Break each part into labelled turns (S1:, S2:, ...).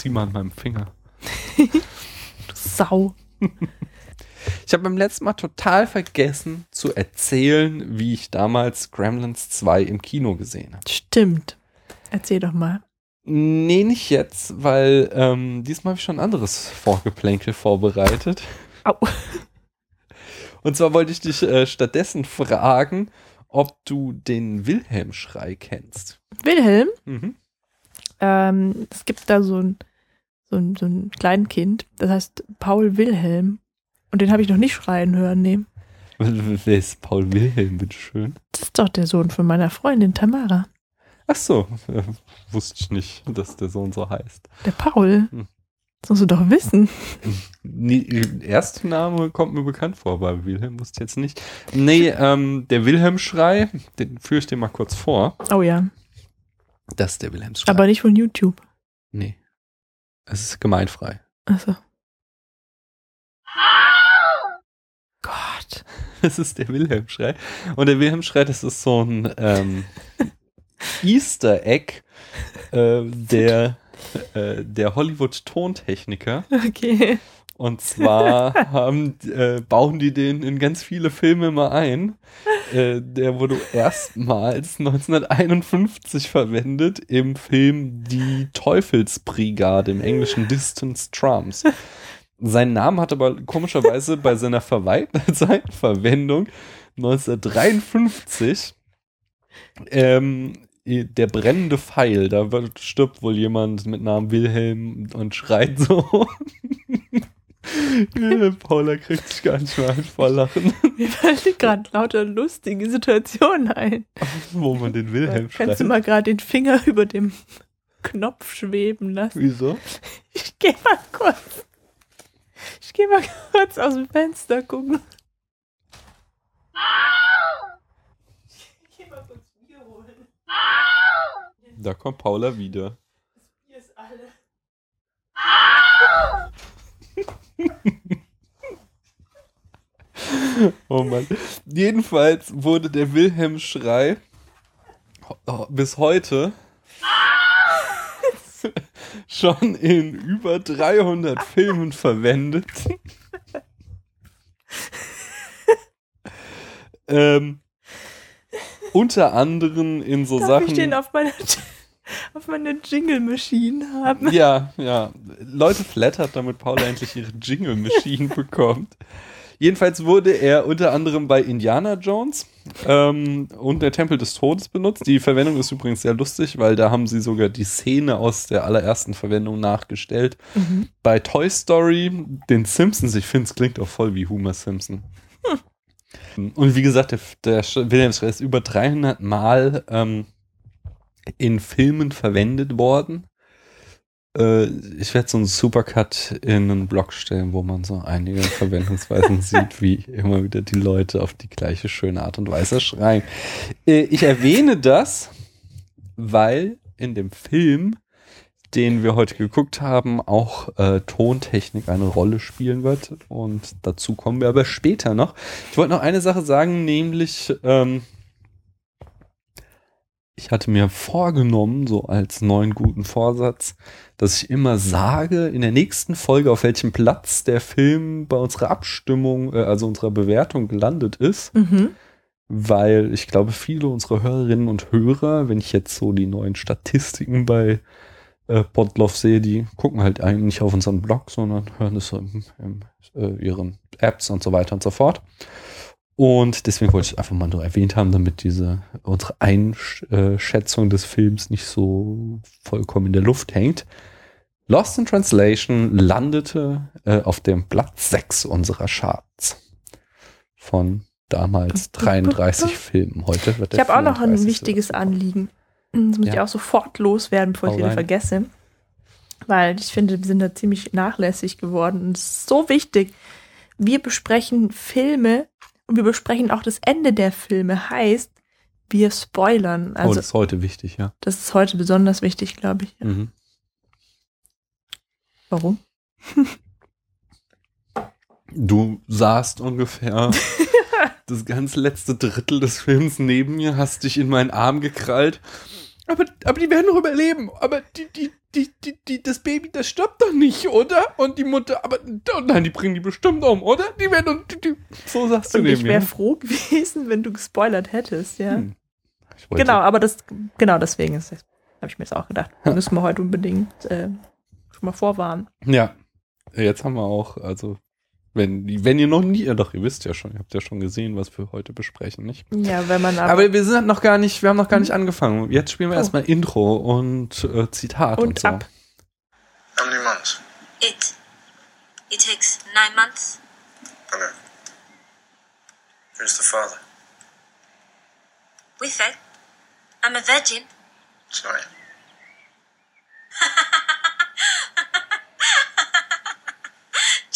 S1: zieh mal an meinem Finger.
S2: Sau.
S1: Ich habe beim letzten Mal total vergessen zu erzählen, wie ich damals Gremlins 2 im Kino gesehen habe.
S2: Stimmt. Erzähl doch mal.
S1: Nee, nicht jetzt, weil ähm, diesmal habe ich schon ein anderes Vorgeplänkel vorbereitet.
S2: Au.
S1: Und zwar wollte ich dich äh, stattdessen fragen, ob du den Wilhelm-Schrei kennst.
S2: Wilhelm,
S1: Mhm.
S2: ähm, es gibt da so ein, so ein, so ein Kleinkind, das heißt Paul Wilhelm. Und den habe ich noch nicht schreien hören, nee.
S1: Wer ist Paul Wilhelm, bitteschön?
S2: Das ist doch der Sohn von meiner Freundin Tamara.
S1: Ach so, äh, wusste ich nicht, dass der Sohn so heißt.
S2: Der Paul.
S1: Hm.
S2: Das musst du doch wissen.
S1: Nee, erster Name kommt mir bekannt vor, aber Wilhelm wusste ich jetzt nicht. Nee, ähm, der Wilhelm-Schrei, den führe ich dir mal kurz vor.
S2: Oh ja.
S1: Das ist der Wilhelm-Schrei.
S2: Aber nicht von YouTube.
S1: nee. Es ist gemeinfrei.
S2: Also. Gott.
S1: Das ist der Wilhelm-Schrei. Und der Wilhelm-Schrei, das ist so ein ähm, Easter Egg äh, der, äh, der Hollywood-Tontechniker.
S2: Okay.
S1: Und zwar haben, äh, bauen die den in ganz viele Filme mal ein. Äh, der wurde erstmals 1951 verwendet im Film Die Teufelsbrigade, im englischen Distance Trumps. Sein Name hat aber komischerweise bei seiner Verwei- Verwendung 1953 ähm, der brennende Pfeil, da wird, stirbt wohl jemand mit Namen Wilhelm und schreit so. Paula kriegt sich gar nicht mehr ein vor Lachen,
S2: Mir fallen gerade lauter lustige Situationen ein.
S1: wo man den Wilhelm schreit.
S2: Kannst du mal gerade den Finger über dem Knopf schweben lassen?
S1: Wieso?
S2: Ich geh mal kurz. Ich geh mal kurz aus dem Fenster gucken. Ich geh mal kurz Bier holen.
S1: Da kommt Paula wieder.
S2: Das Bier ist alle.
S1: Oh Mann. Jedenfalls wurde der Wilhelm-Schrei bis heute schon in über 300 Filmen verwendet. ähm, unter anderem in so
S2: Darf
S1: Sachen.
S2: ich den auf meiner, auf meiner Jingle-Machine haben?
S1: Ja, ja. Leute flattert, damit Paula endlich ihre Jingle Machine bekommt. Jedenfalls wurde er unter anderem bei Indiana Jones ähm, und der Tempel des Todes benutzt. Die Verwendung ist übrigens sehr lustig, weil da haben sie sogar die Szene aus der allerersten Verwendung nachgestellt.
S2: Mhm.
S1: Bei Toy Story, den Simpsons, ich finde, es klingt auch voll wie Homer Simpson. Und wie gesagt, der, der Wilhelmsschrei ist über 300 Mal ähm, in Filmen verwendet worden. Äh, ich werde so einen Supercut in einen Blog stellen, wo man so einige Verwendungsweisen sieht, wie immer wieder die Leute auf die gleiche schöne Art und Weise schreien. Äh, ich erwähne das, weil in dem Film, den wir heute geguckt haben, auch äh, Tontechnik eine Rolle spielen wird. Und dazu kommen wir aber später noch. Ich wollte noch eine Sache sagen, nämlich ähm, ich hatte mir vorgenommen, so als neuen guten Vorsatz, dass ich immer sage, in der nächsten Folge, auf welchem Platz der Film bei unserer Abstimmung, äh, also unserer Bewertung gelandet ist.
S2: Mhm.
S1: Weil ich glaube, viele unserer Hörerinnen und Hörer, wenn ich jetzt so die neuen Statistiken bei äh, Podlove sehe, die gucken halt eigentlich nicht auf unseren Blog, sondern hören es in, in äh, ihren Apps und so weiter und so fort. Und deswegen wollte ich es einfach mal nur erwähnt haben, damit diese unsere Einschätzung des Films nicht so vollkommen in der Luft hängt. Lost in Translation landete äh, auf dem Platz 6 unserer Charts. Von damals 33 Filmen. Heute wird
S2: Ich habe auch noch ein
S1: 34.
S2: wichtiges Anliegen. Das muss ich
S1: Ja.
S2: auch sofort loswerden, bevor
S1: Hau
S2: ich wieder
S1: rein.
S2: vergesse. Weil ich finde, wir sind da ziemlich nachlässig geworden. Und es ist so wichtig. Wir besprechen Filme und wir besprechen auch das Ende der Filme. Heißt, wir spoilern.
S1: oh,
S2: Also,
S1: das ist heute wichtig, ja.
S2: das ist heute besonders wichtig, glaube ich.
S1: Mhm.
S2: Warum?
S1: Du saßt ungefähr das ganz letzte Drittel des Films neben mir, hast dich in meinen Arm gekrallt aber, aber die werden doch überleben. Aber die, die, die, die, die, das Baby, das stirbt doch nicht, oder? Und die Mutter, aber oh nein, die bringen die bestimmt um, oder? Die werden, die, die, so sagst du
S2: Und
S1: dem,
S2: ich wäre
S1: ja.
S2: froh gewesen, wenn du gespoilert hättest, ja.
S1: Hm.
S2: Genau, aber das, genau deswegen ist habe ich mir das auch gedacht. Müssen wir heute unbedingt äh, schon mal vorwarnen.
S1: Ja, jetzt haben wir auch, also, wenn, wenn ihr noch nie, ja doch, ihr wisst ja schon, ihr habt ja schon gesehen, was wir heute besprechen, nicht?
S2: Ja, wenn man aber,
S1: Aber wir sind noch gar nicht, wir haben noch gar nicht angefangen. Jetzt spielen wir
S2: Oh.
S1: erstmal Intro und äh, Zitat und,
S2: und
S1: so.
S2: ab.
S3: How many months?
S4: It. It takes nine months.
S3: Okay. Who's the father?
S4: We fed. I'm a virgin.
S3: Sorry.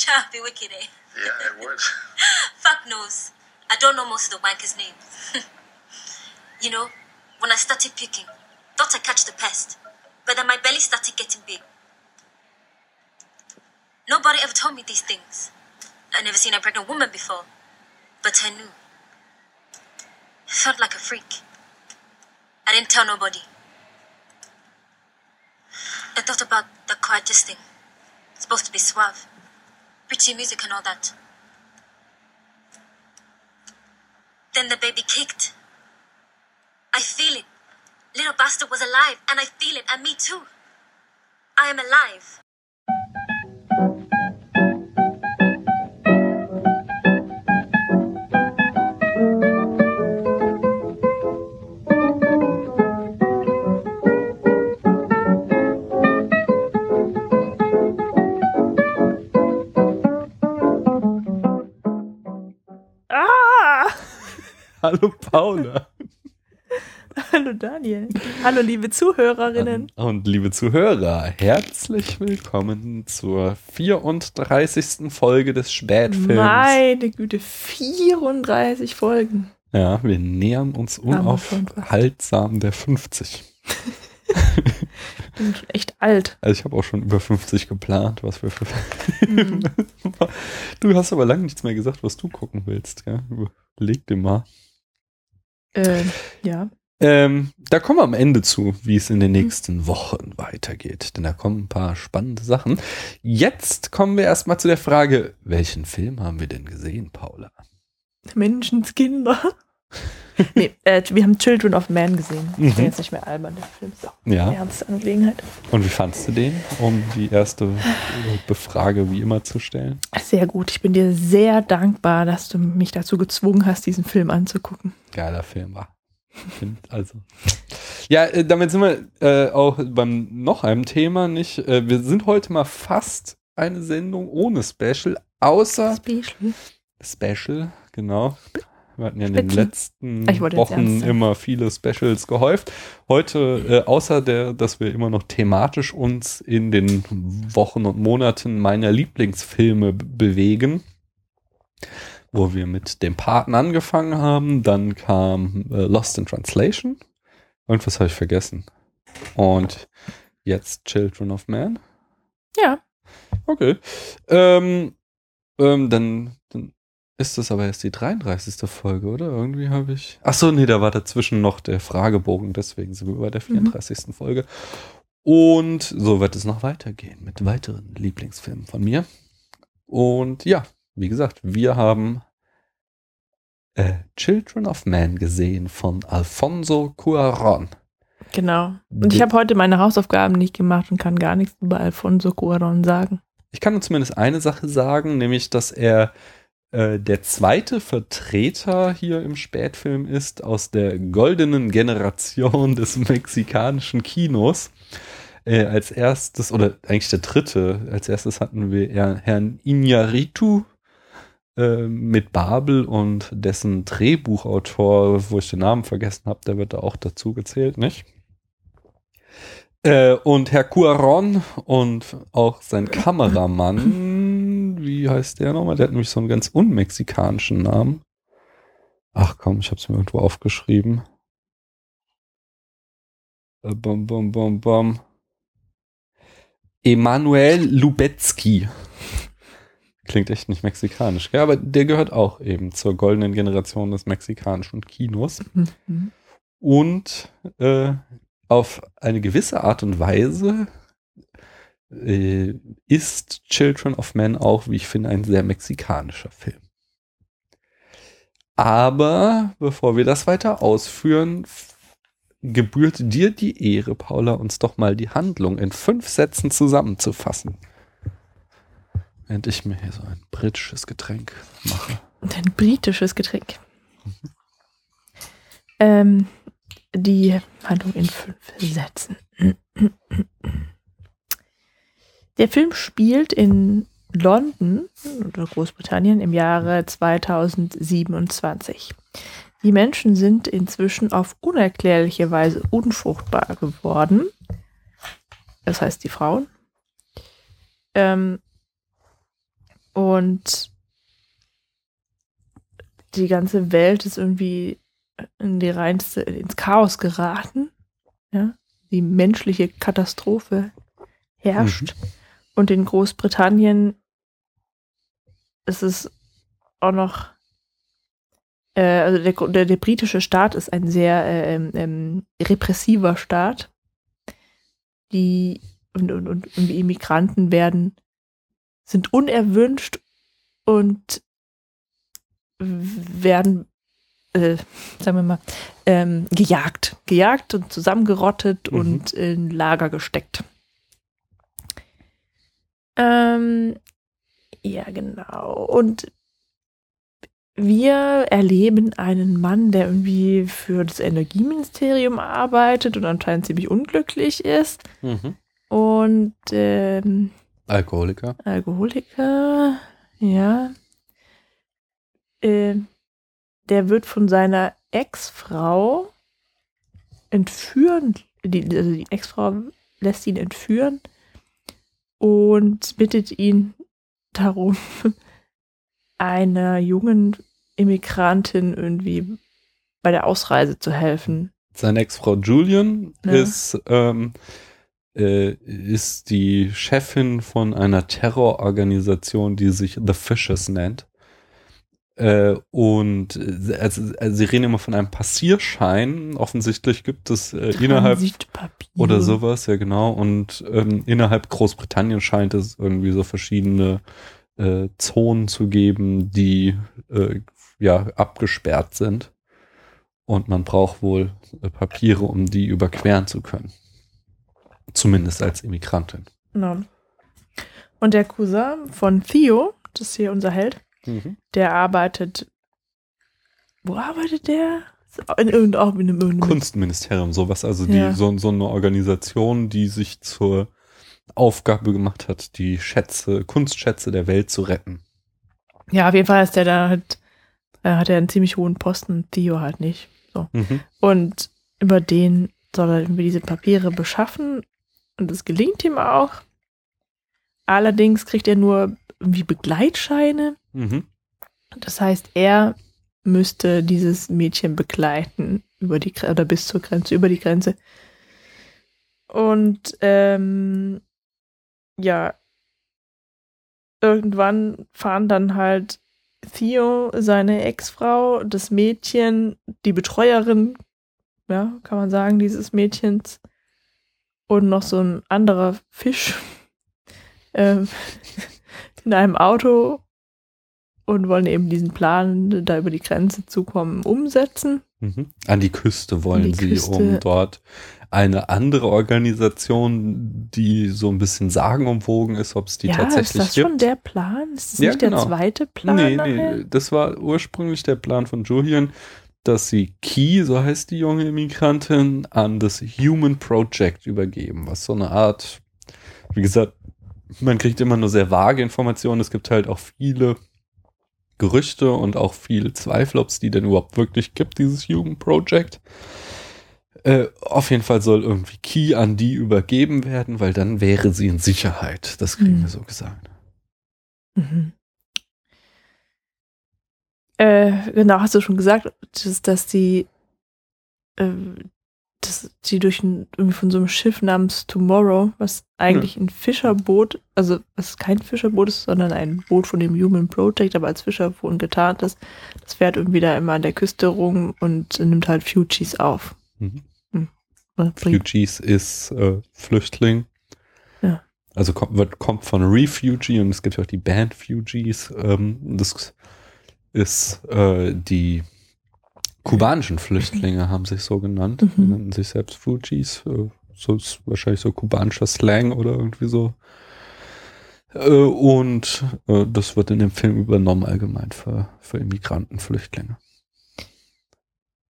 S4: Child, be wicked, eh?
S3: Yeah, it would.
S4: Fuck knows. I don't know most of the wankers' names. you know, when I started puking, thought I'd catch the pest, but then my belly started getting big. Nobody ever told me these things. I never seen a pregnant woman before, but I knew. It felt like a freak. I didn't tell nobody. I thought about the quietest thing. It's supposed to be suave, pretty music and all that. Then the baby kicked. I feel it. Little bastard was alive, and I feel it, and me too. I am alive.
S1: Paula.
S2: Hallo Daniel. Hallo liebe Zuhörerinnen.
S1: Und liebe Zuhörer, herzlich willkommen zur 34. Folge des Spätfilms.
S2: Meine Güte, 34 Folgen.
S1: Ja, wir nähern uns unaufhaltsam der 50.
S2: Bin schon echt alt.
S1: Also ich habe auch schon über 50 geplant, was wir für
S2: Mhm.
S1: Du hast aber lange nichts mehr gesagt, was du gucken willst. Ja? Überleg dir mal.
S2: Äh, ja.
S1: Ähm, da kommen wir am Ende zu, wie es in den nächsten Wochen weitergeht. Denn da kommen ein paar spannende Sachen. Jetzt kommen wir erstmal zu der Frage, welchen Film haben wir denn gesehen, Paula?
S2: Menschenskinder. nee, äh, wir haben Children of Man gesehen. Ich
S1: Mhm.
S2: bin jetzt nicht mehr albern, der Film ist auch
S1: Ja.
S2: eine ernste Angelegenheit.
S1: Und wie fandst du den, um die erste Befrage wie immer zu stellen?
S2: Sehr gut. Ich bin dir sehr dankbar, dass du mich dazu gezwungen hast, diesen Film anzugucken.
S1: Geiler Film war. Also. Ja, äh, damit sind wir äh, auch beim noch einem Thema nicht. Äh, wir sind heute mal fast eine Sendung ohne Special, außer
S2: Special.
S1: Special, genau. Wir hatten ja in den letzten
S2: Ah,
S1: Wochen immer viele Specials gehäuft. Heute, äh, außer der, dass wir immer noch thematisch uns in den Wochen und Monaten meiner Lieblingsfilme bewegen, wo wir mit dem Paten angefangen haben, dann kam äh, Lost in Translation. Irgendwas habe ich vergessen. Und jetzt Children of Man.
S2: Ja.
S1: Okay. Ähm, ähm, dann, dann ist das aber erst die 33. Folge, oder? Irgendwie habe ich. Ach so, nee, da war dazwischen noch der Fragebogen, deswegen sind wir bei der
S2: Mhm.
S1: 34. Folge. Und so wird es noch weitergehen mit weiteren Lieblingsfilmen von mir. Und ja, wie gesagt, wir haben äh, Children of Man gesehen von Alfonso Cuarón.
S2: Genau. Und ich habe heute meine Hausaufgaben nicht gemacht und kann gar nichts über Alfonso Cuarón sagen.
S1: Ich kann nur zumindest eine Sache sagen, nämlich, dass er äh, der zweite Vertreter hier im Spätfilm ist aus der goldenen Generation des mexikanischen Kinos. Äh, als erstes, oder eigentlich der dritte, als erstes hatten wir Herrn Iñárritu äh, mit Babel und dessen Drehbuchautor, wo ich den Namen vergessen habe, der wird da auch dazu gezählt, nicht? Äh, und Herr Cuaron und auch sein Kameramann, wie heißt der nochmal? Der hat nämlich so einen ganz unmexikanischen Namen. Ach komm, ich habe es mir irgendwo aufgeschrieben. Äh, bum, bum, bum, bum. Emanuel Lubetzky. Klingt echt nicht mexikanisch, gell? aber der gehört auch eben zur goldenen Generation des mexikanischen Kinos.
S2: Mhm.
S1: Und äh, auf eine gewisse Art und Weise äh, ist Children of Men auch, wie ich finde, ein sehr mexikanischer Film. Aber bevor wir das weiter ausführen, gebührt dir die Ehre, Paula, uns doch mal die Handlung in fünf Sätzen zusammenzufassen. Während ich mir hier so ein britisches Getränk mache.
S2: Ein britisches Getränk. Ähm, die Handlung in fünf Sätzen. Der Film spielt in London oder Großbritannien im Jahre 2027. Die Menschen sind inzwischen auf unerklärliche Weise unfruchtbar geworden. Das heißt die Frauen. Ähm, und die ganze Welt ist irgendwie in die reinste, ins Chaos geraten. Ja? Die menschliche Katastrophe herrscht. Und in Großbritannien ist es auch noch, äh, also der, der, der britische Staat ist ein sehr äh, ähm, ähm, repressiver Staat. Die und, und, und irgendwie Immigranten werden, sind unerwünscht und werden, äh, sagen wir mal, ähm, gejagt. Gejagt und zusammengerottet
S1: Mhm.
S2: und in Lager gesteckt. Ähm, ja, genau. Und wir erleben einen Mann, der irgendwie für das Energieministerium arbeitet und anscheinend ziemlich unglücklich ist.
S1: Mhm.
S2: Und ähm,
S1: Alkoholiker.
S2: Alkoholiker, ja. Äh, der wird von seiner Ex-Frau entführen. Die, also die Ex-Frau lässt ihn entführen und bittet ihn darum, einer jungen Immigrantin irgendwie bei der Ausreise zu helfen.
S1: Seine Ex-Frau Julian
S2: Ja.
S1: ist, ähm, äh, ist die Chefin von einer Terrororganisation, die sich The Fishes nennt. Äh, und äh, also, also sie reden immer von einem Passierschein. Offensichtlich gibt es äh, innerhalb oder sowas, ja genau. Und ähm, innerhalb Großbritannien scheint es irgendwie so verschiedene äh, Zonen zu geben, die äh, ja abgesperrt sind. Und man braucht wohl äh, Papiere, um die überqueren zu können. Zumindest als Immigrantin.
S2: Genau. Und der Cousin von Theo, das ist hier unser Held, der arbeitet. Wo arbeitet der? In irgendeinem, auch in einem, irgendeinem
S1: Kunstministerium, sowas, also die,
S2: Ja.
S1: so, so eine Organisation, die sich zur Aufgabe gemacht hat, die Schätze, Kunstschätze der Welt zu retten.
S2: Ja, auf jeden Fall ist der da halt, äh, hat er einen ziemlich hohen Posten, Theo halt nicht. So.
S1: Mhm.
S2: Und über den soll er irgendwie diese Papiere beschaffen und es gelingt ihm auch. Allerdings kriegt er nur irgendwie Begleitscheine.
S1: Mhm.
S2: Das heißt, er müsste dieses Mädchen begleiten über die oder bis zur Grenze, über die Grenze. Und ähm, ja, irgendwann fahren dann halt Theo, seine Ex-Frau, das Mädchen, die Betreuerin, ja, kann man sagen, dieses Mädchens und noch so ein anderer Fisch ähm, in einem Auto und wollen eben diesen Plan, da über die Grenze zu kommen, umsetzen.
S1: Mhm. An die Küste wollen
S2: die
S1: sie,
S2: Küste.
S1: um dort eine andere Organisation, die so ein bisschen sagenumwogen ist, ob es die
S2: ja,
S1: tatsächlich
S2: ist das
S1: gibt.
S2: schon der Plan? Ist das
S1: Ja,
S2: nicht
S1: genau.
S2: der zweite Plan?
S1: nee,
S2: nachher?
S1: nee, das war ursprünglich der Plan von Julian, dass sie Key, so heißt die junge Immigrantin, an das Human Project übergeben, was so eine Art, wie gesagt, man kriegt immer nur sehr vage Informationen. Es gibt halt auch viele Gerüchte und auch viele Zweifel, ob es die denn überhaupt wirklich gibt, dieses Human Project. Äh, auf jeden Fall soll irgendwie Key an die übergeben werden, weil dann wäre sie in Sicherheit. Das kriegen
S2: Hm.
S1: wir so gesagt.
S2: Mhm. Äh, genau, hast du schon gesagt, dass, dass die, äh, dass die durch ein, irgendwie von so einem Schiff namens Tomorrow, was eigentlich ein Fischerboot, also was kein Fischerboot ist, sondern ein Boot von dem Human Project, aber als Fischerboot getarnt ist, das fährt irgendwie da immer an der Küste rum und nimmt halt Fugees auf.
S1: Mhm. Refugees ist äh, Flüchtling.
S2: Ja.
S1: Also kommt, wird, kommt von Refugee und es gibt ja auch die Band Fugees. Ähm, das ist äh, die kubanischen Flüchtlinge haben sich so genannt.
S2: Mhm.
S1: Die nennen sich selbst Fugees. Äh, so ist wahrscheinlich so kubanischer Slang oder irgendwie so. Äh, und äh, das wird in dem Film übernommen allgemein für, für Immigranten, Flüchtlinge.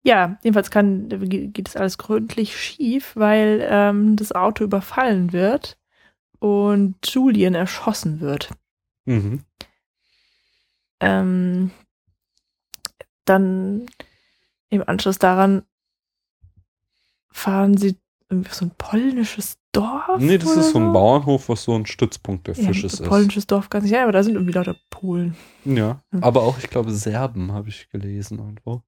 S2: Ja, jedenfalls kann, geht es alles gründlich schief, weil ähm, das Auto überfallen wird und Julian erschossen wird.
S1: Mhm.
S2: Ähm, dann im Anschluss daran fahren sie irgendwie so ein polnisches Dorf.
S1: Nee, das ist so ein Bauernhof, was so ein Stützpunkt der
S2: Ja,
S1: Fisches
S2: ein
S1: ist.
S2: polnisches Dorf ganz sicher, aber da sind irgendwie lauter Polen.
S1: Ja,
S2: Hm.
S1: aber auch, ich glaube, Serben habe ich gelesen irgendwo.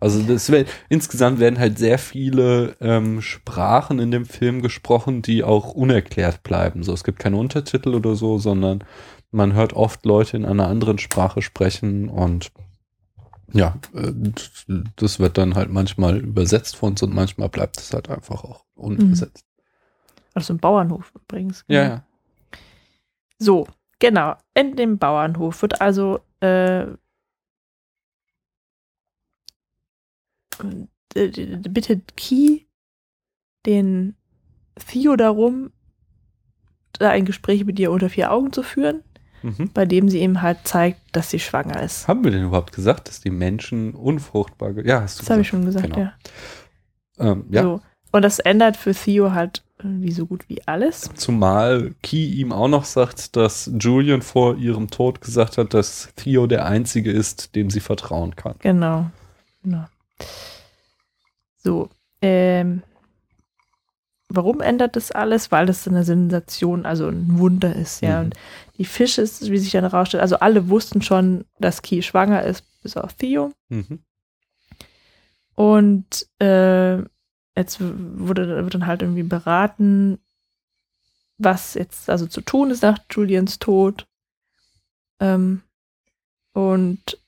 S1: Also das wär, insgesamt werden halt sehr viele ähm, Sprachen in dem Film gesprochen, die auch unerklärt bleiben. So, es gibt keine Untertitel oder so, sondern man hört oft Leute in einer anderen Sprache sprechen und ja, äh, das wird dann halt manchmal übersetzt von uns und manchmal bleibt es halt einfach auch unübersetzt.
S2: Also ein Bauernhof übrigens.
S1: Ja, ja.
S2: So, genau. In dem Bauernhof wird also äh, äh, bittet Key den Theo darum, da ein Gespräch mit ihr unter vier Augen zu führen,
S1: Mhm.
S2: bei dem sie ihm halt zeigt, dass sie schwanger ist.
S1: Haben wir denn überhaupt gesagt, dass die Menschen unfruchtbar ge- Ja, hast du
S2: Das habe ich schon gesagt,
S1: Genau.
S2: ja.
S1: Ähm, ja.
S2: So. Und das ändert für Theo halt irgendwie so gut wie alles.
S1: Zumal Key ihm auch noch sagt, dass Julian vor ihrem Tod gesagt hat, dass Theo der Einzige ist, dem sie vertrauen kann.
S2: Genau. genau. So, ähm, warum ändert das alles? Weil das eine Sensation, also ein Wunder ist, ja.
S1: Mhm.
S2: Und die Fische, ist, wie sich dann herausstellt, also alle wussten schon, dass Key schwanger ist, bis auf Theo.
S1: Mhm.
S2: Und äh, jetzt wurde, wird dann halt irgendwie beraten, was jetzt also zu tun ist nach Julians Tod. Ähm, und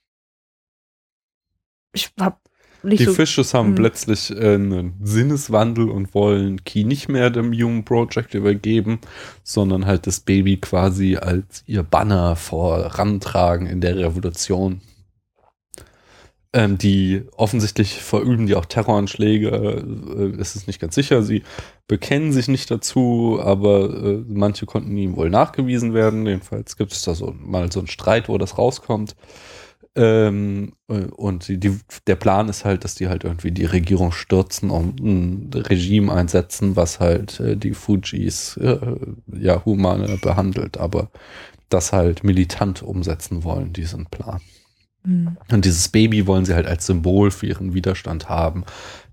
S2: ich hab nicht
S1: Die
S2: so.
S1: Fisches haben
S2: Mhm.
S1: plötzlich äh, einen Sinneswandel und wollen Key nicht mehr dem Human Project übergeben, sondern halt das Baby quasi als ihr Banner vorantragen in der Revolution. Ähm, die offensichtlich verüben die auch Terroranschläge, äh, ist es nicht ganz sicher. Sie bekennen sich nicht dazu, aber äh, manche konnten ihm wohl nachgewiesen werden. Jedenfalls gibt es da so mal so einen Streit, wo das rauskommt. Ähm, äh, und die, die, der Plan ist halt, dass die halt irgendwie die Regierung stürzen und ein Regime einsetzen, was halt äh, die Fujis äh, ja humane behandelt, aber das halt militant umsetzen wollen, diesen Plan.
S2: Hm.
S1: Und dieses Baby wollen sie halt als Symbol für ihren Widerstand haben,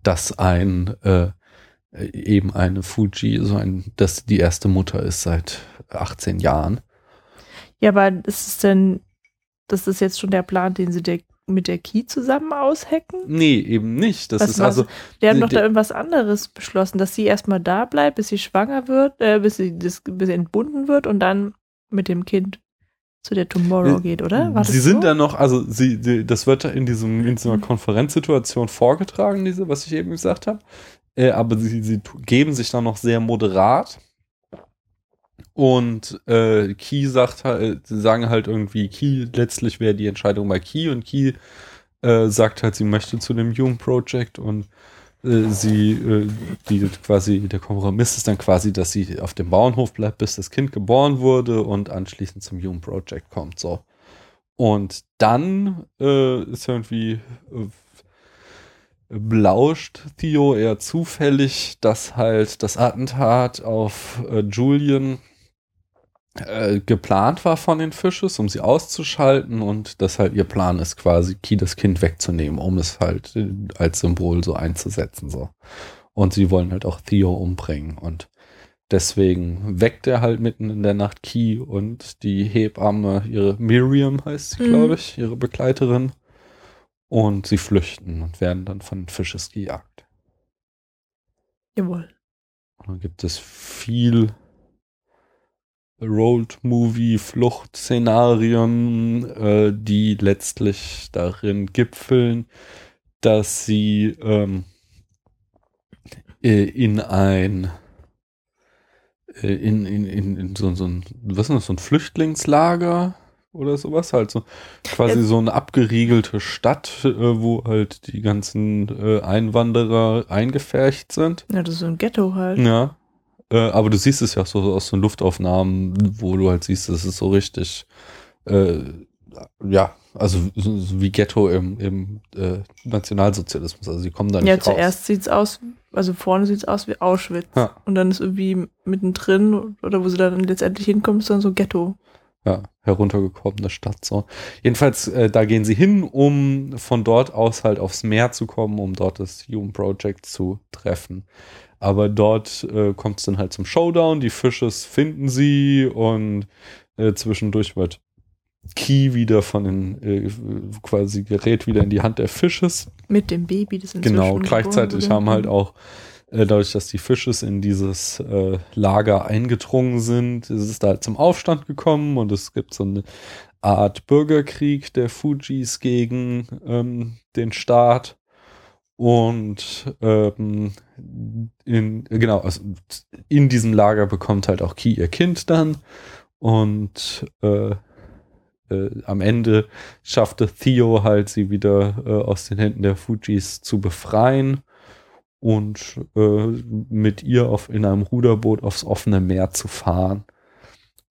S1: dass ein äh, eben eine Fuji, so ein, dass die erste Mutter ist seit 18 Jahren.
S2: Ja, aber ist es denn, das ist jetzt schon der Plan, den sie der, mit der Key zusammen aushacken?
S1: Nee, eben nicht. Das
S2: Was
S1: ist also,
S2: Die haben doch da irgendwas anderes beschlossen, dass sie erstmal da bleibt, bis sie schwanger wird, äh, bis sie, das, bis sie entbunden wird und dann mit dem Kind zu der Tomorrow
S1: Äh,
S2: geht, oder? War
S1: sie sind
S2: so?
S1: dann noch, also sie, die, das wird in diesem in so einer Konferenzsituation vorgetragen, diese, was ich eben gesagt habe. Äh, aber sie, sie geben sich dann noch sehr moderat. Und äh, Key sagt halt, sagen halt irgendwie, Key, letztlich wäre die Entscheidung bei Key und Key äh, sagt halt, sie möchte zu dem Hume Project und äh, sie, äh, die quasi, der Kompromiss ist dann quasi, dass sie auf dem Bauernhof bleibt, bis das Kind geboren wurde und anschließend zum Hume Project kommt, so. Und dann äh, ist irgendwie äh, belauscht Theo eher zufällig, dass halt das Attentat auf äh, Julian äh, geplant war von den Fisches, um sie auszuschalten und dass halt ihr Plan ist, quasi Ki das Kind wegzunehmen, um es halt äh, als Symbol so einzusetzen. so. Und sie wollen halt auch Theo umbringen und deswegen weckt er halt mitten in der Nacht Ki und die Hebamme, ihre Miriam heißt sie,
S2: Mhm.
S1: glaube ich, ihre Begleiterin. Und sie flüchten und werden dann von Fisches gejagt.
S2: Jawohl.
S1: Und dann gibt es viel Road-Movie-Fluchtszenarien, äh, die letztlich darin gipfeln, dass sie ähm, äh, in ein äh, in, in, in, in so, so ein, was ist das, so ein Flüchtlingslager oder sowas, halt so quasi so eine abgeriegelte Stadt, äh, wo halt die ganzen äh, Einwanderer eingefärcht sind.
S2: Ja, das ist so ein Ghetto halt.
S1: Ja. Äh, aber du siehst es ja so aus so Luftaufnahmen, wo du halt siehst, das ist so richtig, äh, ja, also so, so wie Ghetto im, im äh, Nationalsozialismus. Also die kommen da nicht
S2: Ja,
S1: raus.
S2: zuerst sieht's aus, also vorne sieht's aus wie Auschwitz.
S1: Ja.
S2: Und dann ist irgendwie mittendrin, oder wo sie dann letztendlich hinkommen, ist dann so Ghetto.
S1: Ja, heruntergekommene Stadt so. Jedenfalls, äh, da gehen sie hin, um von dort aus halt aufs Meer zu kommen, um dort das Human Project zu treffen. Aber dort äh, kommt es dann halt zum Showdown, die Fisches finden sie und äh, zwischendurch wird Key wieder von den, äh, quasi gerät wieder in die Hand der Fisches.
S2: Mit dem Baby, das inzwischen
S1: Genau, gleichzeitig haben halt auch, äh, dadurch, dass die Fisches in dieses äh, Lager eingedrungen sind, ist es da zum Aufstand gekommen und es gibt so eine Art Bürgerkrieg der Fujis gegen ähm, den Staat. Und ähm, in, genau, also in diesem Lager bekommt halt auch Ki ihr Kind dann. Und äh, äh, am Ende schaffte Theo halt, sie wieder äh, aus den Händen der Fujis zu befreien und äh, mit ihr auf, in einem Ruderboot aufs offene Meer zu fahren.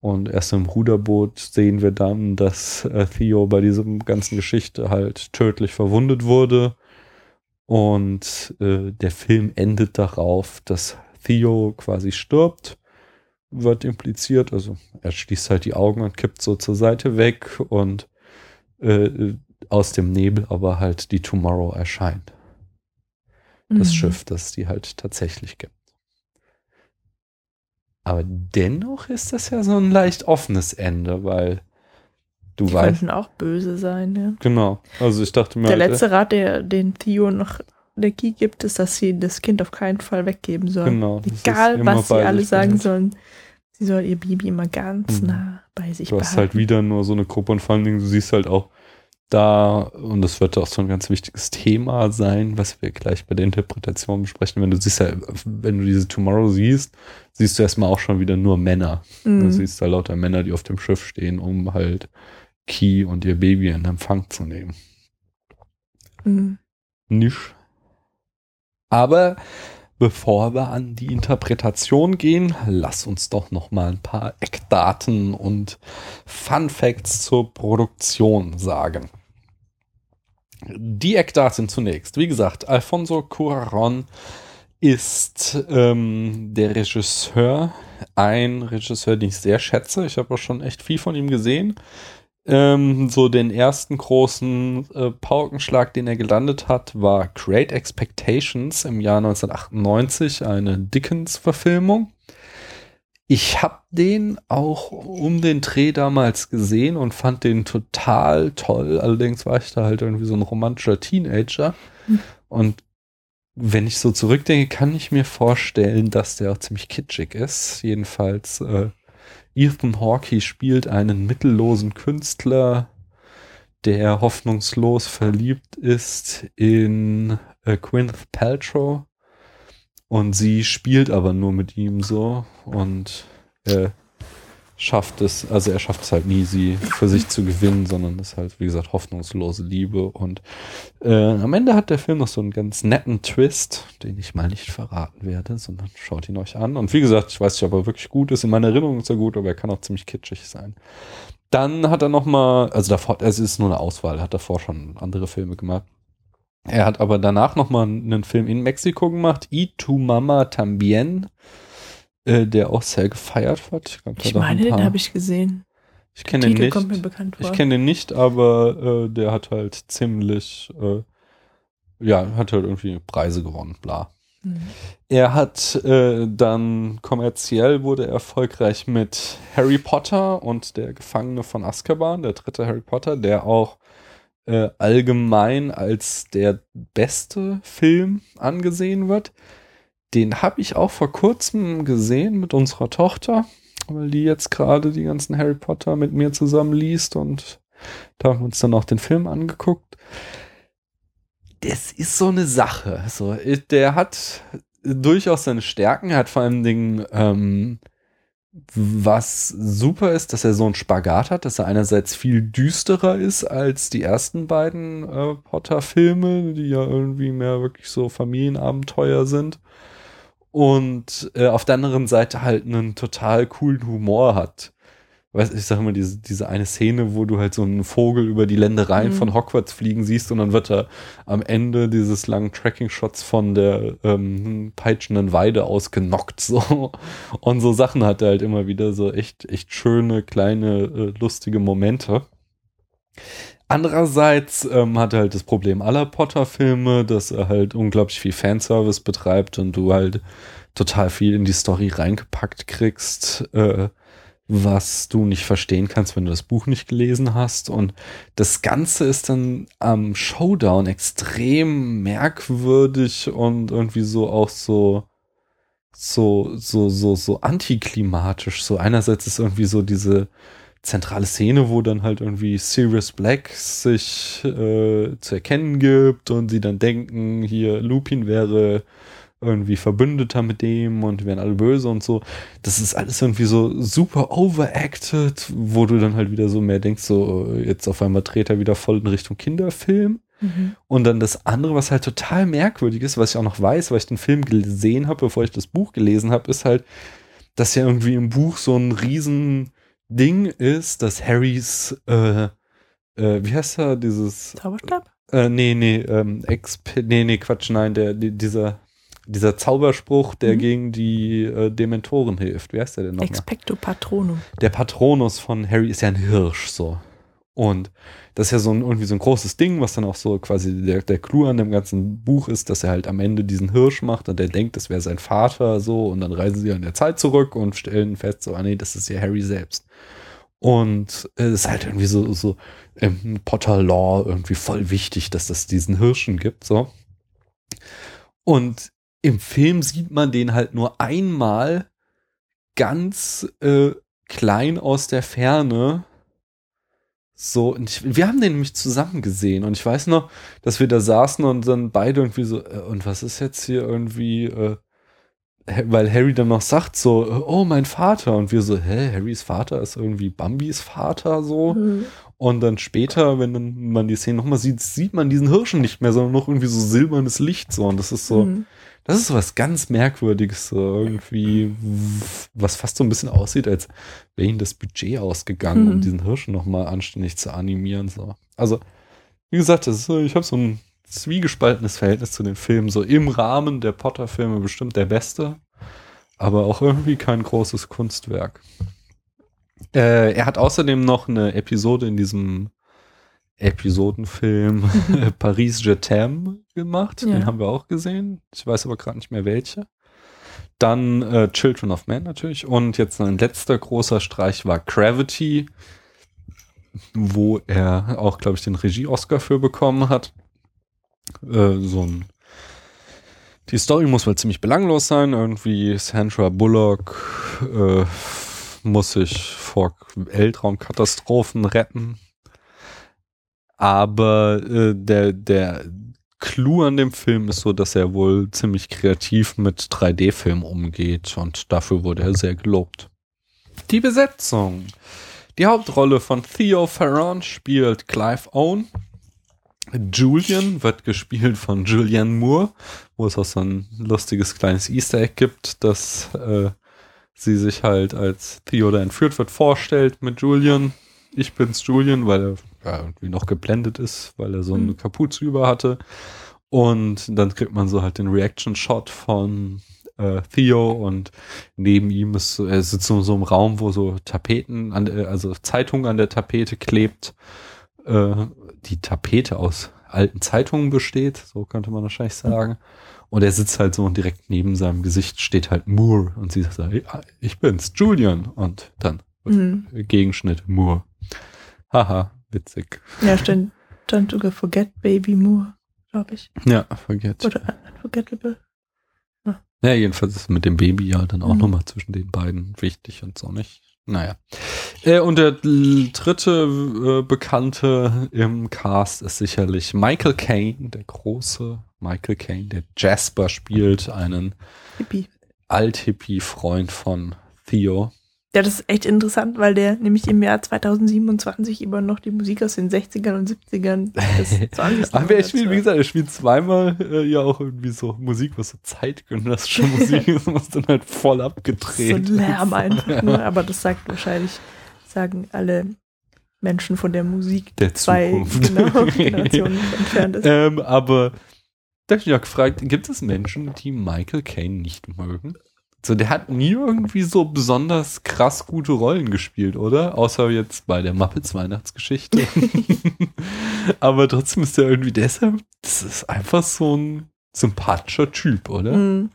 S1: Und erst im Ruderboot sehen wir dann, dass äh, Theo bei diesem ganzen Geschichte halt tödlich verwundet wurde. Und äh, der Film endet darauf, dass Theo quasi stirbt, wird impliziert. Also er schließt halt die Augen und kippt so zur Seite weg und äh, aus dem Nebel aber halt die Tomorrow erscheint. Das
S2: Mhm.
S1: Schiff, das die halt tatsächlich gibt. Aber dennoch ist das ja so ein leicht offenes Ende, weil du
S2: Die
S1: weißt.
S2: könnten auch böse sein, ja.
S1: Genau. Also ich dachte mir,
S2: Der
S1: halt,
S2: letzte Rat, der den Theo noch der Key gibt, ist, dass sie das Kind auf keinen Fall weggeben sollen.
S1: Genau,
S2: Egal, was sie alle sagen sollen. Sie soll ihr Baby immer ganz
S1: Mhm.
S2: nah bei sich
S1: Du hast halt
S2: behalten.
S1: wieder nur so eine Gruppe und vor allen Dingen, du siehst halt auch da, und das wird auch so ein ganz wichtiges Thema sein, was wir gleich bei der Interpretation besprechen. Wenn du siehst ja, wenn du diese Tomorrow siehst, siehst du erstmal auch schon wieder nur Männer. Du
S2: Mhm.
S1: siehst da lauter Männer, die auf dem Schiff stehen, um halt Key und ihr Baby in Empfang zu nehmen.
S2: Mhm.
S1: Nicht. Aber bevor wir an die Interpretation gehen, lass uns doch noch mal ein paar Eckdaten und Fun Facts zur Produktion sagen. Die Eckdaten zunächst. Wie gesagt, Alfonso Cuarón ist ähm, der Regisseur, ein Regisseur, den ich sehr schätze. Ich habe auch schon echt viel von ihm gesehen. Ähm, so den ersten großen äh, Paukenschlag, den er gelandet hat, war Great Expectations im Jahr 1998, eine Dickens-Verfilmung. Ich habe den auch um den Dreh damals gesehen und fand den total toll. Allerdings war ich da halt irgendwie so ein romantischer Teenager.
S2: Hm.
S1: Und wenn ich so zurückdenke, kann ich mir vorstellen, dass der auch ziemlich kitschig ist. Jedenfalls äh, Ethan Hawke spielt einen mittellosen Künstler, der hoffnungslos verliebt ist in äh, Gwyneth Paltrow. Und sie spielt aber nur mit ihm so und er schafft es, also er schafft es halt nie, sie für sich zu gewinnen, sondern ist halt, wie gesagt, hoffnungslose Liebe. Und äh, am Ende hat der Film noch so einen ganz netten Twist, den ich mal nicht verraten werde, sondern schaut ihn euch an. Und wie gesagt, ich weiß nicht, ob er wirklich gut ist. In meiner Erinnerung ist er gut, aber er kann auch ziemlich kitschig sein. Dann hat er noch mal, also davor, es ist nur eine Auswahl, hat davor schon andere Filme gemacht. Er hat aber danach noch mal einen Film in Mexiko gemacht, Y tu Mama Tambien, äh, der auch sehr gefeiert wird. Ich, glaub,
S2: Ich meine, den habe ich gesehen.
S1: Ich kenne den
S2: Titel kommt mir
S1: nicht.
S2: bekannt vor.
S1: Ich kenne den nicht, aber äh, der hat halt ziemlich, äh, ja, hat halt irgendwie Preise gewonnen, bla.
S2: Mhm.
S1: Er hat äh, dann kommerziell wurde er erfolgreich mit Harry Potter und der Gefangene von Azkaban, der dritte Harry Potter, der auch äh, allgemein als der beste Film angesehen wird. Den habe ich auch vor kurzem gesehen mit unserer Tochter, weil die jetzt gerade die ganzen Harry Potter mit mir zusammen liest und da haben wir uns dann auch den Film angeguckt. Das ist so eine Sache. So, äh, der hat durchaus seine Stärken. Er hat vor allen Dingen, ähm, was super ist, dass er so einen Spagat hat, dass er einerseits viel düsterer ist als die ersten beiden äh, Potter-Filme, die ja irgendwie mehr wirklich so Familienabenteuer sind. Und äh, auf der anderen Seite halt einen total coolen Humor hat weiß ich sag mal, diese, diese eine Szene, wo du halt so einen Vogel über die Ländereien
S2: Mhm.
S1: von Hogwarts fliegen siehst und dann wird er am Ende dieses langen Tracking-Shots von der ähm, peitschenden Weide ausgenockt, so. Und so Sachen hat er halt immer wieder so echt, echt schöne, kleine, äh, lustige Momente. Andererseits ähm, hat er halt das Problem aller Potter-Filme, dass er halt unglaublich viel Fanservice betreibt und du halt total viel in die Story reingepackt kriegst, äh, was du nicht verstehen kannst, wenn du das Buch nicht gelesen hast. Und das Ganze ist dann am Showdown extrem merkwürdig und irgendwie so auch so so so so so antiklimatisch. So einerseits ist irgendwie so diese zentrale Szene, wo dann halt irgendwie Sirius Black sich äh, zu erkennen gibt und sie dann denken, hier Lupin wäre irgendwie Verbündeter mit dem und wären alle böse und so. Das ist alles irgendwie so super overacted, wo du dann halt wieder so mehr denkst, so äh, jetzt auf einmal dreht er wieder voll in Richtung Kinderfilm.
S2: Mhm.
S1: Und dann das andere, was halt total merkwürdig ist, was ich auch noch weiß, weil ich den Film gesehen habe, bevor ich das Buch gelesen habe, ist halt, dass ja irgendwie im Buch so ein riesen Ding ist, dass Harrys, äh, äh, wie heißt er, dieses,
S2: Zauberstab?
S1: äh, nee, nee, ähm, Exp nee, nee, Quatsch, nein, der, die, dieser, dieser Zauberspruch, der
S2: Mhm.
S1: gegen die äh, Dementoren hilft. Wie heißt der denn nochmal?
S2: Expecto Patronum.
S1: der Patronus von Harry ist ja ein Hirsch, so. Und das ist ja so ein, irgendwie so ein großes Ding, was dann auch so quasi der, der Clou an dem ganzen Buch ist, dass er halt am Ende diesen Hirsch macht und der denkt, das wäre sein Vater, so. Und dann reisen sie in der Zeit zurück und stellen fest, so, ah nee, das ist ja Harry selbst. Und es ist halt irgendwie so, so im Potter-Law irgendwie voll wichtig, dass das diesen Hirschen gibt, so. Und im Film sieht man den halt nur einmal ganz äh, klein aus der Ferne. So, und ich, wir haben den nämlich zusammen gesehen und ich weiß noch, dass wir da saßen und dann beide irgendwie so, äh, und was ist jetzt hier irgendwie, äh, weil Harry dann noch sagt so, äh, oh, mein Vater. Und wir so, hä, Harrys Vater ist irgendwie Bambis Vater so.
S2: Mhm.
S1: Und dann später, wenn dann man die Szene nochmal sieht, sieht man diesen Hirschen nicht mehr, sondern noch irgendwie so silbernes Licht so. Und das ist so,
S2: Mhm.
S1: Das ist so was ganz Merkwürdiges, so irgendwie, was fast so ein bisschen aussieht, als wäre ihnen das Budget ausgegangen, um
S2: Mhm.
S1: diesen Hirschen nochmal anständig zu animieren. So. Also, wie gesagt, ist, ich habe so ein zwiegespaltenes Verhältnis zu den Filmen. So im Rahmen der Potter-Filme bestimmt der beste, aber auch irgendwie kein großes Kunstwerk. Äh, er hat außerdem noch eine Episode in diesem Episodenfilm Paris Je t'aime gemacht.
S2: Ja.
S1: Den haben wir auch gesehen. Ich weiß aber gerade nicht mehr welche. Dann äh, Children of Men natürlich. Und jetzt ein letzter großer Streich war Gravity, wo er auch, glaube ich, den Regie-Oscar für bekommen hat. Äh, so ein die Story muss wohl ziemlich belanglos sein. Irgendwie Sandra Bullock äh, muss sich vor Weltraumkatastrophen retten. Aber äh, der, der Clou an dem Film ist so, dass er wohl ziemlich kreativ mit 3D-Film umgeht und dafür wurde er sehr gelobt. Die Besetzung. Die Hauptrolle von Theo Ferron spielt Clive Owen. Julian wird gespielt von Julianne Moore, wo es auch so ein lustiges kleines Easter Egg gibt, dass äh, sie sich halt als Theo da entführt wird, vorstellt mit Julian. Ich bin's Julian, weil er ja, irgendwie noch geblendet ist, weil er so eine
S2: Mhm.
S1: Kapuze über hatte. Und dann kriegt man so halt den Reaction-Shot von äh, Theo und neben ihm ist er sitzt so in so einem Raum, wo so Tapeten, an, der- also Zeitung an der Tapete klebt, äh, die Tapete aus alten Zeitungen besteht, so könnte man wahrscheinlich sagen. Und er sitzt halt so und direkt neben seinem Gesicht steht halt Moore und sie sagt, "Ja, ich bin's, Julian. Und dann
S2: Mhm.
S1: Gegenschnitt Moore. Haha, witzig.
S2: Ja, stand, stand sogar Forget Baby Moore, glaube ich.
S1: Ja, vergeht.
S2: Oder Unforgettable.
S1: Ja, jedenfalls ist mit dem Baby ja dann auch
S2: Mhm.
S1: nochmal zwischen den beiden wichtig und so nicht. Naja. Äh, und der dritte äh, Bekannte im Cast ist sicherlich Michael Caine, der große Michael Caine, der Jasper spielt, einen
S2: Hippie.
S1: Alt-Hippie-Freund von Theo.
S2: Ja, das ist echt interessant, weil der nämlich im Jahr 2027 immer noch die Musik aus den 60ern und 70ern des 20.
S1: Aber er spielt, wie gesagt, er spielt zweimal äh, ja auch irgendwie so Musik, was so zeitgenössische Musik ist, was dann halt voll abgedreht
S2: So ein Lärm
S1: ist.
S2: einfach
S1: Ja.
S2: nur. Aber das sagt wahrscheinlich, sagen alle Menschen von der Musik
S1: Der
S2: zwei
S1: Zukunft.
S2: genau, Generationen entfernt ist.
S1: ähm, aber da hab ich mich auch gefragt, gibt es Menschen, die Michael Caine nicht mögen? So, der hat nie irgendwie so besonders krass gute Rollen gespielt, oder? Außer jetzt bei der Muppets Weihnachtsgeschichte. aber trotzdem ist er irgendwie deshalb, das ist einfach so ein sympathischer Typ, oder?
S2: Mhm.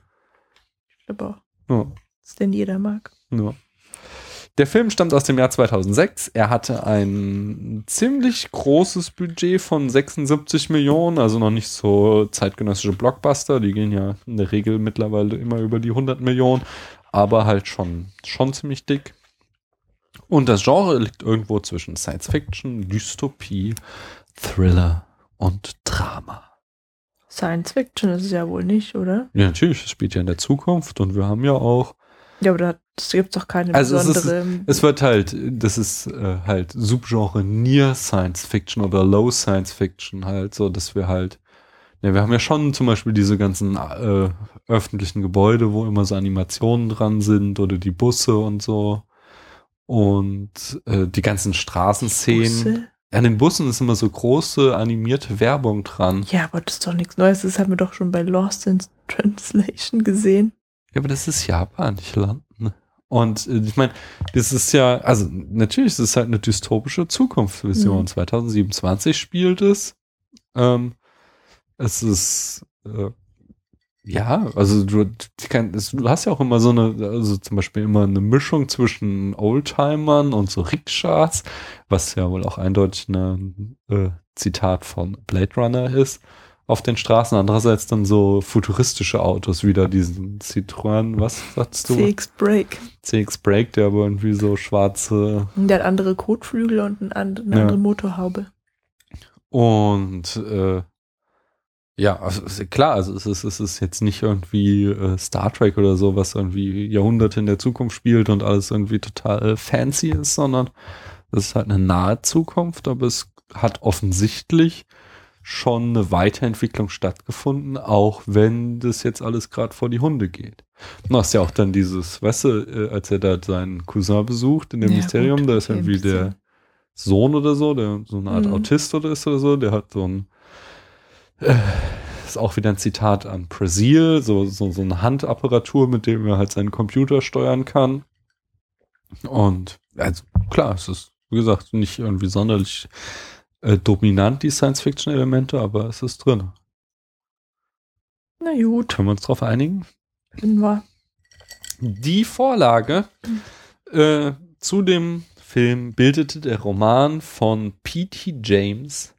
S2: Ich glaube auch,
S1: Ja.
S2: dass den jeder mag.
S1: Ja. Der Film stammt aus dem Jahr 2006. Er hatte ein ziemlich großes Budget von 76 Millionen, also noch nicht so zeitgenössische Blockbuster. Die gehen ja in der Regel mittlerweile immer über die 100 Millionen, aber halt schon, schon ziemlich dick. Und das Genre liegt irgendwo zwischen Science Fiction, Dystopie, Thriller und Drama.
S2: Science Fiction ist es ja wohl nicht, oder?
S1: Ja, natürlich, es spielt ja in der Zukunft und wir haben ja auch
S2: Ja, aber da gibt es doch keine
S1: Also es ist-
S2: besondere.
S1: Es wird halt, das ist äh, halt Subgenre Near Science Fiction oder Low Science Fiction halt, so dass wir halt, ja, wir haben ja schon zum Beispiel diese ganzen äh, öffentlichen Gebäude, wo immer so Animationen dran sind oder die Busse und so und äh, die ganzen Straßenszenen.
S2: Busse?
S1: An den Bussen ist immer so große animierte Werbung dran.
S2: Ja, aber das ist doch nichts Neues. Das haben wir doch schon bei Lost in Translation gesehen.
S1: Ja, aber das ist Japan, nicht Land. Ne? Und äh, ich meine, das ist ja, also natürlich ist es halt eine dystopische Zukunftsvision.
S2: Mhm.
S1: 2027 spielt es. Ähm, es ist, äh, ja, also du, kann, du hast ja auch immer so eine, also zum Beispiel immer eine Mischung zwischen Oldtimern und so Rikschas, was ja wohl auch eindeutig ein äh, Zitat von Blade Runner ist auf den Straßen. Andererseits dann so futuristische Autos, wieder diesen Citroën, was sagst du?
S2: CX Break.
S1: CX Break, der aber irgendwie so schwarze
S2: Der hat andere Kotflügel und eine
S1: Ja.
S2: andere Motorhaube.
S1: und äh, ja, also klar, also es ist, es ist jetzt nicht irgendwie äh, Star Trek oder so, was irgendwie Jahrhunderte in der Zukunft spielt und alles irgendwie total fancy ist, sondern das ist halt eine nahe Zukunft, aber es hat offensichtlich schon eine Weiterentwicklung stattgefunden, auch wenn das jetzt alles gerade vor die Hunde geht. Du hast ja auch dann dieses, weißt du, äh, als er da seinen Cousin besucht in dem
S2: Ja,
S1: Mysterium,
S2: gut,
S1: da ist irgendwie der. Sohn oder so, der so eine Art
S2: Mhm.
S1: Autist oder ist oder so, der hat so ein äh, ist auch wieder ein Zitat an Brazil, so, so, so eine Handapparatur, mit dem er halt seinen Computer steuern kann. Und also klar, es ist, wie gesagt, nicht irgendwie sonderlich äh, dominant, die Science-Fiction-Elemente, aber es ist drin.
S2: Na gut,
S1: Können wir uns darauf einigen?
S2: finden wir.
S1: Die Vorlage äh, zu dem Film bildete der Roman von P.T. James,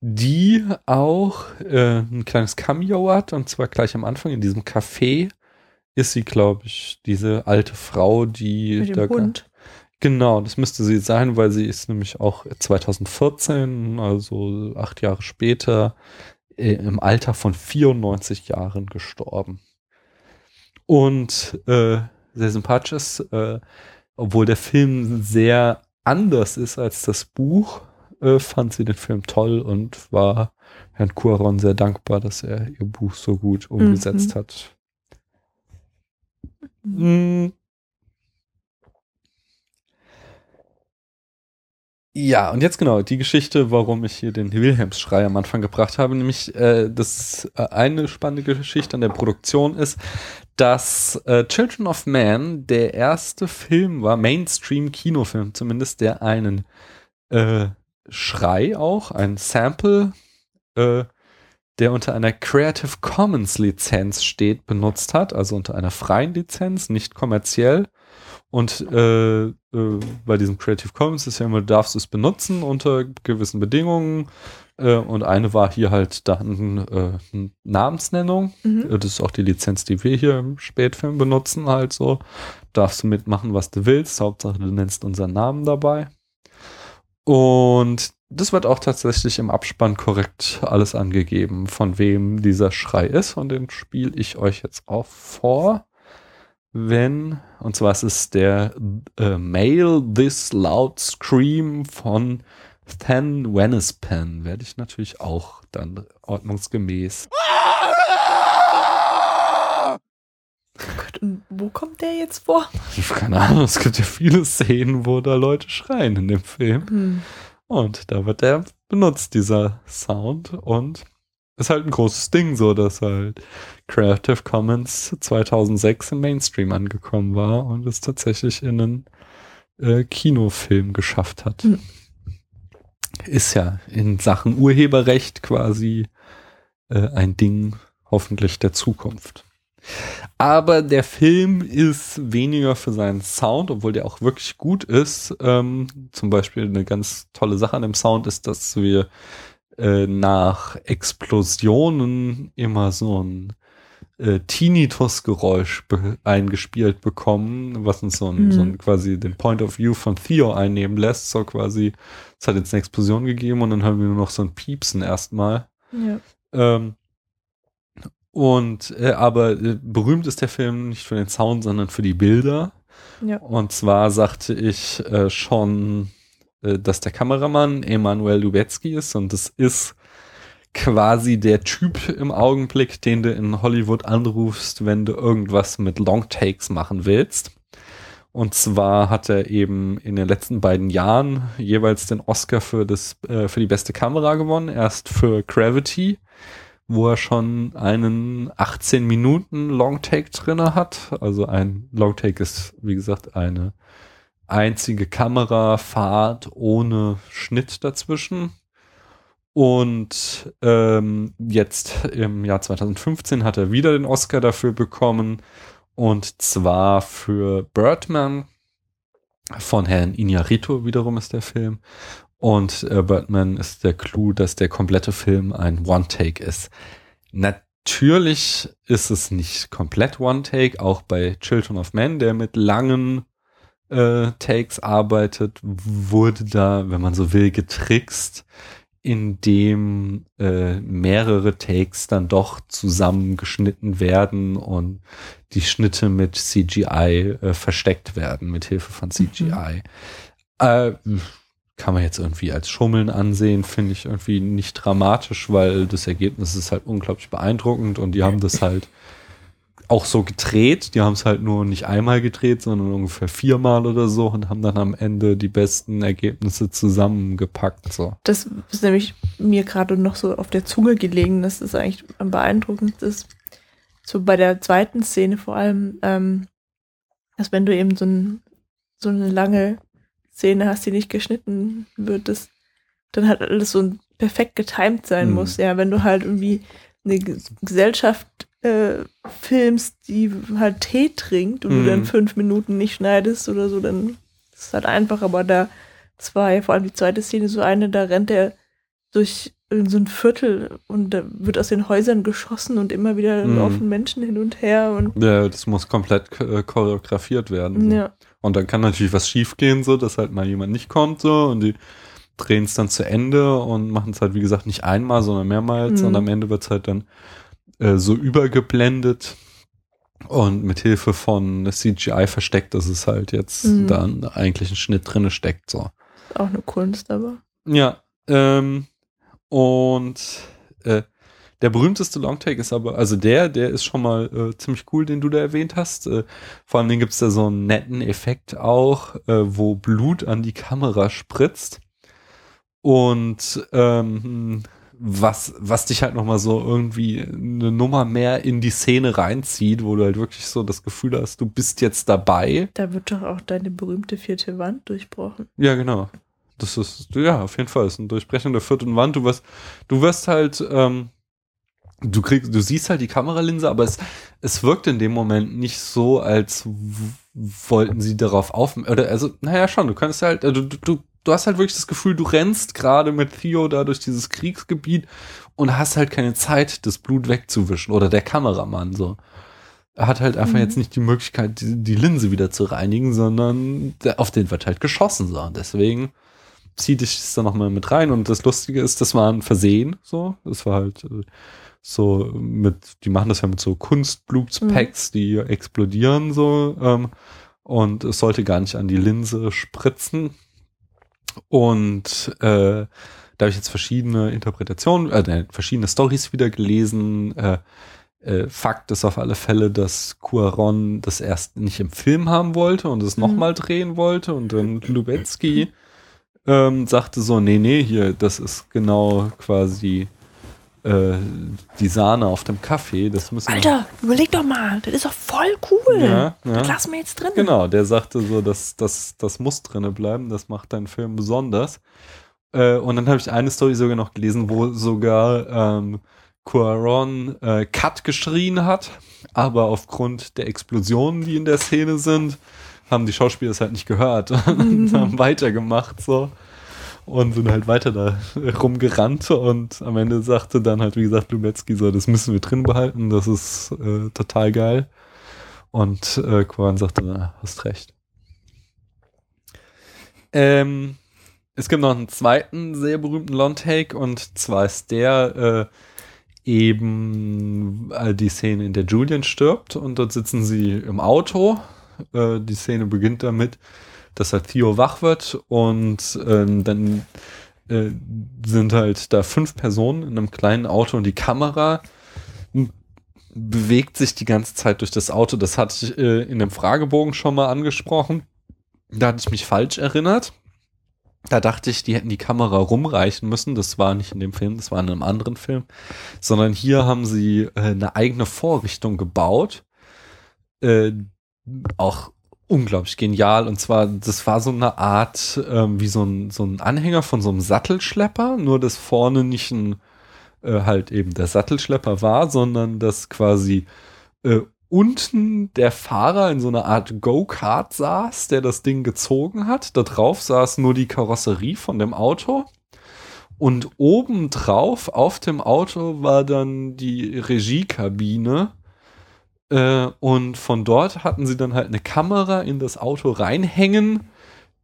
S1: die auch äh, ein kleines Cameo hat, und zwar gleich am Anfang in diesem Café ist sie, glaube ich, diese alte Frau, die
S2: Mit
S1: da
S2: dem Hund.
S1: Genau, das müsste sie sein, weil sie ist nämlich auch 2014, also acht Jahre später, äh, im Alter von 94 Jahren gestorben. Und äh, sehr sympathisch ist, äh, obwohl der Film sehr anders ist als das Buch, äh, fand sie den Film toll und war Herrn Cuaron sehr dankbar, dass er ihr Buch so gut umgesetzt hat. Mm. Ja, und jetzt genau die Geschichte, warum ich hier den Wilhelmsschrei am Anfang gebracht habe, nämlich äh, das äh, eine spannende Geschichte an der Produktion ist, dass äh, Children of Man der erste Film war, Mainstream-Kinofilm zumindest, der einen äh, Schrei auch, ein Sample, äh, der unter einer Creative Commons Lizenz steht, benutzt hat, also unter einer freien Lizenz, nicht kommerziell. Und äh, äh, bei diesem Creative Commons ist ja immer, du darfst es benutzen unter gewissen Bedingungen. Äh, und eine war hier halt dann äh, eine Namensnennung.
S2: Mhm.
S1: Äh, Das ist auch die Lizenz, die wir hier im Spätfilm benutzen, halt so. Darfst du mitmachen, was du willst. Hauptsache, du nennst unseren Namen dabei. Und das wird auch tatsächlich im Abspann korrekt alles angegeben, von wem dieser Schrei ist. Und den spiele ich euch jetzt auch vor. Wenn, und zwar ist es der äh, Mail This Loud Scream von Than Wenispan. Werde ich natürlich auch dann ordnungsgemäß.
S2: Gott, und wo kommt der jetzt vor?
S1: Keine Ahnung, es gibt ja viele Szenen, wo da Leute schreien in dem Film.
S2: Hm.
S1: Und da wird der benutzt, dieser Sound. Und ist halt ein großes Ding, so dass halt Creative Commons 2006 im Mainstream angekommen war und es tatsächlich in einen äh, Kinofilm geschafft hat.
S2: Hm.
S1: Ist ja in Sachen Urheberrecht quasi äh, ein Ding hoffentlich der Zukunft. Aber der Film ist weniger für seinen Sound, obwohl der auch wirklich gut ist. Ähm, zum Beispiel eine ganz tolle Sache an dem Sound ist, dass wir äh, nach Explosionen immer so ein äh, Tinnitus-Geräusch be eingespielt bekommen, was uns so ein,
S2: Mhm.
S1: so ein quasi den Point of View von Theo einnehmen lässt. So quasi, es hat jetzt eine Explosion gegeben und dann haben wir nur noch so ein Piepsen erstmal.
S2: Ja.
S1: Ähm, und äh, aber äh, berühmt ist der Film nicht für den Sound, sondern für die Bilder.
S2: Ja.
S1: Und zwar sagte ich äh, schon, dass der Kameramann Emanuel Lubezki ist und das ist quasi der Typ im Augenblick, den du in Hollywood anrufst, wenn du irgendwas mit Longtakes machen willst. Und zwar hat er eben in den letzten beiden Jahren jeweils den Oscar für das äh, für die beste Kamera gewonnen. Erst für Gravity, wo er schon einen 18 Minuten Longtake drinne hat. Also ein Longtake ist wie gesagt eine einzige Kamerafahrt ohne Schnitt dazwischen. Und ähm, jetzt im Jahr 2015 hat er wieder den Oscar dafür bekommen. Und zwar für Birdman von Herrn Iñárritu wiederum ist der Film. Und äh, Birdman ist der Clou, dass der komplette Film ein One-Take ist. Natürlich ist es nicht komplett One-Take, auch bei Children of Men, der mit langen äh, Takes arbeitet, wurde da, wenn man so will, getrickst, indem äh, mehrere Takes dann doch zusammengeschnitten werden und die Schnitte mit CGI äh, versteckt werden, mit Hilfe von CGI. Äh, kann man jetzt irgendwie als Schummeln ansehen, finde ich irgendwie nicht dramatisch, weil das Ergebnis ist halt unglaublich beeindruckend und die haben das halt auch so gedreht. Die haben es halt nur nicht einmal gedreht, sondern ungefähr viermal oder so und haben dann am Ende die besten Ergebnisse zusammengepackt. So.
S2: Das ist nämlich mir gerade noch so auf der Zunge gelegen, dass das eigentlich am beeindruckendsten ist. So bei der zweiten Szene vor allem, ähm, dass wenn du eben so, ein, so eine lange Szene hast, die nicht geschnitten wird, das, dann halt alles so perfekt getimed sein
S1: Mhm.
S2: muss. Ja, wenn du halt irgendwie eine Gesellschaft äh, filmst, die halt Tee trinkt und
S1: Mhm.
S2: du dann fünf Minuten nicht schneidest oder so, dann ist es halt einfach, aber da zwei, vor allem die zweite Szene, so eine, da rennt er durch so ein Viertel und da wird aus den Häusern geschossen und immer wieder
S1: Mhm.
S2: laufen Menschen hin und her und
S1: Ja, das muss komplett äh, choreografiert werden. So.
S2: ja,
S1: Und dann kann natürlich was schiefgehen, so, dass halt mal jemand nicht kommt, so, und die drehen es dann zu Ende und machen es halt, wie gesagt, nicht einmal, sondern mehrmals.
S2: Mhm.
S1: Und am Ende wird es halt dann äh, so übergeblendet und mit Hilfe von CGI versteckt, dass es halt jetzt
S2: Mhm.
S1: dann eigentlich ein Schnitt drinne steckt, so.
S2: ist auch eine Kunst, aber
S1: Ja, ähm, und äh, der berühmteste Longtake ist aber, also der, der ist schon mal äh, ziemlich cool, den du da erwähnt hast. Äh, vor allem gibt es da so einen netten Effekt auch, äh, wo Blut an die Kamera spritzt. Und ähm, was, was dich halt nochmal so irgendwie eine Nummer mehr in die Szene reinzieht, wo du halt wirklich so das Gefühl hast, du bist jetzt dabei.
S2: da wird doch auch deine berühmte vierte Wand durchbrochen.
S1: Ja, genau. Das ist, ja, auf jeden Fall. Ist ein Durchbrechen der vierten Wand. Du wirst, du wirst halt, ähm, du kriegst, du siehst halt die Kameralinse, aber es, es wirkt in dem Moment nicht so, als wollten sie darauf auf, oder, also, naja, schon, du kannst halt, äh, du, du, du, du hast halt wirklich das Gefühl, du rennst gerade mit Theo da durch dieses Kriegsgebiet und hast halt keine Zeit, das Blut wegzuwischen oder der Kameramann, so. Er hat halt einfach
S2: Mhm.
S1: jetzt nicht die Möglichkeit, die, die Linse wieder zu reinigen, sondern der, auf den wird halt geschossen, so. Und deswegen zieht dich das dann nochmal mit rein. Und das Lustige ist, das war ein Versehen, so. Das war halt äh, so mit, die machen das ja mit so Kunstblutspacks, die explodieren so. Ähm, und es sollte gar nicht an die Linse spritzen. Und äh, da habe ich jetzt verschiedene Interpretationen, äh, verschiedene Stories wieder gelesen. Äh, äh, Fakt ist auf alle Fälle, dass Cuaron das erst nicht im Film haben wollte und es
S2: Mhm.
S1: nochmal drehen wollte und dann Lubetzky ähm, sagte so, nee, nee, hier, das ist genau quasi äh, die Sahne auf dem Kaffee. Das müssen wir-
S2: Alter, überleg doch mal, das ist doch voll cool.
S1: Ja, ja.
S2: Das lassen wir jetzt drin.
S1: Genau, der sagte so, das, das, das muss drinne bleiben, das macht deinen Film besonders. Äh, und dann habe ich eine Story sogar noch gelesen, wo sogar ähm, Cuaron äh, Cut geschrien hat, aber aufgrund der Explosionen, die in der Szene sind, haben die Schauspieler es halt nicht gehört und haben weitergemacht so und sind halt weiter da rumgerannt und am Ende sagte dann halt, wie gesagt, Lubetzky so, das müssen wir drin behalten, das ist äh, total geil. Und äh, Koran sagte, na, hast recht. Ähm, es gibt noch einen zweiten sehr berühmten Long-Take und zwar ist der äh, eben die Szene, in der Julian stirbt und dort sitzen sie im Auto. Äh, die Szene beginnt damit, dass halt Theo wach wird und ähm, dann äh, sind halt da fünf Personen in einem kleinen Auto und die Kamera bewegt sich die ganze Zeit durch das Auto. Das hatte ich äh, in dem Fragebogen schon mal angesprochen. Da hatte ich mich falsch erinnert. Da dachte ich, die hätten die Kamera rumreichen müssen. Das war nicht in dem Film, das war in einem anderen Film. Sondern hier haben sie äh, eine eigene Vorrichtung gebaut. Äh, auch unglaublich genial. Und zwar, das war so eine Art, ähm, wie so ein, so ein Anhänger von so einem Sattelschlepper, nur dass vorne nicht ein äh, halt eben der Sattelschlepper war, sondern dass quasi äh, unten der Fahrer in so einer Art Go-Kart saß, der das Ding gezogen hat. Da drauf saß nur die Karosserie von dem Auto. Und oben drauf auf dem Auto war dann die Regiekabine. Äh, und von dort hatten sie dann halt eine Kamera in das Auto reinhängen,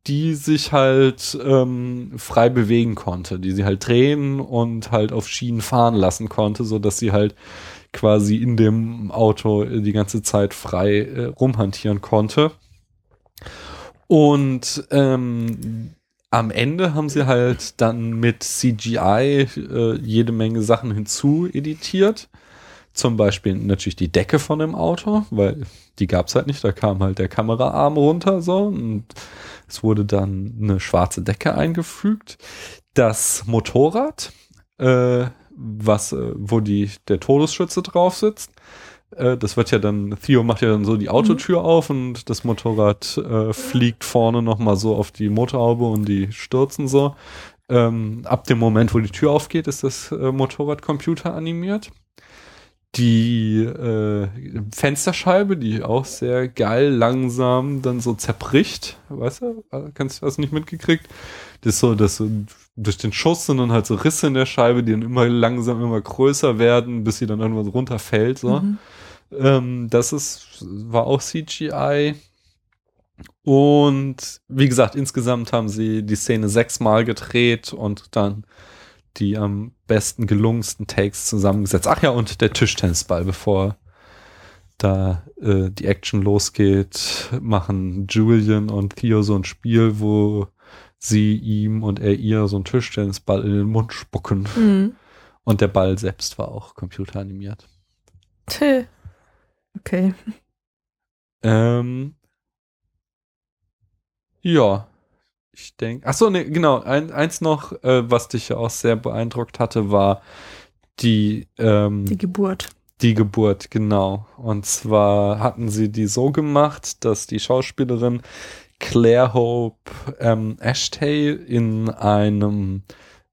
S1: die sich halt ähm, frei bewegen konnte, die sie halt drehen und halt auf Schienen fahren lassen konnte, so dass sie halt quasi in dem Auto die ganze Zeit frei äh, rumhantieren konnte. Und ähm, am Ende haben sie halt dann mit CGI äh, jede Menge Sachen hinzu editiert. Zum Beispiel natürlich die Decke von dem Auto, weil die gab's halt nicht. Da kam halt der Kameraarm runter so und es wurde dann eine schwarze Decke eingefügt. Das Motorrad, äh, was, äh, wo die, der Todesschütze drauf sitzt, äh, das wird ja dann, Theo macht ja dann so die Autotür auf und das Motorrad äh, fliegt vorne nochmal so auf die Motorhaube und die stürzen so. Ähm, ab dem Moment, wo die Tür aufgeht, ist das äh, Motorrad computeranimiert. Die äh, Fensterscheibe, die auch sehr geil langsam dann so zerbricht, weißt du, kannst du das nicht mitgekriegt? Das so, dass so durch den Schuss sind dann halt so Risse in der Scheibe, die dann immer langsam immer größer werden, bis sie dann irgendwann runterfällt. So.
S2: Mhm.
S1: Ähm, das ist, war auch CGI. Und wie gesagt, insgesamt haben sie die Szene sechsmal gedreht und dann die am besten gelungensten Takes zusammengesetzt. Ach ja, und der Tischtennisball, bevor da äh, die Action losgeht, machen Julian und Theo so ein Spiel, wo sie ihm und er ihr so einen Tischtennisball in den Mund spucken.
S2: Mhm.
S1: Und der Ball selbst war auch computeranimiert.
S2: Tö. Okay.
S1: Ähm, ja, ich denke. Ach so, ne, genau. Ein, eins noch, äh, was dich ja auch sehr beeindruckt hatte, war die, ähm,
S2: Die Geburt.
S1: die Geburt, genau. Und zwar hatten sie die so gemacht, dass die Schauspielerin Claire Hope ähm, Ashtay in einem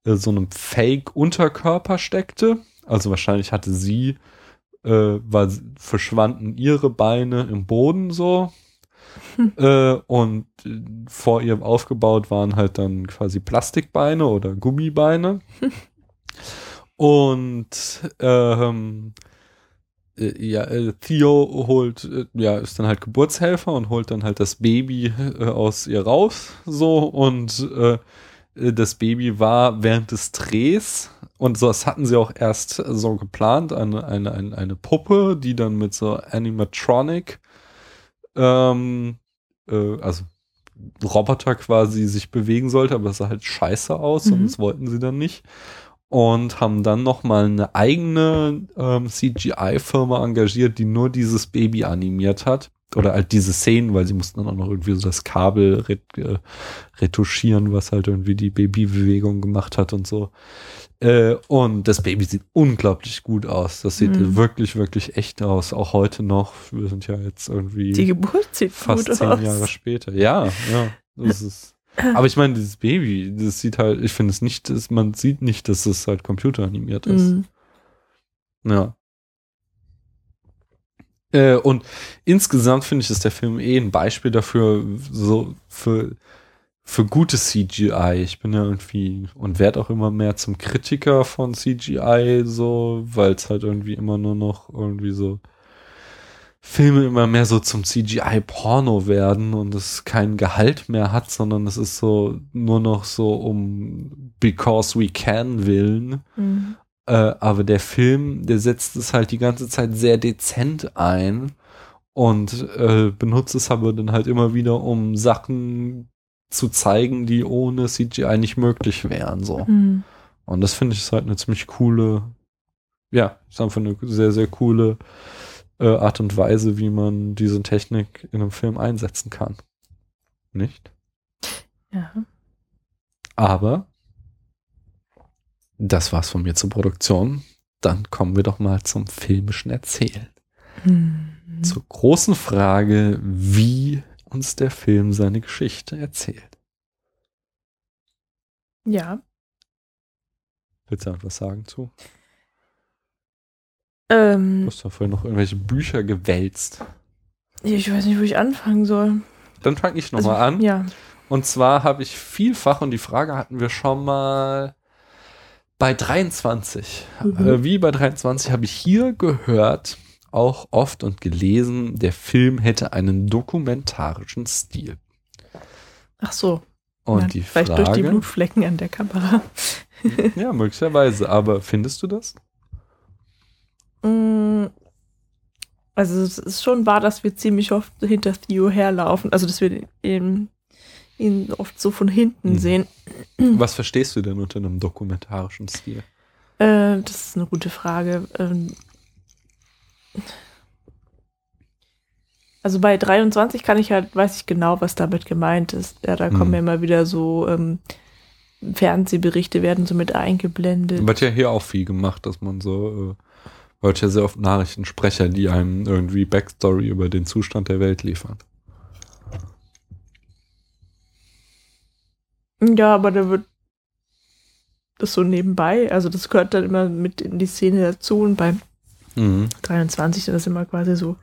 S1: äh, so einem Fake-Unterkörper steckte. Also wahrscheinlich hatte sie, äh, weil verschwanden ihre Beine im Boden so. Äh, und äh, vor ihr aufgebaut waren halt dann quasi Plastikbeine oder Gummibeine. und ähm, äh, ja, Theo holt, ja, ist dann halt Geburtshelfer und holt dann halt das Baby äh, aus ihr raus, so und äh, das Baby war während des Drehs und so, das hatten sie auch erst so geplant, eine, eine, eine, eine Puppe, die dann mit so Animatronic, ähm, äh, also Roboter quasi sich bewegen sollte, aber es sah halt scheiße aus und
S2: Mhm.
S1: das wollten sie dann nicht. Und haben dann nochmal eine eigene ähm, CGI-Firma engagiert, die nur dieses Baby animiert hat. Oder halt diese Szenen, weil sie mussten dann auch noch irgendwie so das Kabel ret äh, retuschieren, was halt irgendwie die Babybewegung gemacht hat und so. Äh, und das Baby sieht unglaublich gut aus. Das sieht
S2: Mhm.
S1: wirklich, wirklich echt aus. Auch heute noch. Wir sind ja jetzt irgendwie
S2: Die Geburt sieht
S1: fast
S2: gut
S1: zehn
S2: aus.
S1: Jahre später. Ja, ja. Das ist. Aber ich meine, dieses Baby, das sieht halt, ich finde es nicht, dass, man sieht nicht, dass es halt computeranimiert ist.
S2: Mhm.
S1: Ja. Äh, und insgesamt finde ich, ist der Film eh ein Beispiel dafür, so für, für gutes CGI. Ich bin ja irgendwie und werde auch immer mehr zum Kritiker von CGI, so, weil es halt irgendwie immer nur noch irgendwie so Filme immer mehr so zum CGI-Porno werden und es kein Gehalt mehr hat, sondern es ist so nur noch so um because we can willen.
S2: Mhm.
S1: Äh, aber der Film, der setzt es halt die ganze Zeit sehr dezent ein und äh, benutzt es aber dann halt immer wieder, um Sachen zu zeigen, die ohne CGI nicht möglich wären. So.
S2: Mhm.
S1: Und das finde ich ist halt eine ziemlich coole, ja, ist einfach eine sehr, sehr coole äh, Art und Weise, wie man diese Technik in einem Film einsetzen kann. Nicht?
S2: Ja.
S1: Aber das war's von mir zur Produktion. Dann kommen wir doch mal zum filmischen Erzählen.
S2: Mhm.
S1: Zur großen Frage, wie uns der Film seine Geschichte erzählt.
S2: Ja.
S1: Willst du etwas sagen zu?
S2: Ähm,
S1: Du hast ja vorhin noch irgendwelche Bücher gewälzt.
S2: ich weiß nicht, wo ich anfangen soll.
S1: Dann fange ich
S2: Also,
S1: nochmal an.
S2: Ja.
S1: Und zwar habe ich vielfach, und die Frage hatten wir schon mal bei 23.
S2: Mhm.
S1: Äh, wie bei 23 habe ich hier gehört, auch oft und gelesen, der Film hätte einen dokumentarischen Stil.
S2: Ach so.
S1: Und
S2: Ja,
S1: die
S2: vielleicht
S1: Frage,
S2: durch die Blutflecken an der Kamera.
S1: ja, möglicherweise, aber findest du das?
S2: Mm, Also es ist schon wahr, dass wir ziemlich oft hinter Theo herlaufen. Also dass wir ihn, ihn oft so von hinten
S1: Mhm.
S2: sehen.
S1: Was verstehst du denn unter einem dokumentarischen Stil?
S2: Äh, das ist eine gute Frage. Ähm, also bei 23 kann ich halt, weiß ich genau, was damit gemeint ist. Ja, da kommen
S1: Mhm.
S2: ja immer wieder so ähm, Fernsehberichte werden so mit eingeblendet.
S1: Wird ja hier auch viel gemacht, dass man so, äh, hört ja sehr oft Nachrichtensprecher, die einem irgendwie Backstory über den Zustand der Welt liefern.
S2: Ja, aber da wird das so nebenbei, also das gehört dann immer mit in die Szene dazu und bei
S1: Mhm.
S2: 23 sind das immer quasi so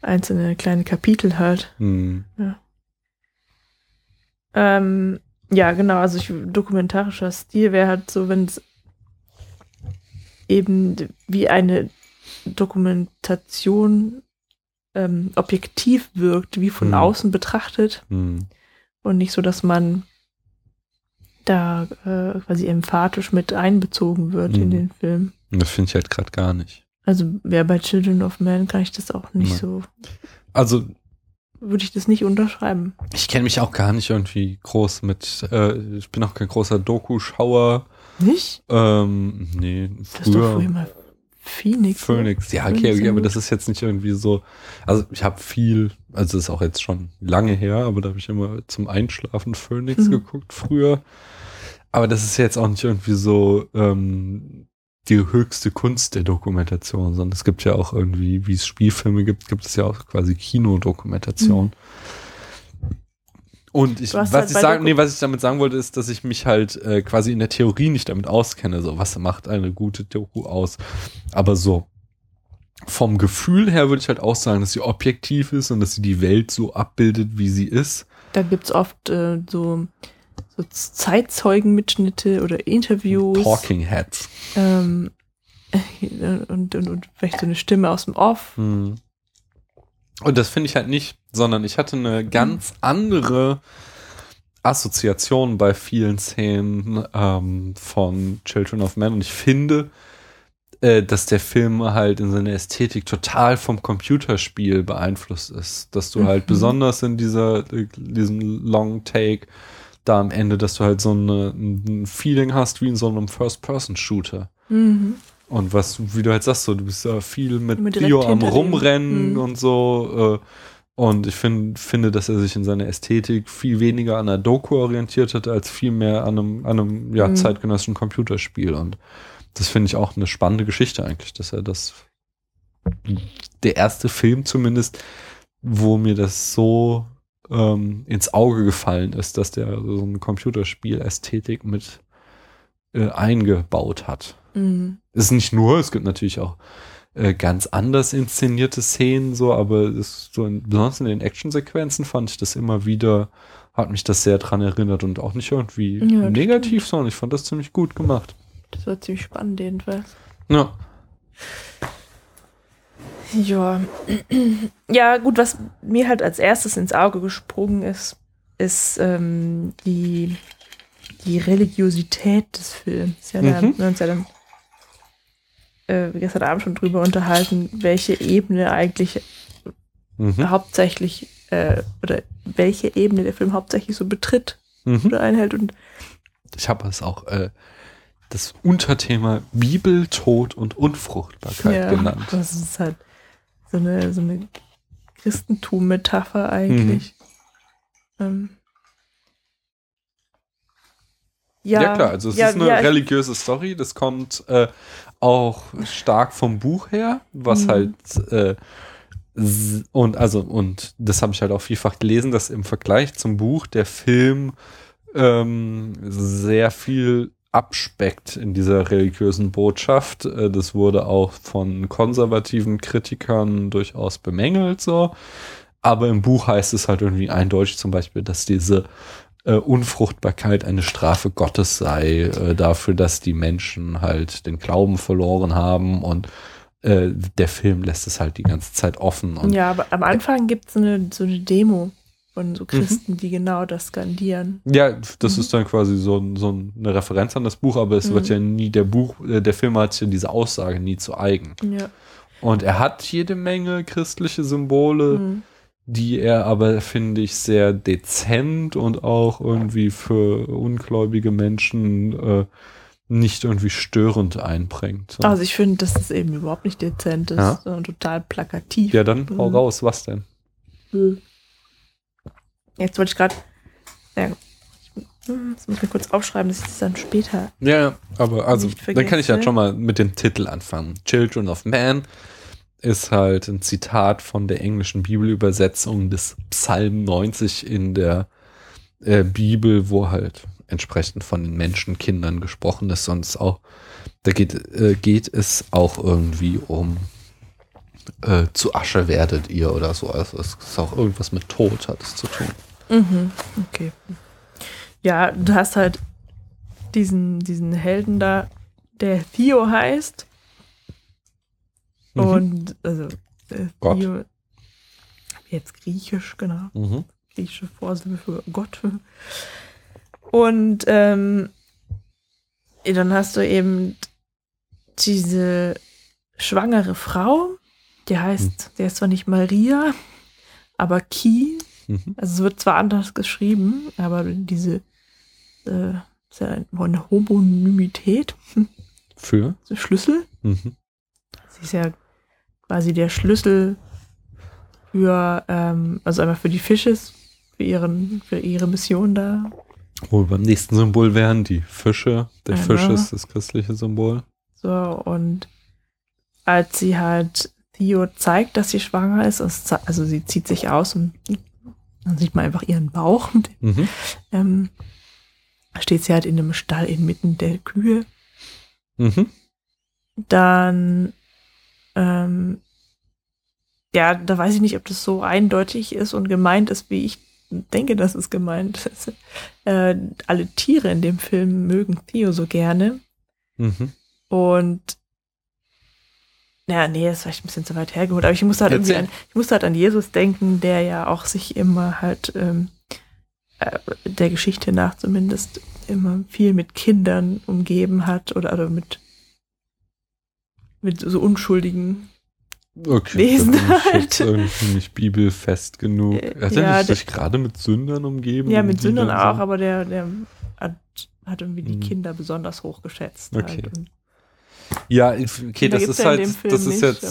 S2: einzelne kleine Kapitel halt.
S1: Mhm.
S2: Ähm, ja, genau, also ich, dokumentarischer Stil wäre halt so, wenn es eben wie eine Dokumentation ähm, objektiv wirkt, wie von
S1: Hm.
S2: außen betrachtet
S1: Mhm.
S2: und nicht so, dass man da äh, quasi emphatisch mit einbezogen wird in
S1: Hm.
S2: den Film.
S1: Das finde ich halt gerade gar nicht.
S2: Also ja, bei Children of Man kann ich das auch nicht
S1: Nein.
S2: so,
S1: Also
S2: würde ich das nicht unterschreiben.
S1: ich kenne mich auch gar nicht irgendwie groß mit, äh, ich bin auch kein großer Doku-Schauer.
S2: Nicht?
S1: Ähm, nee,
S2: Das ist doch
S1: früher.
S2: früher mal Phoenix.
S1: Phoenix, ja, okay, okay, aber das ist jetzt nicht irgendwie so. Also ich habe viel, also das ist auch jetzt schon lange her, aber da habe ich immer zum Einschlafen Phoenix
S2: Mhm.
S1: geguckt früher. Aber das ist jetzt auch nicht irgendwie so ähm, die höchste Kunst der Dokumentation, sondern es gibt ja auch irgendwie, wie es Spielfilme gibt, gibt es ja auch quasi Kinodokumentation. Und ich, was
S2: halt
S1: ich sagen, nee, was ich damit sagen wollte, ist, dass ich mich halt äh, quasi in der Theorie nicht damit auskenne. So, was macht eine gute Doku aus? Aber so vom Gefühl her würde ich halt auch sagen, dass sie objektiv ist und dass sie die Welt so abbildet, wie sie ist.
S2: Da gibt es oft äh, so, so Zeitzeugenmitschnitte oder Interviews.
S1: Talking Heads.
S2: Ähm, und, und, und vielleicht so eine Stimme aus dem Off.
S1: Hm. Und das finde ich halt nicht, sondern ich hatte eine ganz andere Assoziation bei vielen Szenen ähm, von Children of Men und ich finde, äh, dass der Film halt in seiner Ästhetik total vom Computerspiel beeinflusst ist. Dass du halt
S2: Mhm.
S1: besonders in dieser, diesem Long Take da am Ende, dass du halt so eine, ein Feeling hast wie in so einem First-Person-Shooter.
S2: Mhm.
S1: Und was, wie du halt sagst, so, du bist ja viel mit
S2: direkt
S1: Bio am. Rumrennen
S2: Mhm.
S1: und so. Äh, und ich find, finde, dass er sich in seiner Ästhetik viel weniger an einer Doku orientiert hat, als viel mehr an einem, an einem ja,
S2: Mhm.
S1: zeitgenössischen Computerspiel. Und das finde ich auch eine spannende Geschichte eigentlich, dass er das der erste Film zumindest, wo mir das so ähm, ins Auge gefallen ist, dass der so eine Computerspiel-Ästhetik mit äh, eingebaut hat.
S2: Mhm.
S1: Es ist nicht nur, es gibt natürlich auch äh, ganz anders inszenierte Szenen, so, aber es ist so in, besonders in den Actionsequenzen fand ich das immer wieder, hat mich das sehr dran erinnert und auch nicht irgendwie
S2: Ja,
S1: negativ, sondern ich fand das ziemlich gut gemacht.
S2: Das war ziemlich spannend jedenfalls.
S1: Ja.
S2: Ja. ja, gut, was mir halt als erstes ins Auge gesprungen ist, ist ähm, die, die Religiosität des Films. Ja, da
S1: Mhm.
S2: haben wir uns ja dann äh, gestern Abend schon drüber unterhalten, welche Ebene eigentlich
S1: Mhm.
S2: hauptsächlich äh, oder welche Ebene der Film hauptsächlich so betritt
S1: Mhm.
S2: oder einhält. Und
S1: Ich habe es auch äh, das Unterthema Bibel, Tod und Unfruchtbarkeit
S2: ja,
S1: genannt.
S2: das ist halt so eine, so eine Christentum-Metapher eigentlich.
S1: Mhm.
S2: Ähm,
S1: Ja, klar, also es
S2: ja,
S1: ist eine
S2: ja,
S1: religiöse Story, das kommt äh, auch stark vom Buch her, was
S2: Mhm.
S1: halt äh, und also und das habe ich halt auch vielfach gelesen, dass im Vergleich zum Buch der Film ähm, sehr viel abspeckt in dieser religiösen Botschaft. Äh, das wurde auch von konservativen Kritikern durchaus bemängelt so. Aber im Buch heißt es halt irgendwie eindeutig zum Beispiel, dass diese äh, Unfruchtbarkeit eine Strafe Gottes sei, äh, dafür, dass die Menschen halt den Glauben verloren haben und äh, der Film lässt es halt die ganze Zeit offen. Und
S2: ja, aber am Anfang gibt es eine, so eine Demo von
S1: Mhm.
S2: so Christen, die genau das skandieren.
S1: Ja, das
S2: Mhm.
S1: ist dann quasi so, so eine Referenz an das Buch, aber es
S2: Mhm.
S1: wird ja nie der Buch, äh, der Film hat ja diese Aussage nie zu eigen.
S2: Ja.
S1: Und er hat jede Menge christliche Symbole,
S2: Mhm.
S1: Die er aber, finde ich, sehr dezent und auch irgendwie für ungläubige Menschen äh, nicht irgendwie störend einbringt. So.
S2: Also ich finde, dass das eben überhaupt nicht dezent ist,
S1: Ja.
S2: sondern total plakativ.
S1: ja, dann hau
S2: Mhm.
S1: raus, was denn?
S2: Jetzt wollte ich gerade. Ja, das muss ich mir kurz aufschreiben, dass ich das dann später.
S1: Ja, aber also, dann kann ich ja schon mal mit dem Titel anfangen. Children of Man ist halt ein Zitat von der englischen Bibelübersetzung des Psalm 90 in der äh, Bibel, wo halt entsprechend von den Menschenkindern gesprochen ist. Sonst auch, da geht, äh, geht es auch irgendwie um äh, zu Asche werdet ihr oder so. Also es ist auch irgendwas mit Tod hat es zu tun.
S2: Mhm, okay. Ja, du hast halt diesen, diesen Helden da, der Theo heißt.
S1: Mhm.
S2: Und also äh,
S1: Gott.
S2: Theo, jetzt griechisch, genau.
S1: Mhm.
S2: griechische Vorsilbe für Gott. Und ähm, dann hast du eben diese schwangere Frau, die heißt, die heißt zwar nicht Maria, aber Ki.
S1: Mhm.
S2: Also es wird zwar anders geschrieben, aber diese äh, ist ja eine Homonymität,
S1: Für?
S2: Schlüssel.
S1: Mhm.
S2: Sie ist ja quasi der Schlüssel für, ähm, also einmal für die Fisches, für, ihren, für ihre Mission da.
S1: Wo wir beim nächsten Symbol wären, die Fische. Der
S2: Genau.
S1: Fisch ist das christliche Symbol.
S2: So, und als sie halt Theo zeigt, dass sie schwanger ist, also sie zieht sich aus und dann sieht man einfach ihren Bauch.
S1: Mhm.
S2: Ähm, steht sie halt in einem Stall inmitten der Kühe.
S1: Mhm.
S2: Dann, ähm, ja, da weiß ich nicht, ob das so eindeutig ist und gemeint ist, wie ich denke, dass es gemeint ist. Äh, alle Tiere in dem Film mögen Theo so gerne.
S1: Mhm.
S2: Und ja, nee, das ist vielleicht ein bisschen zu weit hergeholt. Aber ich musste halt irgendwie an, ich musste halt an Jesus denken, der ja auch sich immer halt ähm, äh, der Geschichte nach zumindest immer viel mit Kindern umgeben hat oder, oder mit, mit so unschuldigen.
S1: Okay,
S2: Wesen
S1: da bin ich
S2: halt.
S1: irgendwie nicht bibelfest genug.
S2: Äh,
S1: Hat
S2: ja,
S1: er nicht
S2: der-
S1: sich gerade mit Sündern umgeben?
S2: Ja, mit Sündern
S1: dann
S2: auch, aber der, der hat, hat irgendwie die
S1: Mhm.
S2: Kinder besonders hochgeschätzt.
S1: Okay.
S2: Halt. Und
S1: Ja, ich- okay, das ist
S2: ja
S1: halt, das ist
S2: nicht,
S1: jetzt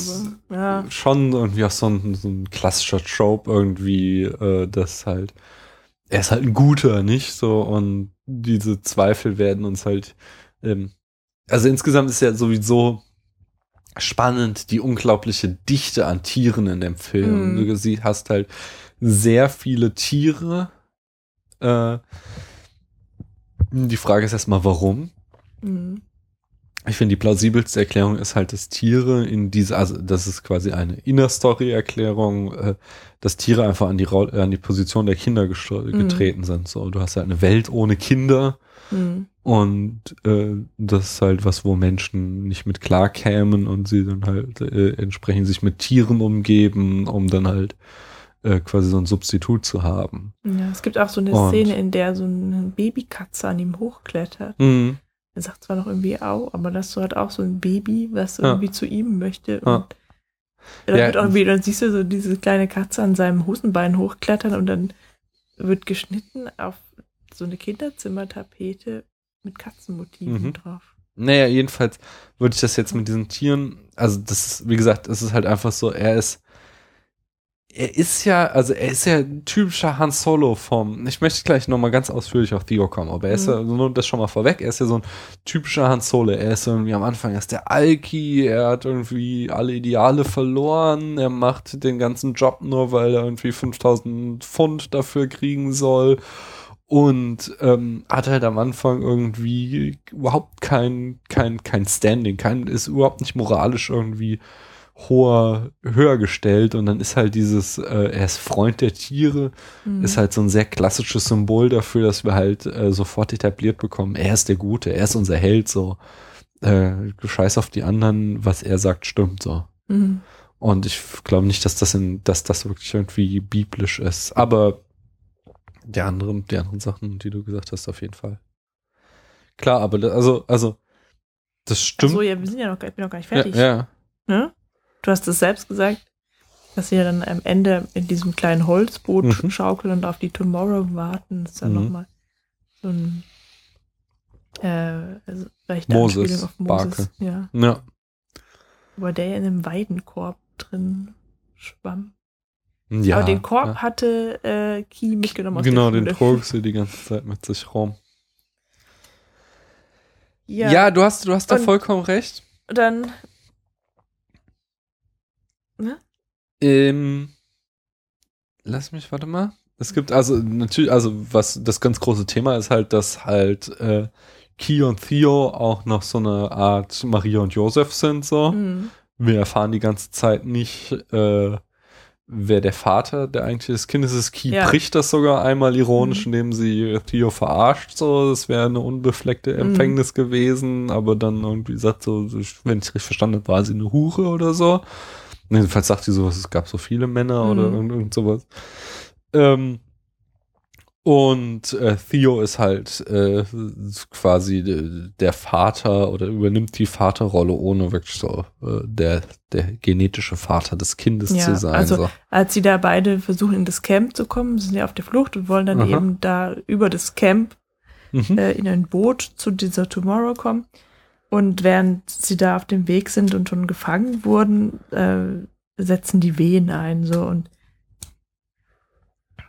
S2: aber, ja.
S1: schon irgendwie auch so ein, so ein klassischer Trope irgendwie, äh, dass halt, er ist halt ein guter, nicht so, und diese Zweifel werden uns halt, ähm, also insgesamt ist ja sowieso spannend die unglaubliche Dichte an Tieren in dem Film.
S2: Mhm.
S1: Du sie hast halt sehr viele Tiere. Äh, die Frage ist erstmal, warum?
S2: Mhm.
S1: Ich finde, die plausibelste Erklärung ist halt, dass Tiere in diese, also das ist quasi eine Inner-Story-Erklärung, äh, dass Tiere einfach an die, an die Position der Kinder
S2: Mhm.
S1: getreten sind. So, du hast halt eine Welt ohne Kinder
S2: Mhm.
S1: und äh, das ist halt was, wo Menschen nicht mit klarkämen und sie dann halt äh, entsprechend sich mit Tieren umgeben, um dann halt äh, quasi so ein Substitut zu haben.
S2: Ja, es gibt auch so eine
S1: Und-
S2: Szene, in der so eine Babykatze an ihm hochklettert.
S1: Mhm.
S2: Er sagt zwar noch irgendwie au, aber das so halt auch so ein Baby, was
S1: Ja.
S2: irgendwie zu ihm möchte.
S1: Ja.
S2: Und dann,
S1: Ja.
S2: wird auch irgendwie, dann siehst du so diese kleine Katze an seinem Hosenbein hochklettern und dann wird geschnitten auf so eine Kinderzimmertapete mit Katzenmotiven
S1: Mhm.
S2: drauf.
S1: Naja, jedenfalls würde ich das jetzt mit diesen Tieren, also das ist, wie gesagt, es ist halt einfach so, er ist, er ist ja, also er ist ja ein typischer Han Solo vom, ich möchte gleich nochmal ganz ausführlich auf Theo kommen, aber er ist
S2: Mhm.
S1: ja, nur das schon mal vorweg, er ist ja so ein typischer Han Solo, er ist irgendwie am Anfang, er ist der Alki, er hat irgendwie alle Ideale verloren, er macht den ganzen Job nur, weil er irgendwie 5000 Pfund dafür kriegen soll und ähm, hat halt am Anfang irgendwie überhaupt kein, kein, kein Standing, kein, ist überhaupt nicht moralisch irgendwie hoher, höher gestellt und dann ist halt dieses, äh, er ist Freund der Tiere,
S2: Mhm.
S1: ist halt so ein sehr klassisches Symbol dafür, dass wir halt äh, sofort etabliert bekommen, er ist der Gute, er ist unser Held, so. Äh, scheiß auf die anderen, was er sagt, stimmt so.
S2: Mhm.
S1: Und ich glaube nicht, dass das in, dass das wirklich irgendwie biblisch ist. Aber die anderen, die anderen Sachen, die du gesagt hast, auf jeden Fall. Klar, aber da, also, also, das stimmt.
S2: Achso, ja, wir sind ja noch, gar- ich bin noch gar nicht
S1: ja,
S2: fertig.
S1: ja.
S2: Ne? Du hast es selbst gesagt, dass sie ja dann am Ende in diesem kleinen Holzboot
S1: Mhm.
S2: schaukeln und auf die Tomorrow warten. Das ist dann
S1: Mhm.
S2: nochmal so ein äh, also leichte
S1: Moses,
S2: auf Moses.
S1: Barke.
S2: Ja.
S1: ja.
S2: Wobei der ja in einem Weidenkorb drin schwamm.
S1: Ja
S2: Aber den Korb
S1: ja.
S2: hatte äh, Key mitgenommen aus
S1: Genau,
S2: der
S1: den trug sie die ganze Zeit mit sich rum.
S2: Ja,
S1: Ja, du hast, du hast da vollkommen recht.
S2: dann
S1: Ähm, lass mich, warte mal. Es gibt also natürlich, also was das ganz große Thema ist halt, dass halt äh, Key und Theo auch noch so eine Art Maria und Josef sind so.
S2: hm,
S1: Wir erfahren die ganze Zeit nicht, äh, wer der Vater der eigentlich des Kindes ist. Key
S2: Ja.
S1: bricht das sogar einmal ironisch,
S2: Mhm.
S1: indem sie Theo verarscht, so. Das wäre eine unbefleckte
S2: Mhm.
S1: Empfängnis gewesen, aber dann irgendwie sagt so, wenn ich richtig verstanden habe, war sie eine Hure oder so. Jedenfalls sagt sie sowas, es gab so viele Männer oder
S2: Mhm.
S1: irgend, irgend sowas. Ähm, und äh, Theo ist halt äh, quasi de- der Vater oder übernimmt die Vaterrolle, ohne wirklich so äh, der, der genetische Vater des Kindes
S2: Ja,
S1: zu sein.
S2: also
S1: so.
S2: als sie da beide versuchen in das Camp zu kommen, sind ja auf der Flucht und wollen dann
S1: Aha.
S2: eben da über das Camp
S1: Mhm.
S2: äh, in ein Boot zu dieser Tomorrow kommen. Und während sie da auf dem Weg sind und schon gefangen wurden, äh, setzen die Wehen ein, so und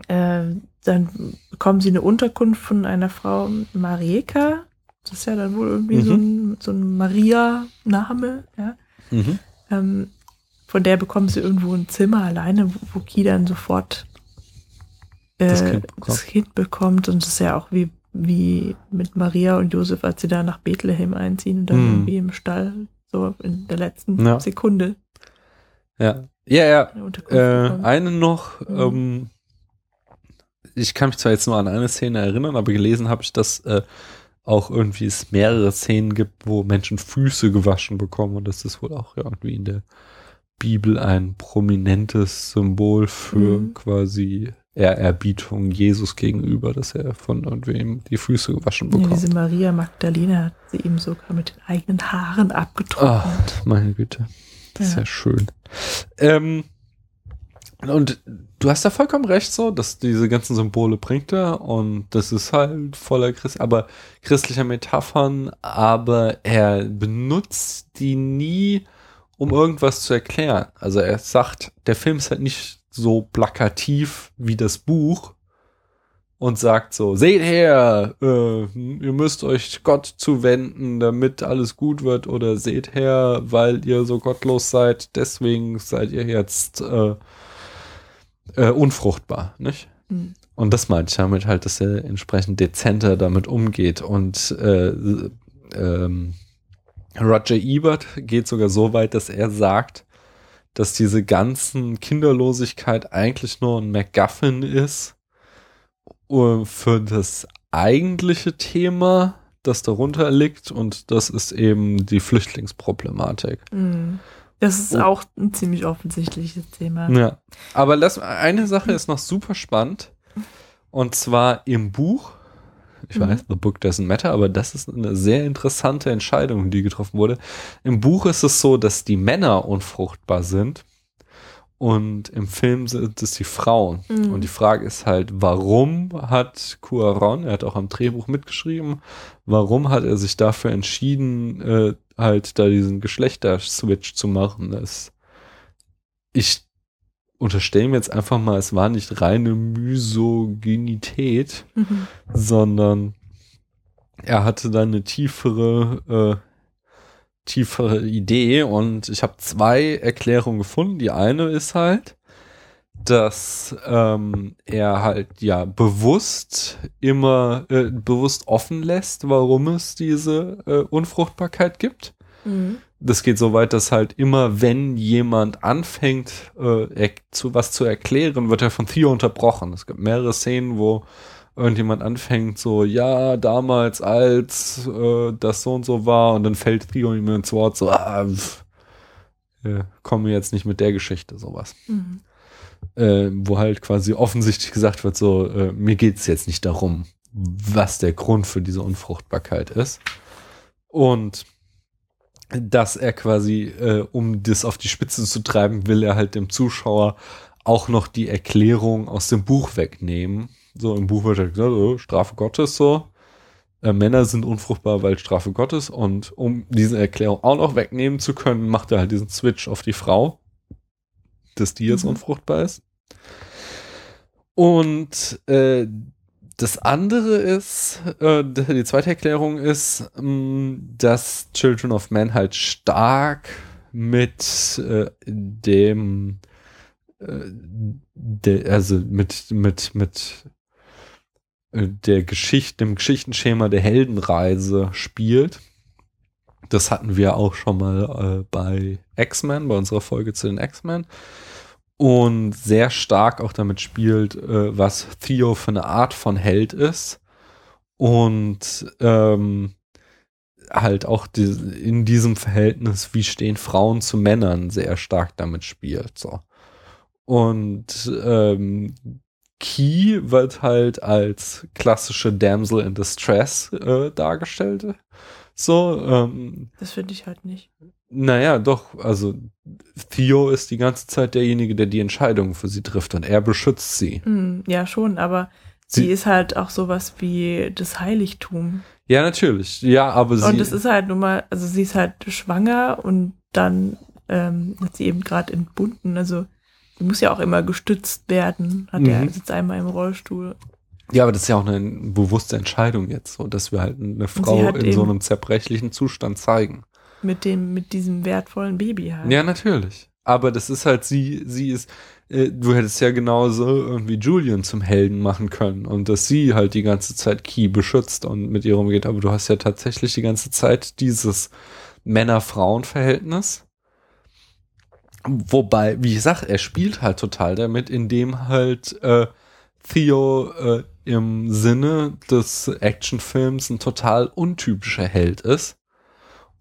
S2: äh, dann bekommen sie eine Unterkunft von einer Frau, Marieka. Das ist ja dann wohl irgendwie so ein, so ein Maria-Name, ja.
S1: Mhm.
S2: Ähm, von der bekommen sie irgendwo ein Zimmer alleine, wo, wo Ki dann sofort äh,
S1: Das Kind bekommt.
S2: das Kind bekommt. Und das ist ja auch wie, wie mit Maria und Josef, als sie da nach Bethlehem einziehen und dann
S1: Mhm.
S2: irgendwie im Stall, so in der letzten
S1: Ja.
S2: Sekunde
S1: Ja, ja, ja. Äh,
S2: bekommen.
S1: eine noch,
S2: Mhm.
S1: ähm, ich kann mich zwar jetzt nur an eine Szene erinnern, aber gelesen habe ich, dass äh, auch irgendwie es mehrere Szenen gibt, wo Menschen Füße gewaschen bekommen und das ist wohl auch irgendwie in der Bibel ein prominentes Symbol für
S2: Mhm.
S1: quasi Ehrerbietung Jesus gegenüber, dass er von irgendwem die Füße gewaschen
S2: Ja,
S1: bekommt.
S2: diese Maria Magdalena hat sie ihm sogar mit den eigenen Haaren abgetrocknet.
S1: Ach, meine Güte. Das ist
S2: Ja.
S1: ja schön. Ähm, und du hast da vollkommen recht so, dass diese ganzen Symbole bringt er und das ist halt voller Christ, aber christlicher Metaphern, aber er benutzt die nie, um irgendwas zu erklären. Also er sagt, der Film ist halt nicht so plakativ wie das Buch und sagt so, seht her, äh, ihr müsst euch Gott zuwenden, damit alles gut wird oder seht her, weil ihr so gottlos seid, deswegen seid ihr jetzt äh, äh, unfruchtbar, nicht?
S2: Hm.
S1: Und das meinte ich damit halt, dass er entsprechend dezenter damit umgeht. Und äh, ähm, Roger Ebert geht sogar so weit, dass er sagt, dass diese ganzen Kinderlosigkeit eigentlich nur ein MacGuffin ist äh, für das eigentliche Thema, das darunter liegt. Und das ist eben die Flüchtlingsproblematik.
S2: Hm. Das ist
S1: Oh.
S2: auch ein ziemlich offensichtliches Thema.
S1: Ja. Aber lass, eine Sache ist noch super spannend. Und zwar im Buch. Ich
S2: Mhm.
S1: weiß, The Book doesn't matter, aber das ist eine sehr interessante Entscheidung, die getroffen wurde. Im Buch ist es so, dass die Männer unfruchtbar sind. Und im Film sind es die Frauen.
S2: Mhm.
S1: Und die Frage ist halt, warum hat Cuaron, er hat auch am Drehbuch mitgeschrieben, warum hat er sich dafür entschieden, äh, halt da diesen Geschlechterswitch zu machen? Das, ich unterstelle mir jetzt einfach mal, es war nicht reine Misogynität,
S2: Mhm.
S1: sondern er hatte dann eine tiefere, äh, tiefere Idee und ich habe zwei Erklärungen gefunden. Die eine ist halt, dass ähm, er halt ja bewusst immer äh, bewusst offen lässt, warum es diese äh, Unfruchtbarkeit gibt
S2: Mhm.
S1: das geht so weit, dass halt immer, wenn jemand anfängt, äh, zu was zu erklären, wird er von Theo unterbrochen. Es gibt mehrere Szenen, wo irgendjemand anfängt, so, ja, damals, als äh, das so und so war, und dann fällt Theo ihm ins Wort, so, ah, pff, äh, komme jetzt nicht mit der Geschichte, sowas.
S2: Mhm.
S1: Äh, wo halt quasi offensichtlich gesagt wird, so, äh, mir geht's jetzt nicht darum, was der Grund für diese Unfruchtbarkeit ist. Und dass er quasi, äh, um das auf die Spitze zu treiben, will er halt dem Zuschauer auch noch die Erklärung aus dem Buch wegnehmen. So im Buch wird halt gesagt, oh, Strafe Gottes so. Äh, Männer sind unfruchtbar, weil Strafe Gottes. Und um diese Erklärung auch noch wegnehmen zu können, macht er halt diesen Switch auf die Frau, dass die jetzt
S2: Mhm.
S1: unfruchtbar ist. Und äh, das andere ist, äh, die zweite Erklärung ist, mh, dass Children of Men halt stark mit äh, dem, äh, der, also mit, mit, mit äh, der Geschichte, dem Geschichtenschema der Heldenreise spielt. Das hatten wir auch schon mal äh, bei X-Men, bei unserer Folge zu den X-Men und sehr stark auch damit spielt, äh, was Theo für eine Art von Held ist und ähm, halt auch die, in diesem Verhältnis, wie stehen Frauen zu Männern, sehr stark damit spielt. So. Und ähm, Key wird halt als klassische Damsel in Distress äh, dargestellt. So, ähm,
S2: Das finde ich halt nicht.
S1: Naja, doch, also Theo ist die ganze Zeit derjenige, der die Entscheidung für sie trifft und er beschützt sie.
S2: Hm, ja, schon, aber
S1: Sie-
S2: sie, ist halt auch sowas wie das Heiligtum.
S1: Ja, natürlich. Ja, aber sie.
S2: Und es ist halt nun mal, also sie ist halt schwanger und dann ähm, hat sie eben gerade entbunden. Also sie muss ja auch immer gestützt werden. Hat
S1: Mhm.
S2: sitzt einmal im Rollstuhl.
S1: ja, aber das ist ja auch eine bewusste Entscheidung jetzt, so dass wir halt eine Frau in so einem zerbrechlichen Zustand zeigen.
S2: Mit dem, mit diesem wertvollen Baby halt.
S1: Ja, natürlich. Aber das ist halt sie, sie ist, äh, du hättest ja genauso irgendwie Julian zum Helden machen können und dass sie halt die ganze Zeit Key beschützt und mit ihr rumgeht. Aber du hast ja tatsächlich die ganze Zeit dieses Männer-Frauen-Verhältnis. Wobei, wie ich sag, er spielt halt total damit, indem halt äh, Theo äh, im Sinne des Actionfilms ein total untypischer Held ist.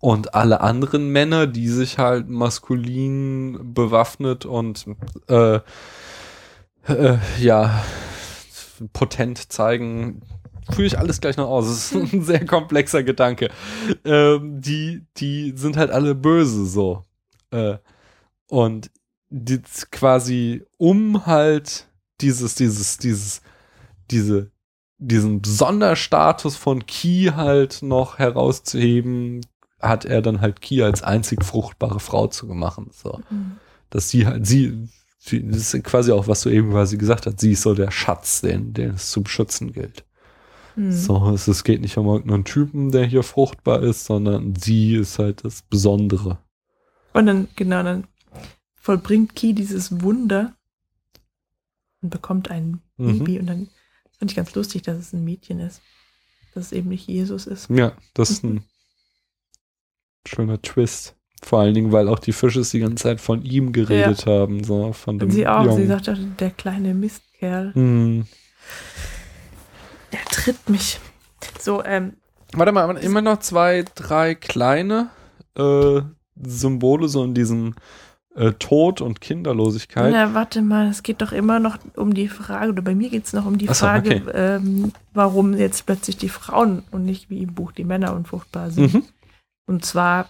S1: Und alle anderen Männer, die sich halt maskulin bewaffnet und äh, äh, ja, potent zeigen, führe ich alles gleich noch aus. Das ist ein sehr komplexer Gedanke. Ähm, die, die sind halt alle böse so. Äh, und die quasi um halt dieses, dieses, dieses, diese, diesen Sonderstatus von Ki halt noch herauszuheben, hat er dann halt Ki als einzig fruchtbare Frau zu machen. So.
S2: Mhm.
S1: Dass sie halt, sie, sie- das ist quasi auch, was du eben quasi gesagt hast, sie ist so der Schatz, den, den es zu beschützen gilt.
S2: Mhm.
S1: So, es, es geht nicht um irgendeinen Typen, der hier fruchtbar ist, sondern sie ist halt das Besondere.
S2: Und dann, genau, dann vollbringt Ki dieses Wunder und bekommt ein
S1: Mhm.
S2: Baby. Und dann fand ich ganz lustig, dass es ein Mädchen ist. Dass es eben nicht Jesus ist.
S1: Ja, das ist ein schöner Twist. Vor allen Dingen, weil auch die Fische die ganze Zeit von ihm geredet haben, so von dem
S2: Und sie auch.
S1: Jungen.
S2: Sie sagt auch, der kleine Mistkerl.
S1: Hm.
S2: Der tritt mich. So, ähm,
S1: Warte mal, immer noch zwei, drei kleine äh, Symbole so in diesem äh, Tod und Kinderlosigkeit.
S2: na, warte mal, es geht doch immer noch um die Frage, oder bei mir geht es noch um die
S1: so,
S2: Frage,
S1: okay.
S2: ähm, warum jetzt plötzlich die Frauen und nicht wie im Buch die Männer unfruchtbar sind.
S1: Mhm.
S2: Und zwar,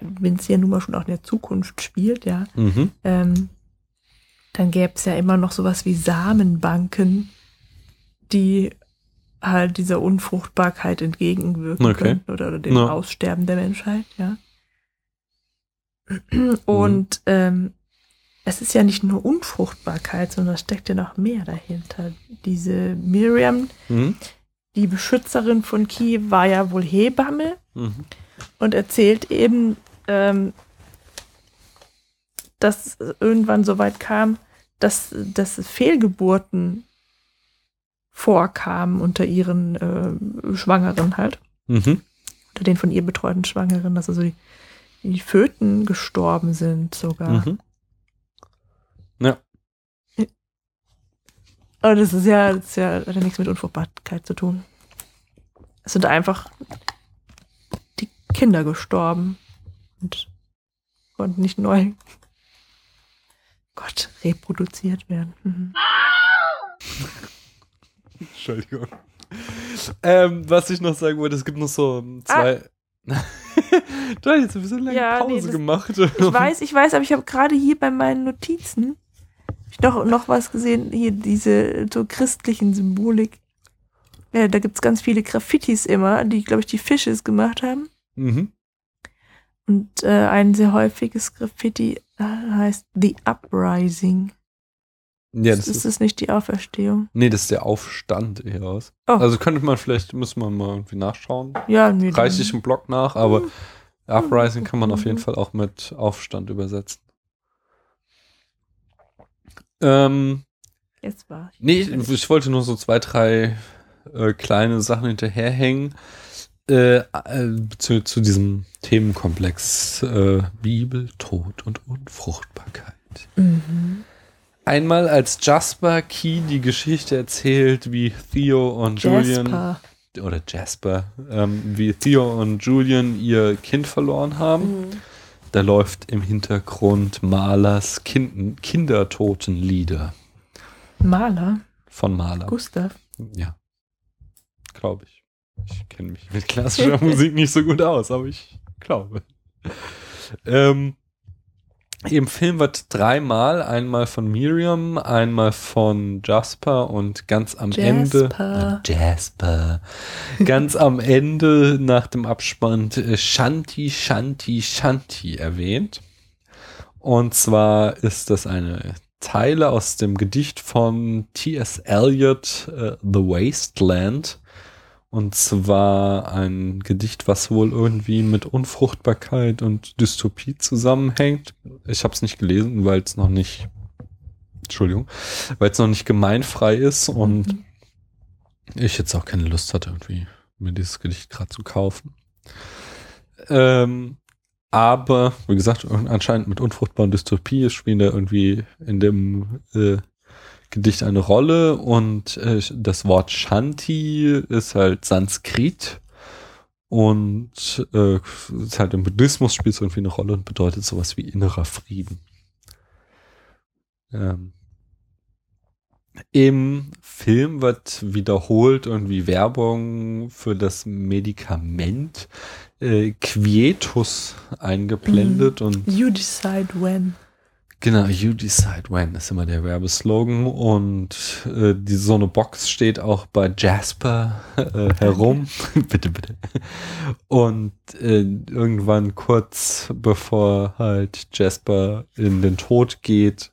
S2: wenn es ja nun mal schon auch in der Zukunft spielt, ja,
S1: Mhm.
S2: ähm, dann gäbe es ja immer noch sowas wie Samenbanken, die halt dieser Unfruchtbarkeit entgegenwirken
S1: Okay.
S2: könnten oder, oder dem
S1: Ja.
S2: Aussterben der Menschheit, ja. Und ähm, es ist ja nicht nur Unfruchtbarkeit, sondern es steckt ja noch mehr dahinter. Diese Miriam,
S1: Mhm.
S2: die Beschützerin von Ki, war ja wohl Hebamme
S1: Mhm.
S2: Und erzählt eben, ähm, dass es irgendwann so weit kam, dass, dass Fehlgeburten vorkamen unter ihren äh, Schwangeren halt,
S1: Mhm.
S2: unter den von ihr betreuten Schwangeren, dass also die, die Föten gestorben sind sogar.
S1: Mhm. Ja.
S2: Aber das ist ja, das ist ja, hat ja nichts mit Unfruchtbarkeit zu tun. Es sind einfach Kinder gestorben und konnten nicht neu Gott reproduziert werden. Mhm.
S1: Entschuldigung. Ähm, was ich noch sagen wollte, es gibt noch so zwei. du hast jetzt ein bisschen lange
S2: Ja, nee,
S1: Pause
S2: das-
S1: gemacht.
S2: Ich weiß, ich weiß, aber ich habe gerade hier bei meinen Notizen ich noch, noch was gesehen, hier diese so christlichen Symbolik. Ja, da gibt's ganz viele Graffitis immer, die, glaube ich, die Fishes gemacht haben.
S1: Mhm.
S2: Und äh, ein sehr häufiges Graffiti äh, heißt The Uprising.
S1: Ja,
S2: das ist
S1: ist,
S2: das nicht die Auferstehung?
S1: nee, das ist der Aufstand eher aus.
S2: Oh.
S1: Also könnte man vielleicht, müssen wir mal irgendwie nachschauen.
S2: Ja, nee.
S1: Reiche ich im Blog nach, aber Uprising kann man auf jeden
S2: Mhm.
S1: Fall auch mit Aufstand übersetzen. Ähm,
S2: Jetzt war ich.
S1: Nee, ich, ich wollte nur so zwei, drei äh, kleine Sachen hinterherhängen äh, äh, zu, zu diesem Themenkomplex äh, Bibel, Tod und Unfruchtbarkeit.
S2: Mhm.
S1: Einmal als Jasper Key die Geschichte erzählt, wie Theo und Julian
S2: Jasper.
S1: oder Jasper, ähm, wie Theo und Julian ihr Kind verloren haben.
S2: Mhm.
S1: Da läuft im Hintergrund Malers kind Kindertotenlieder
S2: Maler,
S1: von Maler.
S2: Gustav.
S1: Ja. Glaube ich. Ich kenne mich mit klassischer Musik nicht so gut aus, aber ich glaube. Ähm, Im Film wird dreimal, einmal von Miriam, einmal von Jasper und ganz am Ende.
S2: Jasper.
S1: Äh, Jasper. Ganz am Ende nach dem Abspann äh, Shanti, Shanti, Shanti erwähnt. Und zwar ist das eine Teile aus dem Gedicht von T.S. Eliot, äh, The Wasteland. Und zwar ein Gedicht, was wohl irgendwie mit Unfruchtbarkeit und Dystopie zusammenhängt. Ich habe es nicht gelesen, weil es noch nicht, Entschuldigung, weil es noch nicht gemeinfrei ist und
S2: Mhm.
S1: ich jetzt auch keine Lust hatte, irgendwie mir dieses Gedicht gerade zu kaufen. Ähm, aber, wie gesagt, anscheinend mit unfruchtbaren Dystopie spielen da irgendwie in dem äh, Gedicht eine Rolle und äh, das Wort Shanti ist halt Sanskrit und äh, ist halt im Buddhismus spielt es irgendwie eine Rolle und bedeutet sowas wie innerer Frieden. Ähm, Im Film wird wiederholt irgendwie Werbung für das Medikament äh, Quietus eingeblendet und
S2: You decide when.
S1: Genau, you decide when ist immer der Werbeslogan und äh, die, so eine Box steht auch bei Jasper äh, herum. bitte, bitte. Und äh, irgendwann kurz bevor halt Jasper in den Tod geht,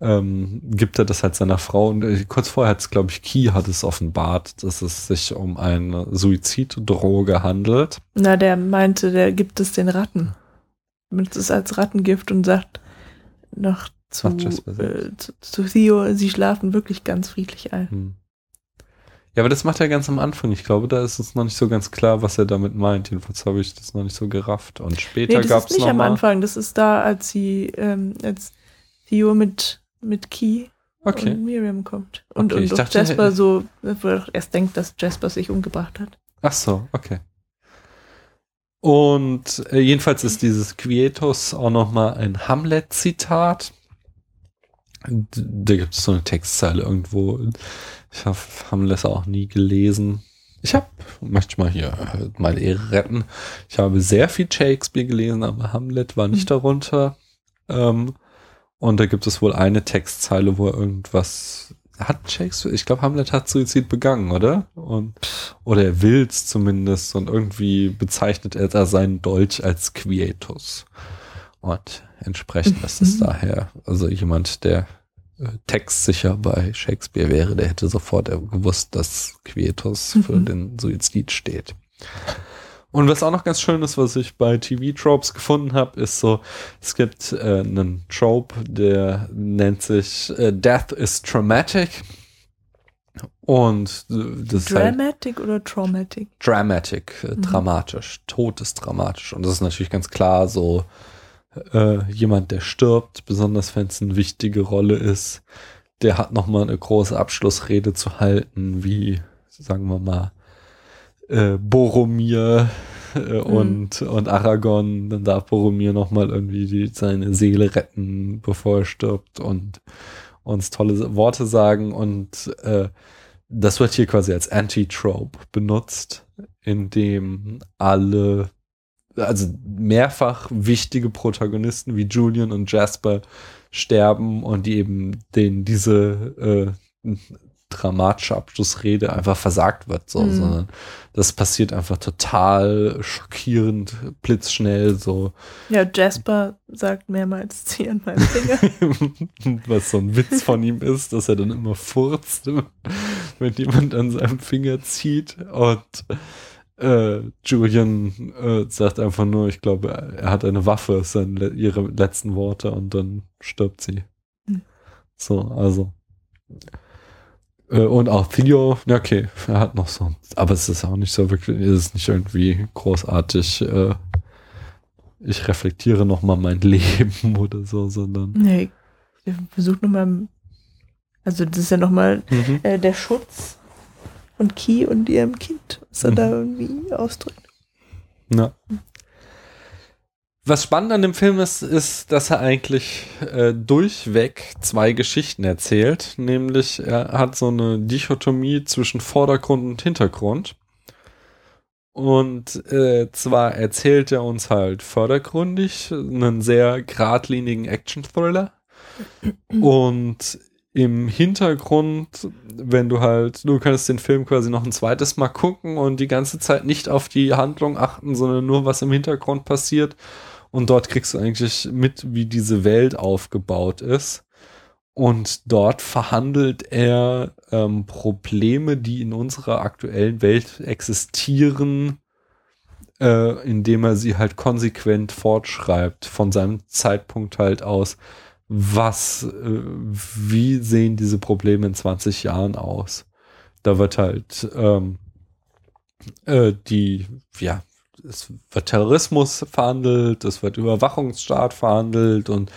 S1: ähm, gibt er das halt seiner Frau und äh, kurz vorher hat es, glaube ich, Key hat es offenbart, dass es sich um eine Suiziddroge handelt.
S2: Na, der meinte, der gibt es den Ratten. Benutzt es als Rattengift und sagt noch zu, äh, zu, zu Theo, sie schlafen wirklich ganz friedlich ein.
S1: Hm. Ja, aber das macht er ganz am Anfang. Ich glaube, da ist es noch nicht so ganz klar, was er damit meint. Jedenfalls habe ich das noch nicht so gerafft. Und später
S2: Nee, das
S1: gab
S2: ist
S1: es
S2: nicht am
S1: mal.
S2: Anfang, das ist da, als sie, ähm, als Theo mit, mit Key
S1: Okay.
S2: und Miriam kommt. Und,
S1: Okay, ich
S2: und doch
S1: dachte,
S2: Jasper so, wo er doch erst denkt, dass Jasper sich umgebracht hat.
S1: Ach so, okay. Und äh, jedenfalls ist dieses Quietus auch nochmal ein Hamlet-Zitat. Da gibt es so eine Textzeile irgendwo. Ich habe Hamlet auch nie gelesen. Ich habe, möchte ich mal hier äh, meine Ehre retten. Ich habe sehr viel Shakespeare gelesen, aber Hamlet war nicht darunter. Ähm, und da gibt es wohl eine Textzeile, wo er irgendwas hat Shakespeare, ich glaube, Hamlet hat Suizid begangen, oder? Und, oder er will's zumindest und irgendwie bezeichnet er da seinen Dolch als Quietus. Und entsprechend ist es
S2: Mhm.
S1: daher, also jemand, der äh, textsicher bei Shakespeare wäre, der hätte sofort gewusst, dass Quietus für
S2: Mhm.
S1: den Suizid steht. Und was auch noch ganz schön ist, was ich bei TV-Tropes gefunden habe, ist so, es gibt äh, einen Trope, der nennt sich äh, Death is Traumatic. Und äh, das ist halt
S2: Dramatic oder Traumatic?
S1: dramatic, äh,
S2: Mhm.
S1: dramatisch. Tod ist dramatisch. Und das ist natürlich ganz klar so, äh, jemand, der stirbt, besonders wenn es eine wichtige Rolle ist, der hat nochmal eine große Abschlussrede zu halten, wie, sagen wir mal, äh, Boromir äh, und, und Aragorn, dann darf Boromir nochmal irgendwie die, seine Seele retten, bevor er stirbt und uns tolle Worte sagen und äh, das wird hier quasi als Anti-Trope benutzt, indem alle, also mehrfach wichtige Protagonisten wie Julian und Jasper sterben und die eben denen diese äh, dramatische Abschlussrede einfach versagt wird, so,
S2: Mhm.
S1: sondern das passiert einfach total schockierend, blitzschnell, so,
S2: Ja, Jasper sagt mehrmals, zieh an meinen Finger.
S1: was so ein Witz von ihm ist, dass er dann immer furzt, wenn jemand an seinem Finger zieht und äh, Julian äh, sagt einfach nur, ich glaube, er hat eine Waffe, ist dann le ihre letzten Worte und dann stirbt sie.
S2: Hm.
S1: So, also. Äh, und auch Theo, ja, okay, er hat noch so, aber es ist auch nicht so wirklich, es ist nicht irgendwie großartig, äh, ich reflektiere noch mal mein Leben oder so, sondern
S2: nee, wir versuchen nochmal, also das ist ja nochmal
S1: Mhm.
S2: äh, der Schutz von Key und ihrem Kind, was er
S1: Mhm.
S2: da irgendwie ausdrückt.
S1: Ja. Was spannend an dem Film ist, ist, dass er eigentlich äh, durchweg zwei Geschichten erzählt. Nämlich, er hat so eine Dichotomie zwischen Vordergrund und Hintergrund. Und äh, zwar erzählt er uns halt vordergründig einen sehr geradlinigen Action-Thriller. Und im Hintergrund, wenn du halt, du kannst den Film quasi noch ein zweites Mal gucken und die ganze Zeit nicht auf die Handlung achten, sondern nur was im Hintergrund passiert. Und dort kriegst du eigentlich mit, wie diese Welt aufgebaut ist. Und dort verhandelt er ähm, Probleme, die in unserer aktuellen Welt existieren, äh, indem er sie halt konsequent fortschreibt, von seinem Zeitpunkt halt aus. Was, äh, wie sehen diese Probleme in 20 Jahren aus? Da wird halt ähm, äh, die, ja, es wird Terrorismus verhandelt, es wird Überwachungsstaat verhandelt und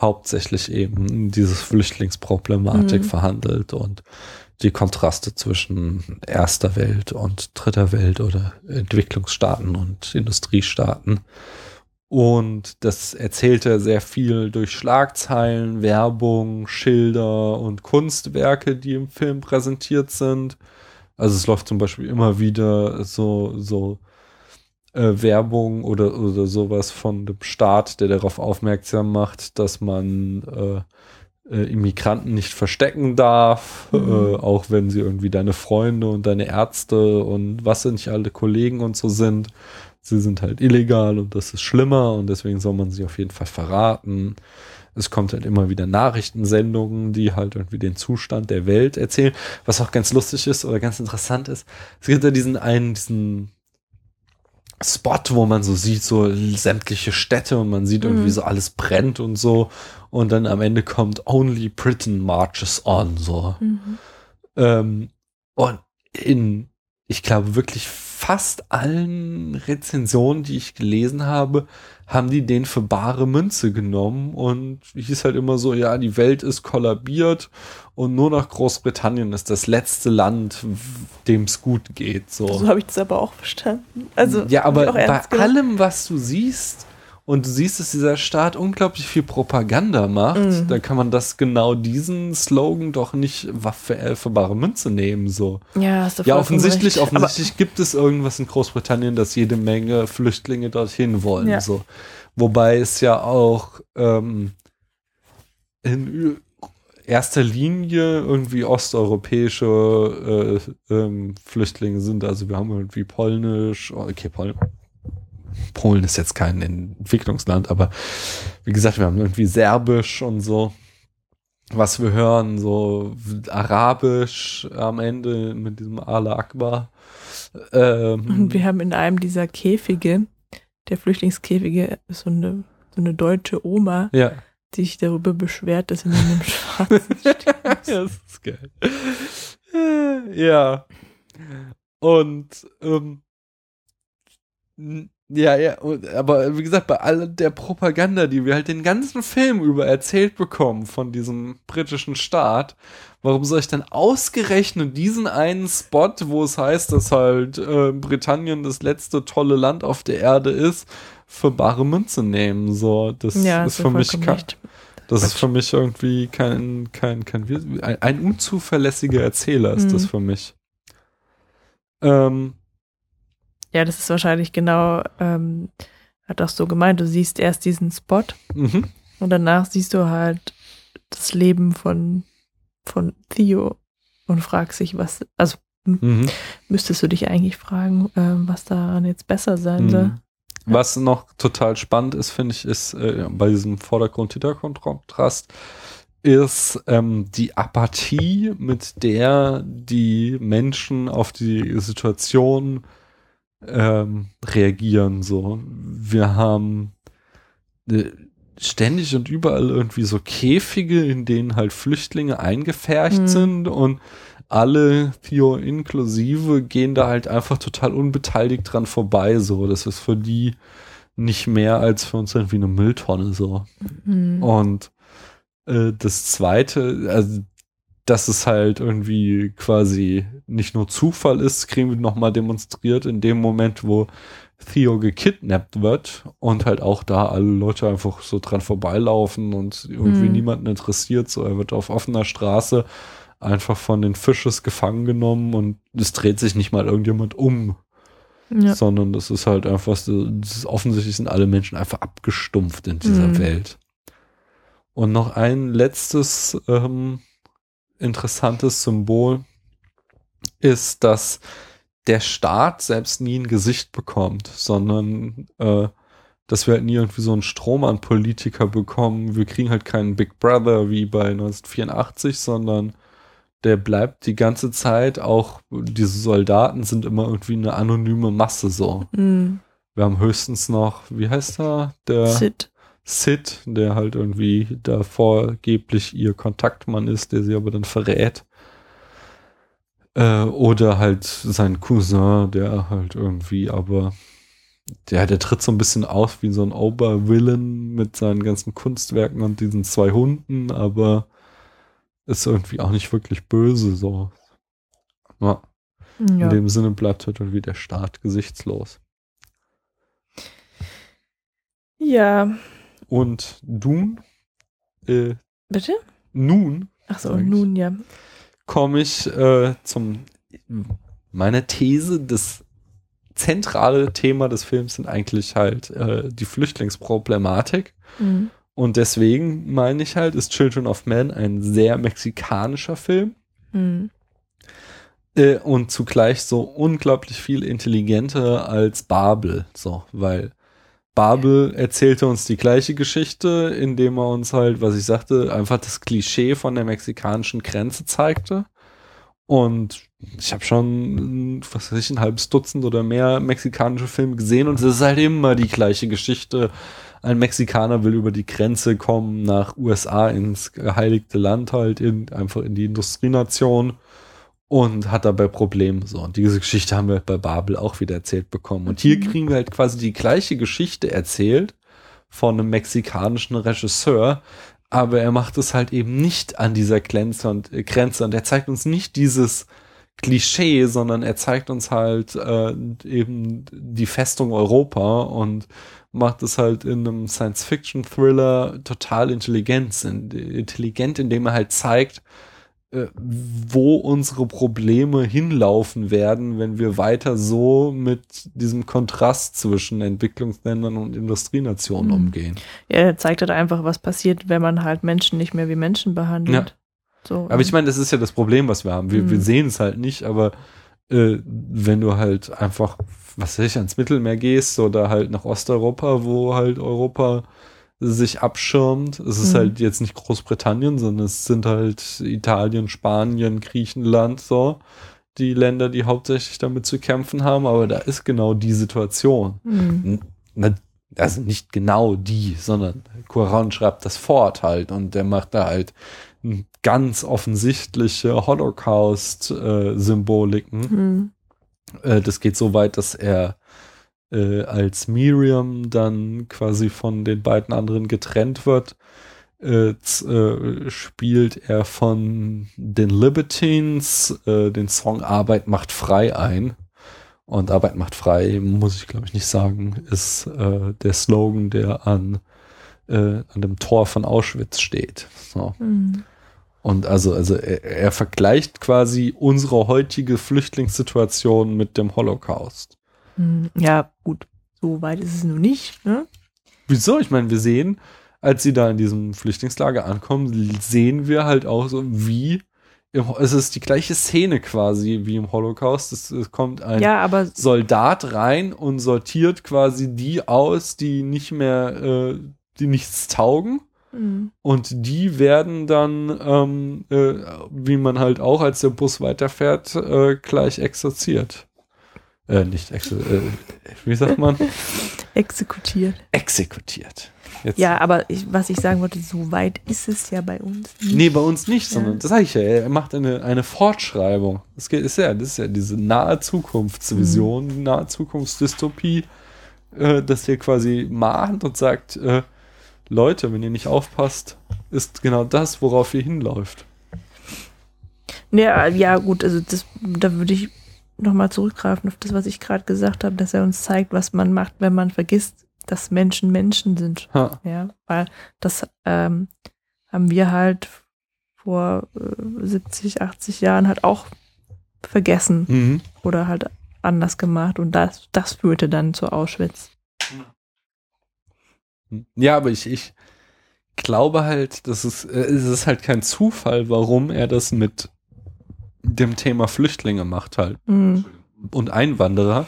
S1: hauptsächlich eben dieses Flüchtlingsproblematik
S2: Mhm.
S1: verhandelt und die Kontraste zwischen erster Welt und dritter Welt oder Entwicklungsstaaten und Industriestaaten. Und das erzählte sehr viel durch Schlagzeilen, Werbung, Schilder und Kunstwerke, die im Film präsentiert sind. Also es läuft zum Beispiel immer wieder so, so äh, Werbung oder, oder sowas von dem Staat, der darauf aufmerksam macht, dass man äh, äh, Immigranten nicht verstecken darf,
S2: Mhm.
S1: äh, auch wenn sie irgendwie deine Freunde und deine Ärzte und was sind nicht alle Kollegen und so sind. Sie sind halt illegal und das ist schlimmer und deswegen soll man sie auf jeden Fall verraten. Es kommt halt immer wieder Nachrichtensendungen, die halt irgendwie den Zustand der Welt erzählen, was auch ganz lustig ist oder ganz interessant ist. Es gibt ja diesen einen, diesen Spot, wo man so sieht, so sämtliche Städte und man sieht irgendwie
S2: Mhm.
S1: so alles brennt und so. Und dann am Ende kommt Only Britain marches on, so.
S2: Mhm.
S1: Ähm, und in, ich glaube, wirklich fast allen Rezensionen, die ich gelesen habe, haben die den für bare Münze genommen und hieß halt immer so, ja, die Welt ist kollabiert und nur noch Großbritannien ist das letzte Land, dem es gut geht. So.
S2: So habe ich das aber auch verstanden. Also
S1: ja, aber bei
S2: genommen.
S1: allem, was du siehst, und du siehst, dass dieser Staat unglaublich viel Propaganda macht,
S2: Mhm.
S1: dann kann man das genau diesen Slogan doch nicht Waffe äh, für bare Münze nehmen. So.
S2: Ja, hast du
S1: Ja, offensichtlich,
S2: recht.
S1: offensichtlich gibt es irgendwas in Großbritannien, dass jede Menge Flüchtlinge dorthin wollen.
S2: Ja.
S1: So. Wobei es ja auch ähm, in erster Linie irgendwie osteuropäische äh, ähm, Flüchtlinge sind. Also wir haben irgendwie polnisch, oh, okay, Polen. Polen ist jetzt kein Entwicklungsland, aber wie gesagt, wir haben irgendwie serbisch und so was wir hören, so arabisch am Ende mit diesem Allah Akbar. Ähm,
S2: Und wir haben in einem dieser Käfige, der Flüchtlingskäfige, so eine, so eine deutsche Oma,
S1: ja.
S2: die sich darüber beschwert, dass in einem schwarzen steht.
S1: ja, das ist geil. Ja. Und ähm, ja, ja, aber wie gesagt, bei all der Propaganda, die wir halt den ganzen Film über erzählt bekommen von diesem britischen Staat, warum soll ich dann ausgerechnet diesen einen Spot, wo es heißt, dass halt äh, Britannien das letzte tolle Land auf der Erde ist, für bare Münze nehmen? So, das
S2: Ja,
S1: ist für mich kein,
S2: recht.
S1: das ist für mich irgendwie kein, kein, kein, ein, ein unzuverlässiger Erzähler ist das
S2: Mhm.
S1: für mich. Ähm,
S2: Ja, das ist wahrscheinlich genau, ähm, hat auch so gemeint, du siehst erst diesen Spot
S1: mhm.
S2: und danach siehst du halt das Leben von, von Theo und fragst dich, was, also
S1: Mhm.
S2: müschtest du dich eigentlich fragen, ähm, was daran jetzt besser sein soll.
S1: Mhm. Was noch total spannend ist, finde ich, ist äh, bei diesem Vordergrund-Hintergrund-Kontrast, ist ähm, die Apathie, mit der die Menschen auf die Situation ähm, reagieren. So, wir haben äh, ständig und überall irgendwie so Käfige, in denen halt Flüchtlinge eingepfercht
S2: Mhm.
S1: sind und alle, Theo inklusive, gehen da halt einfach total unbeteiligt dran vorbei. So, das ist für die nicht mehr als für uns irgendwie eine Mülltonne. So.
S2: Mhm.
S1: Und äh, das zweite, also dass es halt irgendwie quasi nicht nur Zufall ist, kriegen wir nochmal demonstriert in dem Moment, wo Theo gekidnappt wird und halt auch da alle Leute einfach so dran vorbeilaufen und irgendwie
S2: Mhm.
S1: niemanden interessiert. So, er wird auf offener Straße einfach von den Fisches gefangen genommen und es dreht sich nicht mal irgendjemand um,
S2: Ja.
S1: sondern das ist halt einfach ist, offensichtlich sind alle Menschen einfach abgestumpft in dieser
S2: Mhm.
S1: Welt. Und noch ein letztes ähm, interessantes Symbol ist, dass der Staat selbst nie ein Gesicht bekommt, sondern äh, dass wir halt nie irgendwie so einen Strom an Politiker bekommen. Wir kriegen halt keinen Big Brother wie bei 1984, sondern der bleibt die ganze Zeit, auch diese Soldaten sind immer irgendwie eine anonyme Masse so.
S2: Mhm.
S1: Wir haben höchstens noch, wie heißt er? Der
S2: Sid.
S1: Sid, der halt irgendwie da vorgeblich ihr Kontaktmann ist, der sie aber dann verrät. Äh, oder halt sein Cousin, der halt irgendwie aber, der, der tritt so ein bisschen aus wie so ein Obervillain mit seinen ganzen Kunstwerken und diesen zwei Hunden, aber ist irgendwie auch nicht wirklich böse, so. Ja,
S2: Ja.
S1: In dem Sinne bleibt halt irgendwie der Staat gesichtslos.
S2: Ja,
S1: Und nun, äh,
S2: bitte?
S1: nun
S2: Ach so, nun ja.
S1: komme ich äh, zum meiner These. Das zentrale Thema des Films sind eigentlich halt äh, die Flüchtlingsproblematik.
S2: Mhm.
S1: Und deswegen meine ich halt, ist Children of Men ein sehr mexikanischer Film.
S2: Mhm.
S1: Äh, und zugleich so unglaublich viel intelligenter als Babel. So, weil Babel erzählte uns die gleiche Geschichte, indem er uns halt, was ich sagte, einfach das Klischee von der mexikanischen Grenze zeigte. Und ich habe schon, was weiß ich, ein halbes Dutzend oder mehr mexikanische Filme gesehen und es ist halt immer die gleiche Geschichte. Ein Mexikaner will über die Grenze kommen nach USA ins geheiligte Land halt, in, einfach in die Industrienation und hat dabei Probleme. So, und diese Geschichte haben wir bei Babel auch wieder erzählt bekommen. Und hier
S2: Mhm.
S1: kriegen wir halt quasi die gleiche Geschichte erzählt von einem mexikanischen Regisseur, aber er macht es halt eben nicht an dieser Grenze und, äh, Grenze und er zeigt uns nicht dieses Klischee, sondern er zeigt uns halt äh, eben die Festung Europa und macht es halt in einem Science-Fiction-Thriller total intelligent, intelligent, indem er halt zeigt, wo unsere Probleme hinlaufen werden, wenn wir weiter so mit diesem Kontrast zwischen Entwicklungsländern und Industrienationen
S2: Mhm.
S1: umgehen.
S2: Ja, er zeigt halt einfach, was passiert, wenn man halt Menschen nicht mehr wie Menschen behandelt. So,
S1: Aber ich meine, das ist ja das Problem, was wir haben. Wir,
S2: Mhm.
S1: wir sehen es halt nicht, aber äh, wenn du halt einfach, was weiß ich, ans Mittelmeer gehst oder halt nach Osteuropa, wo halt Europa sich abschirmt, es ist
S2: Mhm.
S1: halt jetzt nicht Großbritannien, sondern es sind halt Italien, Spanien, Griechenland, so, die Länder, die hauptsächlich damit zu kämpfen haben, aber da ist genau die Situation.
S2: Mhm.
S1: Also nicht genau die, sondern Cuaron schreibt das fort halt und der macht da halt ganz offensichtliche Holocaust-Symboliken.
S2: Mhm.
S1: Äh, das geht so weit, dass er äh, als Miriam dann quasi von den beiden anderen getrennt wird, äh, äh, spielt er von den Libertines äh, den Song Arbeit macht frei ein. Und Arbeit macht frei, muss ich glaube ich nicht sagen, ist äh, der Slogan, der an, äh, an dem Tor von Auschwitz steht. So.
S2: Mhm.
S1: Und also, also er, er vergleicht quasi unsere heutige Flüchtlingssituation mit dem Holocaust.
S2: Mhm. Ja, gut. So weit ist es nun nicht, ne?
S1: Wieso? Ich meine, wir sehen, als sie da in diesem Flüchtlingslager ankommen, sehen wir halt auch so, wie im, es ist die gleiche Szene quasi wie im Holocaust. Es, es kommt ein
S2: Ja, aber
S1: Soldat rein und sortiert quasi die aus, die nicht mehr, äh, die nichts taugen.
S2: Mhm.
S1: Und die werden dann, ähm, äh, wie man halt auch, als der Bus weiterfährt, äh, gleich exorziert. Äh, nicht exo äh, wie sagt man?
S2: exekutiert.
S1: Exekutiert. Jetzt,
S2: Ja, aber ich, was ich sagen wollte, so weit ist es ja bei uns nicht.
S1: Nee, bei uns nicht,
S2: Ja.
S1: sondern das sage ich ja, er macht eine, eine Fortschreibung. Das ist ja, das ist ja diese nahe Zukunftsvision, die nahe Zukunftsdystopie, äh, dass hier quasi mahnt und sagt, äh, Leute, wenn ihr nicht aufpasst, ist genau das, worauf ihr hinläuft.
S2: Ja, ja, gut, also das, da würde ich nochmal zurückgreifen auf das, was ich gerade gesagt habe, dass er uns zeigt, was man macht, wenn man vergisst, dass Menschen Menschen sind.
S1: Ha.
S2: Ja, weil das ähm, haben wir halt vor äh, 70, 80 Jahren halt auch vergessen
S1: Mhm.
S2: oder halt anders gemacht und das, das führte dann zu Auschwitz.
S1: Ja, aber ich, ich glaube halt, dass es, äh, es ist halt kein Zufall, warum er das mit dem Thema Flüchtlinge macht halt.
S2: Mhm.
S1: und Einwanderer.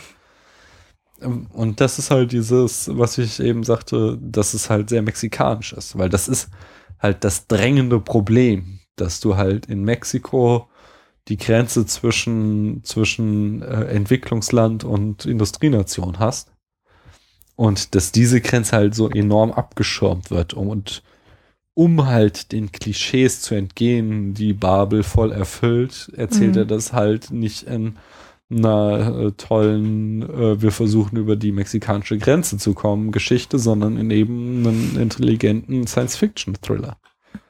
S1: Und das ist halt dieses, was ich eben sagte, dass es halt sehr mexikanisch ist, weil das ist halt das drängende Problem, dass du halt in Mexiko die Grenze zwischen, zwischen äh, Entwicklungsland und Industrienation hast. Und dass diese Grenze halt so enorm abgeschirmt wird und um halt den Klischees zu entgehen, die Babel voll erfüllt, erzählt
S2: Mhm.
S1: er das halt nicht in einer äh, tollen, äh, wir versuchen über die mexikanische Grenze zu kommen, Geschichte, sondern in eben einen intelligenten Science-Fiction-Thriller.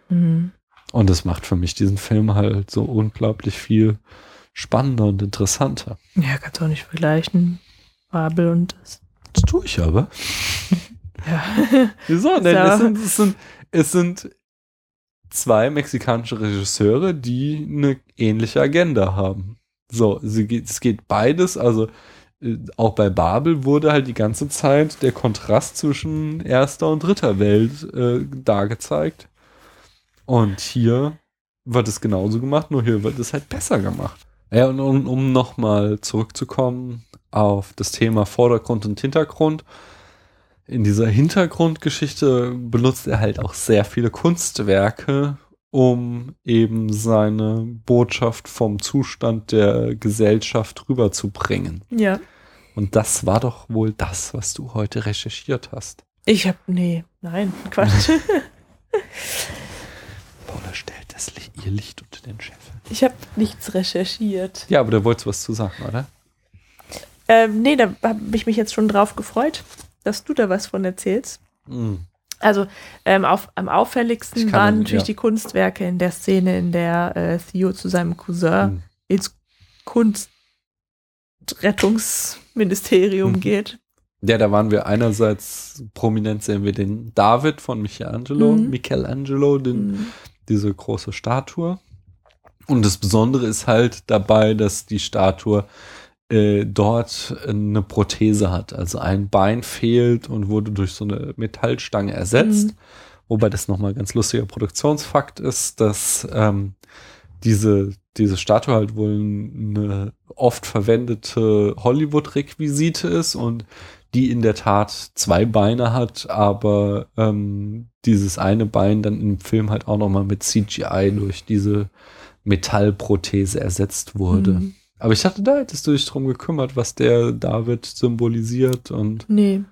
S2: Mhm.
S1: Und das macht für mich diesen Film halt so unglaublich viel spannender und interessanter.
S2: Ja, kannst du auch nicht vergleichen. Babel und das.
S1: Das tue ich aber.
S2: Ja.
S1: Wieso? Denn
S2: Ja.
S1: es, sind, es, sind, es sind zwei mexikanische Regisseure, die eine ähnliche Agenda haben. So, geht, es geht beides, also äh, auch bei Babel wurde halt die ganze Zeit der Kontrast zwischen erster und dritter Welt äh, dargezeigt. Und hier wird es genauso gemacht, nur hier wird es halt besser gemacht. Ja, und um, um nochmal zurückzukommen auf das Thema Vordergrund und Hintergrund. In dieser Hintergrundgeschichte benutzt er halt auch sehr viele Kunstwerke, um eben seine Botschaft vom Zustand der Gesellschaft rüberzubringen.
S2: Ja.
S1: Und das war doch wohl das, was du heute recherchiert hast.
S2: Ich hab, nee, nein, Quatsch.
S1: Paula stellt das Licht, ihr Licht unter den Scheffel.
S2: Ich habe nichts recherchiert.
S1: Ja, aber da wolltest du was zu sagen, oder?
S2: Ähm, nee, da habe ich mich jetzt schon drauf gefreut, dass du da was von erzählst.
S1: Mhm.
S2: Also ähm, auf, am auffälligsten waren natürlich
S1: ja.
S2: die Kunstwerke in der Szene, in der äh, Theo zu seinem Cousin
S1: Mhm.
S2: ins Kunstrettungsministerium
S1: Mhm.
S2: geht.
S1: Ja, da waren wir einerseits prominent sehen wir den David von Michelangelo,
S2: Mhm.
S1: Michelangelo, den,
S2: Mhm.
S1: diese große Statue. Und das Besondere ist halt dabei, dass die Statue äh, dort eine Prothese hat. Also ein Bein fehlt und wurde durch so eine Metallstange ersetzt.
S2: Mhm.
S1: Wobei das nochmal ganz lustiger Produktionsfakt ist, dass ähm, diese, diese Statue halt wohl eine oft verwendete Hollywood-Requisite ist und die in der Tat zwei Beine hat, aber ähm, dieses eine Bein dann im Film halt auch nochmal mit CGI durch diese Metallprothese ersetzt wurde.
S2: Mhm.
S1: Aber ich dachte, da hättest du dich drum gekümmert, was der David symbolisiert und
S2: Nee.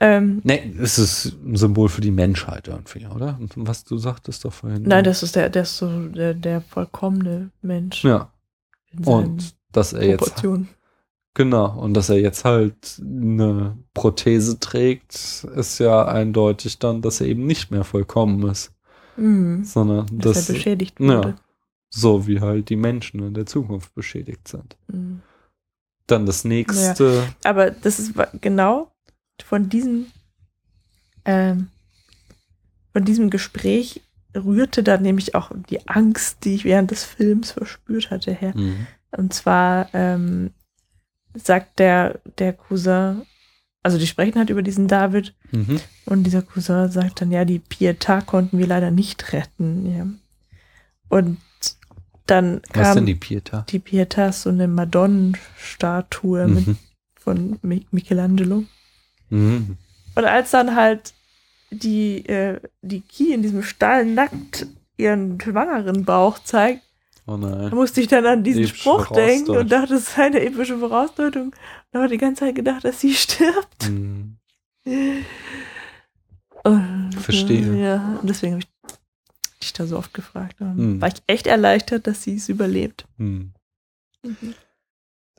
S2: Ähm,
S1: Nee, es ist ein Symbol für die Menschheit irgendwie, oder? Und was du sagtest doch vorhin.
S2: nein, das ist der, der ist so der, der vollkommene Mensch.
S1: Ja, und dass er jetzt. Genau, und dass er jetzt halt eine Prothese trägt, ist ja eindeutig dann, dass er eben nicht mehr vollkommen ist,
S2: Mhm.
S1: sondern
S2: Dass
S1: dass
S2: er beschädigt
S1: ja. So wie halt die Menschen in der Zukunft beschädigt sind.
S2: Mhm.
S1: Dann das nächste.
S2: Aber das ist genau von diesem, ähm, von diesem Gespräch rührte dann nämlich auch die Angst, die ich während des Films verspürt hatte, her.
S1: Mhm.
S2: Und zwar ähm, sagt der, der Cousin, also die sprechen halt über diesen David
S1: Mhm.
S2: und dieser Cousin sagt dann, ja, die Pietà konnten wir leider nicht retten. Ja. Und dann
S1: Was
S2: kam
S1: denn die Pieta?
S2: die Pietà ist so eine Madonnenstatue mit,
S1: Mhm.
S2: von Mi- Michelangelo.
S1: Mhm.
S2: Und als dann halt die, äh, die Ki in diesem Stall nackt ihren schwangeren Bauch zeigt,
S1: Oh
S2: da musste ich dann an diesen
S1: Epische
S2: Spruch denken und dachte, das ist eine epische Vorausdeutung. Und habe die ganze Zeit gedacht, dass sie stirbt.
S1: Mhm.
S2: Und,
S1: Verstehe.
S2: Ja, und deswegen habe ich dich da so oft gefragt. Und
S1: Hm.
S2: War ich echt erleichtert, dass sie es überlebt.
S1: Mhm.
S2: Mhm.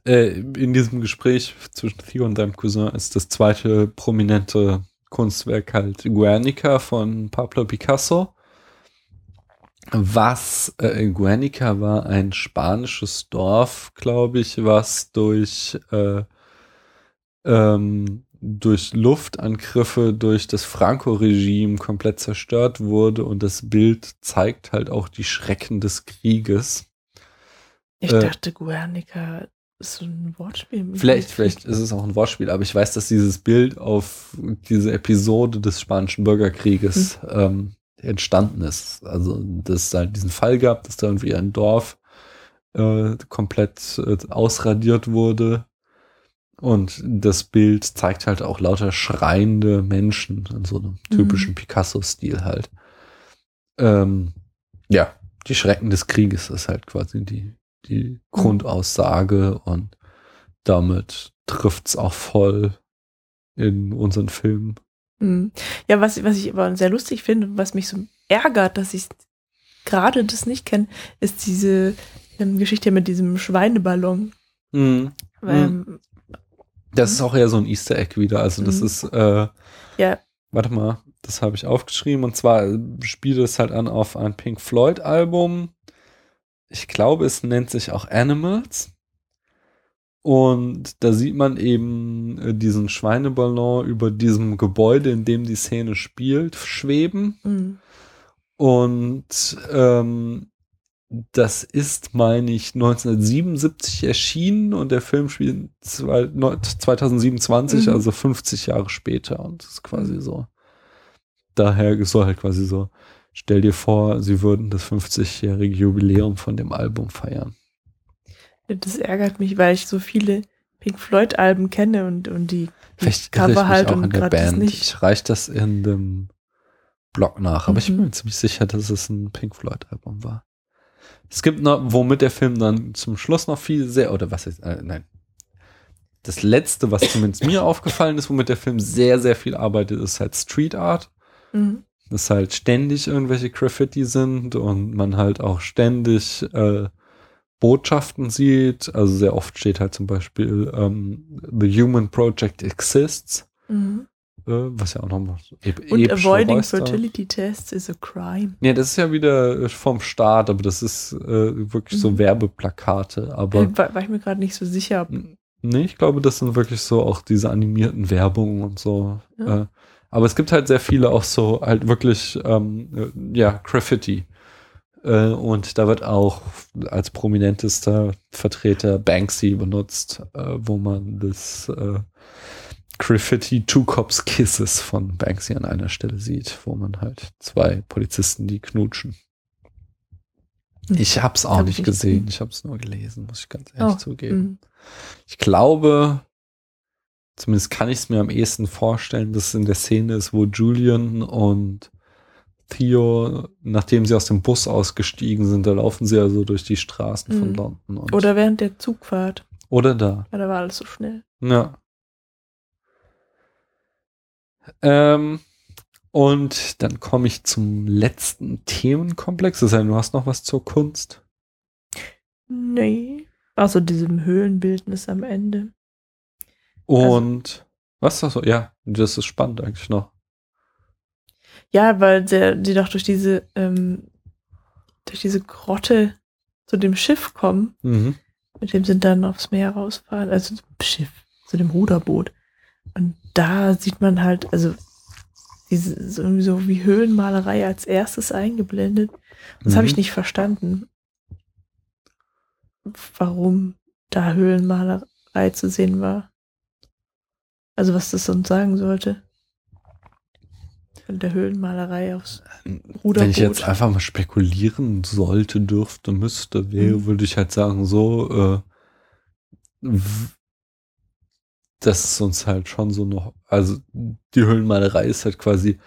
S1: Äh, in diesem Gespräch zwischen Theo und deinem Cousin ist das zweite prominente Kunstwerk halt Guernica von Pablo Picasso. Was äh, Guernica war ein spanisches Dorf, glaube ich, was durch äh, ähm, durch Luftangriffe durch das Franco-Regime komplett zerstört wurde und das Bild zeigt halt auch die Schrecken des Krieges.
S2: Ich
S1: Äh,
S2: dachte, Guernica ist so ein Wortspiel.
S1: Vielleicht, vielleicht ist es auch ein Wortspiel, aber ich weiß, dass dieses Bild auf diese Episode des Spanischen Bürgerkrieges ähm, entstanden ist. Also, dass es halt diesen Fall gab, dass da irgendwie ein Dorf äh, komplett äh, ausradiert wurde. Und das Bild zeigt halt auch lauter schreiende Menschen in so einem typischen Picasso-Stil halt. Ähm, ja, die Schrecken des Krieges ist halt quasi die, die Grundaussage und damit trifft's auch voll in unseren Film.
S2: Mhm. Ja, was, was ich aber sehr lustig finde und was mich so ärgert, dass ich gerade das nicht kenne, ist diese ähm, Geschichte mit diesem Schweineballon.
S1: Mhm.
S2: Weil,
S1: Das ist auch eher so ein Easter Egg wieder. Also das
S2: Mhm.
S1: ist, äh,
S2: Ja,
S1: warte mal, das habe ich aufgeschrieben. Und zwar äh, spielt es halt an auf ein Pink Floyd Album. Ich glaube, es nennt sich auch Animals. Und da sieht man eben äh, diesen Schweineballon über diesem Gebäude, in dem die Szene spielt, schweben.
S2: Mhm.
S1: Und ähm, das ist, meine ich, 1977 erschienen und der Film spielt zwei, neu- 2027,
S2: Mhm.
S1: also 50 Jahre später. Und ist quasi
S2: Mhm.
S1: so. Daher so halt quasi so. Stell dir vor, sie würden das 50-jährige Jubiläum von dem Album feiern.
S2: Das ärgert mich, weil ich so viele Pink Floyd-Alben kenne und, und die, die
S1: Vielleicht ich
S2: Cover halt
S1: auch
S2: und
S1: in der Band.
S2: nicht.
S1: Ich reiche das in dem Blog nach, aber ich bin
S2: Mhm.
S1: mir ziemlich sicher, dass es ein Pink Floyd Album war. Es gibt noch, womit der Film dann zum Schluss noch viel sehr, oder was ist, äh, nein. Das letzte, was zumindest mir aufgefallen ist, womit der Film sehr, sehr viel arbeitet, ist halt Street Art.
S2: Mhm.
S1: Dass halt ständig irgendwelche Graffiti sind und man halt auch ständig äh, Botschaften sieht. Also sehr oft steht halt zum Beispiel ähm, The Human Project Exists,
S2: Mhm.
S1: Äh, was ja auch nochmal ep
S2: Und avoiding
S1: Räuster-
S2: fertility tests is a crime.
S1: Ja, das ist ja wieder äh, vom Staat, aber das ist äh, wirklich so
S2: Mhm.
S1: Werbeplakate. Aber
S2: Äh, war, war ich mir gerade nicht so sicher.
S1: Nee, ich glaube, das sind wirklich so auch diese animierten Werbungen und so.
S2: Ja.
S1: Äh, aber es gibt halt sehr viele auch so halt wirklich, ähm, äh, ja, Graffiti. Äh, und da wird auch als prominentester Vertreter Banksy benutzt, äh, wo man das äh, Graffiti Two Cops Kisses von Banksy an einer Stelle sieht, wo man halt zwei Polizisten, die knutschen.
S2: Hm.
S1: Ich hab's auch
S2: Hab
S1: nicht
S2: ich nicht
S1: gesehen, ich hab's nur gelesen, muss ich ganz ehrlich
S2: Oh,
S1: zugeben.
S2: mhm.
S1: Ich glaube, zumindest kann ich es mir am ehesten vorstellen, dass es in der Szene ist, wo Julian und Theo, nachdem sie aus dem Bus ausgestiegen sind, da laufen sie ja so durch die Straßen von
S2: Mhm.
S1: London.
S2: Oder während der Zugfahrt.
S1: oder da.
S2: Ja, da war alles so schnell.
S1: Ja. Ähm, und dann komme ich zum letzten Themenkomplex. Das heißt, du hast noch was zur Kunst.
S2: Nee. Außer diesem Höhlenbildnis am Ende.
S1: Und was das so? Ja, das ist spannend eigentlich noch.
S2: Ja, weil der, die doch durch diese, ähm, durch diese Grotte zu dem Schiff kommen,
S1: Mhm.
S2: mit dem sie dann aufs Meer rausfahren, also zum Schiff, zu dem Ruderboot. Und da sieht man halt, also diese, so irgendwie so wie Höhlenmalerei als erstes eingeblendet. Das habe ich
S1: Mhm.
S2: nicht verstanden. Warum da Höhlenmalerei zu sehen war. Also was das uns sagen sollte. Von der Höhlenmalerei aufs Ruderboot.
S1: Wenn ich jetzt einfach mal spekulieren sollte, dürfte, müsste, wäre,
S2: Mhm.
S1: würde ich halt sagen, so, äh, das ist uns halt schon so noch, also die Höhlenmalerei ist halt quasi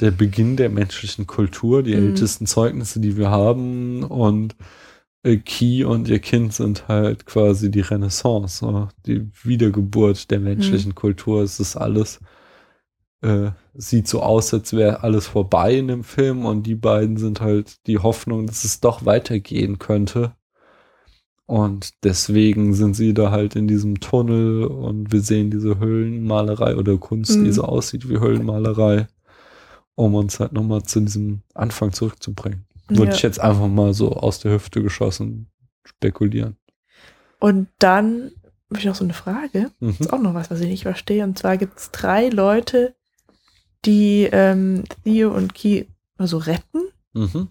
S1: der Beginn der menschlichen Kultur, die
S2: Mhm.
S1: ältesten Zeugnisse, die wir haben und äh, Key und ihr Kind sind halt quasi die Renaissance, so, die Wiedergeburt der menschlichen Kultur. Es ist alles, äh, sieht so aus, als wäre alles vorbei in dem Film und die beiden sind halt die Hoffnung, dass es doch weitergehen könnte. Und deswegen sind sie da halt in diesem Tunnel und wir sehen diese Höhlenmalerei oder Kunst, die
S2: Mhm.
S1: so aussieht wie Höhlenmalerei, um uns halt nochmal zu diesem Anfang zurückzubringen. Würde
S2: Ja.
S1: ich jetzt einfach mal so aus der Hüfte geschossen spekulieren.
S2: Und dann habe ich noch so eine Frage.
S1: Mhm.
S2: ist auch noch was, was ich nicht verstehe. Und zwar gibt es drei Leute, die ähm, Theo und Key also retten,
S1: Mhm.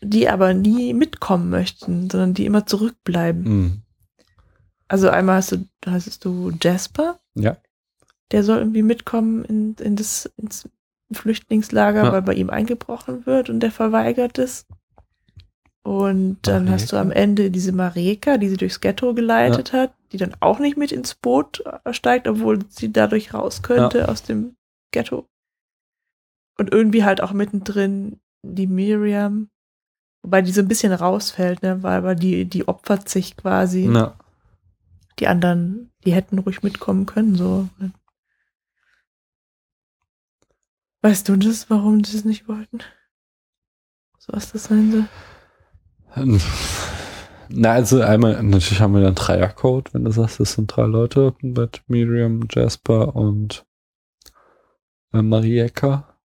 S2: Die aber nie mitkommen möchten, sondern die immer zurückbleiben.
S1: Mhm.
S2: Also einmal hast du, heißt du Jasper,
S1: Ja.
S2: der soll irgendwie mitkommen in, in das ins Flüchtlingslager,
S1: Ja.
S2: weil bei ihm eingebrochen wird und der verweigert es. Und dann hast du am
S1: Mareka.
S2: Ende diese Mareka, die sie durchs Ghetto geleitet hat, die dann auch nicht mit ins Boot steigt, obwohl sie dadurch raus könnte aus dem Ghetto. Und irgendwie halt auch mittendrin die Miriam, wobei die so ein bisschen rausfällt, ne, weil aber die, die opfert sich quasi.
S1: Na,
S2: Die anderen, die hätten ruhig mitkommen können, so. Weißt du das, warum die das nicht wollten? So was das sein soll?
S1: Na, also einmal, natürlich haben wir dann Dreiercode, wenn du sagst, das sind drei Leute mit Miriam, Jasper und äh, Marieka.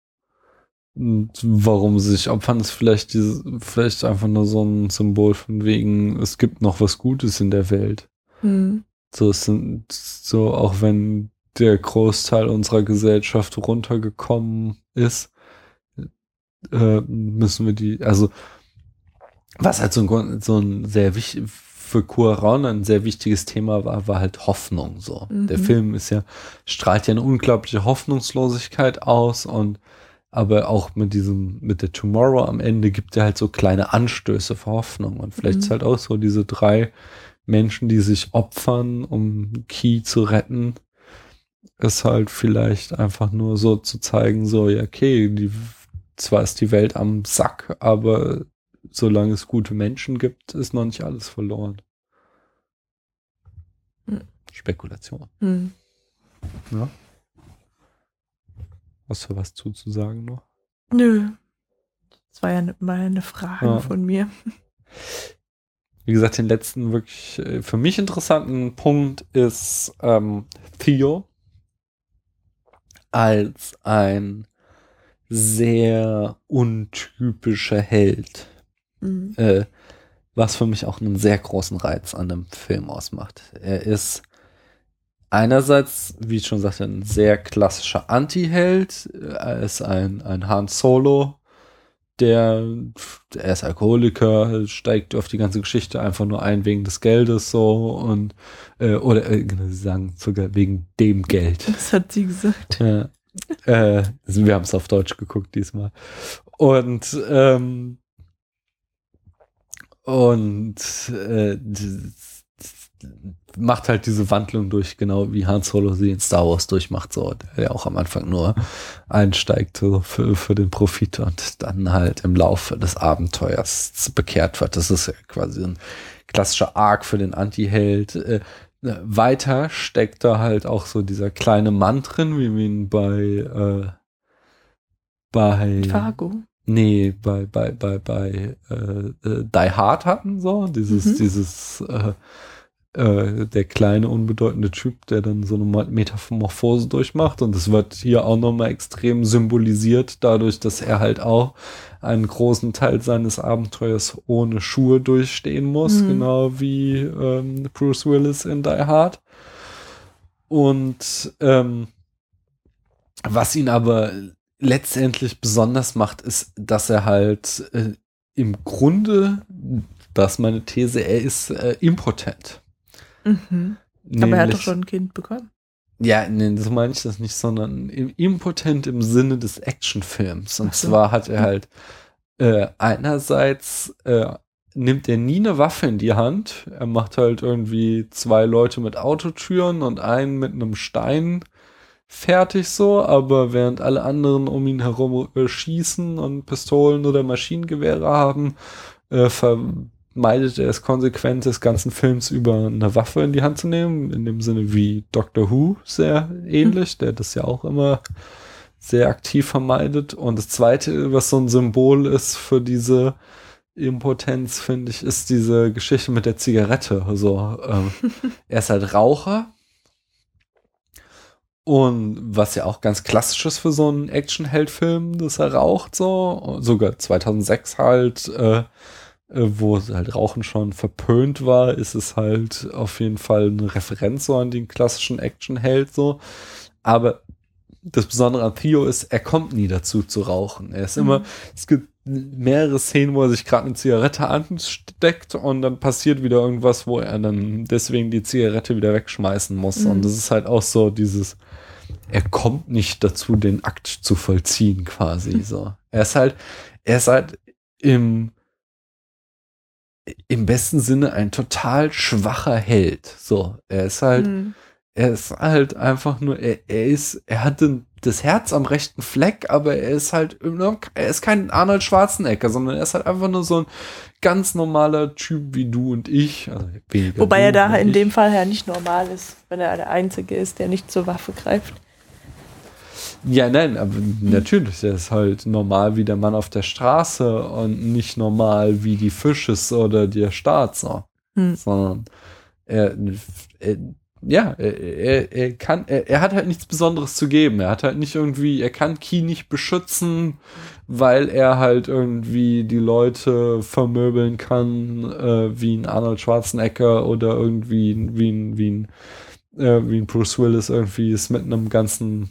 S1: Und warum sie sich opfern, ist vielleicht diese, vielleicht einfach nur so ein Symbol von wegen, es gibt noch was Gutes in der Welt.
S2: Hm.
S1: So, es sind so, auch wenn der Großteil unserer Gesellschaft runtergekommen ist, äh, müssen wir die, also was halt so ein, so ein sehr wichtig für Cuaron ein sehr wichtiges Thema war, war halt Hoffnung. So,
S2: Mhm.
S1: der Film ist ja strahlt ja eine unglaubliche Hoffnungslosigkeit aus und aber auch mit diesem mit der Tomorrow am Ende gibt er halt so kleine Anstöße für Hoffnung und vielleicht
S2: Mhm.
S1: ist halt auch so diese drei Menschen, die sich opfern, um Key zu retten, ist halt vielleicht einfach nur so zu zeigen, so, ja, okay, die, zwar ist die Welt am Sack, aber solange es gute Menschen gibt, ist noch nicht alles verloren.
S2: Hm.
S1: Spekulation.
S2: Hm.
S1: Ja. Hast du was zuzusagen noch?
S2: Nö. Das war ja ne- mal eine Frage
S1: Ja.
S2: von mir.
S1: Wie gesagt, den letzten wirklich äh, für mich interessanten Punkt ist ähm, Theo als ein sehr untypischer Held,
S2: Hm.
S1: äh, was für mich auch einen sehr großen Reiz an dem Film ausmacht. Er ist einerseits, wie ich schon sagte, ein sehr klassischer Anti-Held. Er ist ein, ein Han Solo, der, er ist Alkoholiker, steigt auf die ganze Geschichte einfach nur ein wegen des Geldes so und äh, oder äh, genau, sie sagen sogar wegen dem Geld.
S2: Das hat sie gesagt.
S1: Ja. äh, also wir haben es auf Deutsch geguckt diesmal. Und ähm, und äh, macht halt diese Wandlung durch, genau wie Han Solo sie in Star Wars durchmacht, so, der ja auch am Anfang nur einsteigt so für, für den Profit und dann halt im Laufe des Abenteuers bekehrt wird. Das ist ja quasi ein klassischer Arc für den Anti-Held. Äh, weiter steckt da halt auch so dieser kleine Mann drin, wie wir ihn bei äh, bei
S2: Fargo.
S1: Nee, bei, bei, bei, bei äh, äh, Die Hard hatten so, dieses,
S2: Mhm.
S1: dieses, äh, äh, der kleine, unbedeutende Typ, der dann so eine Metamorphose durchmacht. Und das wird hier auch nochmal extrem symbolisiert, dadurch, dass er halt auch einen großen Teil seines Abenteuers ohne Schuhe durchstehen muss,
S2: Mhm.
S1: genau wie ähm, Bruce Willis in Die Hard. Und ähm, was ihn aber letztendlich besonders macht, ist, dass er halt äh, im Grunde, das ist meine These, er ist äh, impotent.
S2: Mhm. Aber er hat doch schon ein Kind bekommen.
S1: Ja, nee, so meine ich das nicht, sondern im, impotent im Sinne des Actionfilms. Und
S2: so.
S1: zwar hat er halt äh, einerseits äh, nimmt er nie eine Waffe in die Hand. Er macht halt irgendwie zwei Leute mit Autotüren und einen mit einem Stein fertig so, aber während alle anderen um ihn herum äh, schießen und Pistolen oder Maschinengewehre haben, äh, er es konsequent des ganzen Films über eine Waffe in die Hand zu nehmen, in dem Sinne wie Doctor Who sehr ähnlich, der das ja auch immer sehr aktiv vermeidet. Und das zweite, was so ein Symbol ist für diese Impotenz, finde ich, ist diese Geschichte mit der Zigarette. Also ähm, er ist halt Raucher. Und was ja auch ganz klassisch ist für so einen Action-Held-Film, dass er raucht so. Sogar 2006 halt, äh, wo halt Rauchen schon verpönt war, ist es halt auf jeden Fall eine Referenz so an den klassischen Action-Held so. Aber das Besondere an Theo ist, er kommt nie dazu zu rauchen. Er ist immer,
S2: Mhm.
S1: es gibt mehrere Szenen, wo er sich gerade eine Zigarette ansteckt und dann passiert wieder irgendwas, wo er dann deswegen die Zigarette wieder wegschmeißen muss.
S2: Mhm.
S1: Und das ist halt auch so dieses, er kommt nicht dazu, den Akt zu vollziehen, quasi so. Er ist halt, er ist halt im, im besten Sinne ein total schwacher Held. So, er ist halt,
S2: Mhm.
S1: er ist halt einfach nur, er, er ist, er hat den, das Herz am rechten Fleck, aber er ist halt, er ist kein Arnold Schwarzenegger, sondern er ist halt einfach nur so ein ganz normaler Typ wie du und ich. Also
S2: Wobei er da in
S1: ich.
S2: dem Fall ja nicht normal ist, wenn er der Einzige ist, der nicht zur Waffe greift.
S1: Ja, nein, aber natürlich, er ist halt normal wie der Mann auf der Straße und nicht normal wie die Fisches oder der Staat so.
S2: Hm.
S1: Sondern er, er ja, er, er, kann, er, er hat halt nichts Besonderes zu geben. Er hat halt nicht irgendwie, er kann Key nicht beschützen, weil er halt irgendwie die Leute vermöbeln kann, äh, wie ein Arnold Schwarzenegger oder irgendwie wie ein, wie ein, äh, wie ein Bruce Willis irgendwie es mit einem ganzen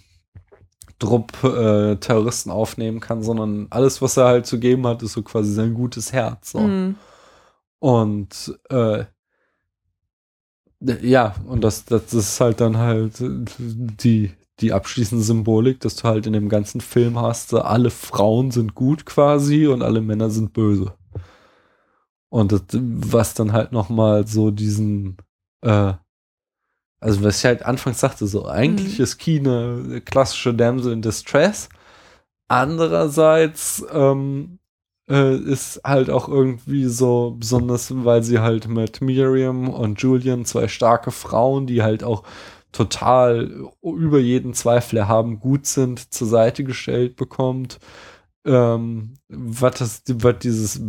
S1: Trupp äh, Terroristen aufnehmen kann, sondern alles, was er halt zu geben hat, ist so quasi sein gutes Herz. So.
S2: Mhm.
S1: Und äh, ja, und das, das ist halt dann halt die, die abschließende Symbolik, dass du halt in dem ganzen Film hast, alle Frauen sind gut quasi und alle Männer sind böse. Und das, was dann halt nochmal so diesen, äh, also was ich halt anfangs sagte, so eigentlich
S2: Mhm.
S1: ist Key eine klassische Damsel in Distress. Andererseits ähm, äh, ist halt auch irgendwie so, besonders weil sie halt mit Miriam und Julian zwei starke Frauen, die halt auch total über jeden Zweifel erhaben gut sind, zur Seite gestellt bekommt. Ähm, was das, wird dieses,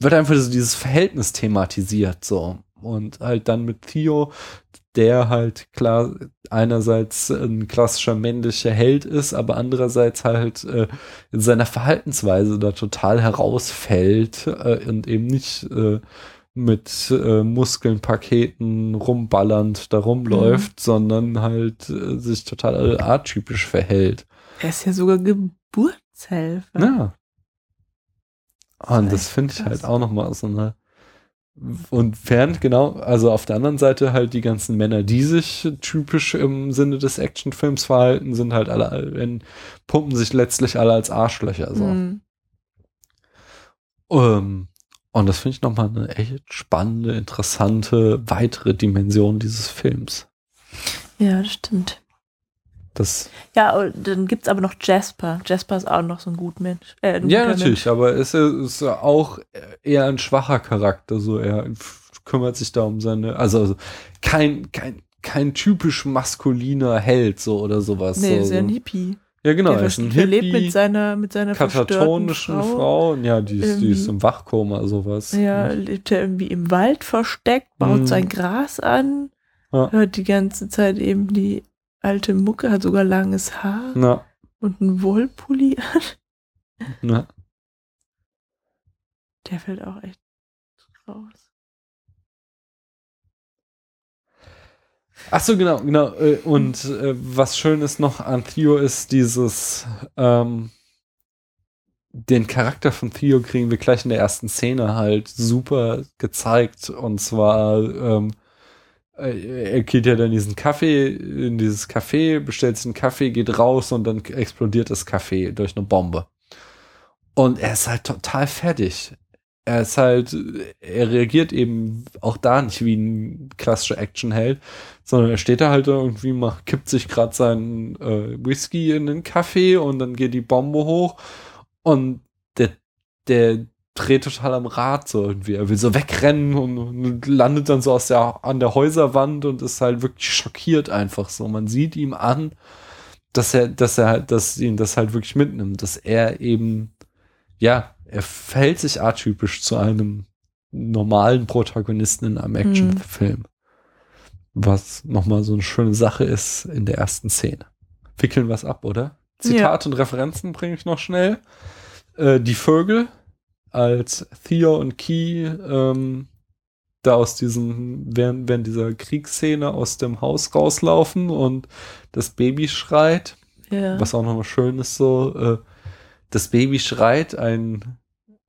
S1: wird einfach so dieses Verhältnis thematisiert, so. Und halt dann mit Theo, der halt klar einerseits ein klassischer männlicher Held ist, aber andererseits halt äh, in seiner Verhaltensweise da total herausfällt äh, und eben nicht äh, mit äh, Muskeln, Paketen rumballernd da rumläuft, sondern halt äh, sich total atypisch verhält.
S2: Er ist ja sogar Geburtshelfer.
S1: Ja. Und
S2: ist
S1: das
S2: echt
S1: finde ich halt auch nochmal so eine. Und während, genau, also auf der anderen Seite halt die ganzen Männer, die sich typisch im Sinne des Actionfilms verhalten, sind halt alle, in, pumpen sich letztlich alle als Arschlöcher. So.
S2: Mhm.
S1: Ähm, und das finde ich nochmal eine echt spannende, interessante, weitere Dimension dieses Films.
S2: Ja, das stimmt.
S1: Das,
S2: Ja, und dann gibt's aber noch Jasper. Jasper ist auch noch so ein gut Mensch. Äh, ein
S1: ja, natürlich, aber es ist ja auch eher ein schwacher Charakter, so er kümmert sich da um seine, also, also kein, kein, kein typisch maskuliner Held, so oder sowas.
S2: Mensch. Nee,
S1: so,
S2: ist ja ein. Hippie.
S1: Ja, genau, er
S2: der
S1: ist ein
S2: der lebt
S1: Hippie,
S2: mit seiner, mit seiner
S1: katatonischen
S2: Frau.
S1: Frau. ja, die ist, die ist im Wachkoma, sowas.
S2: Ja, lebt er irgendwie im Wald versteckt, baut
S1: Mhm.
S2: sein Gras an,
S1: Ja.
S2: hört die ganze Zeit eben die alte Mucke, hat sogar langes Haar
S1: Na,
S2: und einen Wollpulli an.
S1: na.
S2: Der fällt auch echt raus.
S1: Ach so, genau, genau. äh, Und äh, was schön ist noch an Theo ist dieses, ähm, den Charakter von Theo kriegen wir gleich in der ersten Szene halt super gezeigt. Und zwar, ähm, äh, er geht ja dann in diesen Kaffee, in dieses Café, bestellt sich einen Kaffee, geht raus und dann explodiert das Café durch eine Bombe. Und er ist halt total fertig. Er ist halt, er reagiert eben auch da nicht wie ein klassischer Actionheld, sondern er steht da halt irgendwie, macht, kippt sich gerade seinen äh, Whisky in den Kaffee und dann geht die Bombe hoch und der, der dreht total am Rad so irgendwie. Er will so wegrennen und, und landet dann so aus der, an der Häuserwand und ist halt wirklich schockiert einfach so. Man sieht ihm an, dass er, dass er halt, dass ihn das halt wirklich mitnimmt, dass er eben, ja, er verhält sich atypisch zu einem normalen Protagonisten in einem Actionfilm. Was nochmal so eine schöne Sache ist in der ersten Szene. Wickeln was ab, oder? Zitat und Referenzen bringe ich noch schnell. Äh, die Vögel, als Theo und Key ähm, da aus diesem, während, während dieser Kriegsszene aus dem Haus rauslaufen und das Baby schreit,
S2: Ja.
S1: was auch nochmal schön ist, so, äh, das Baby schreit, ein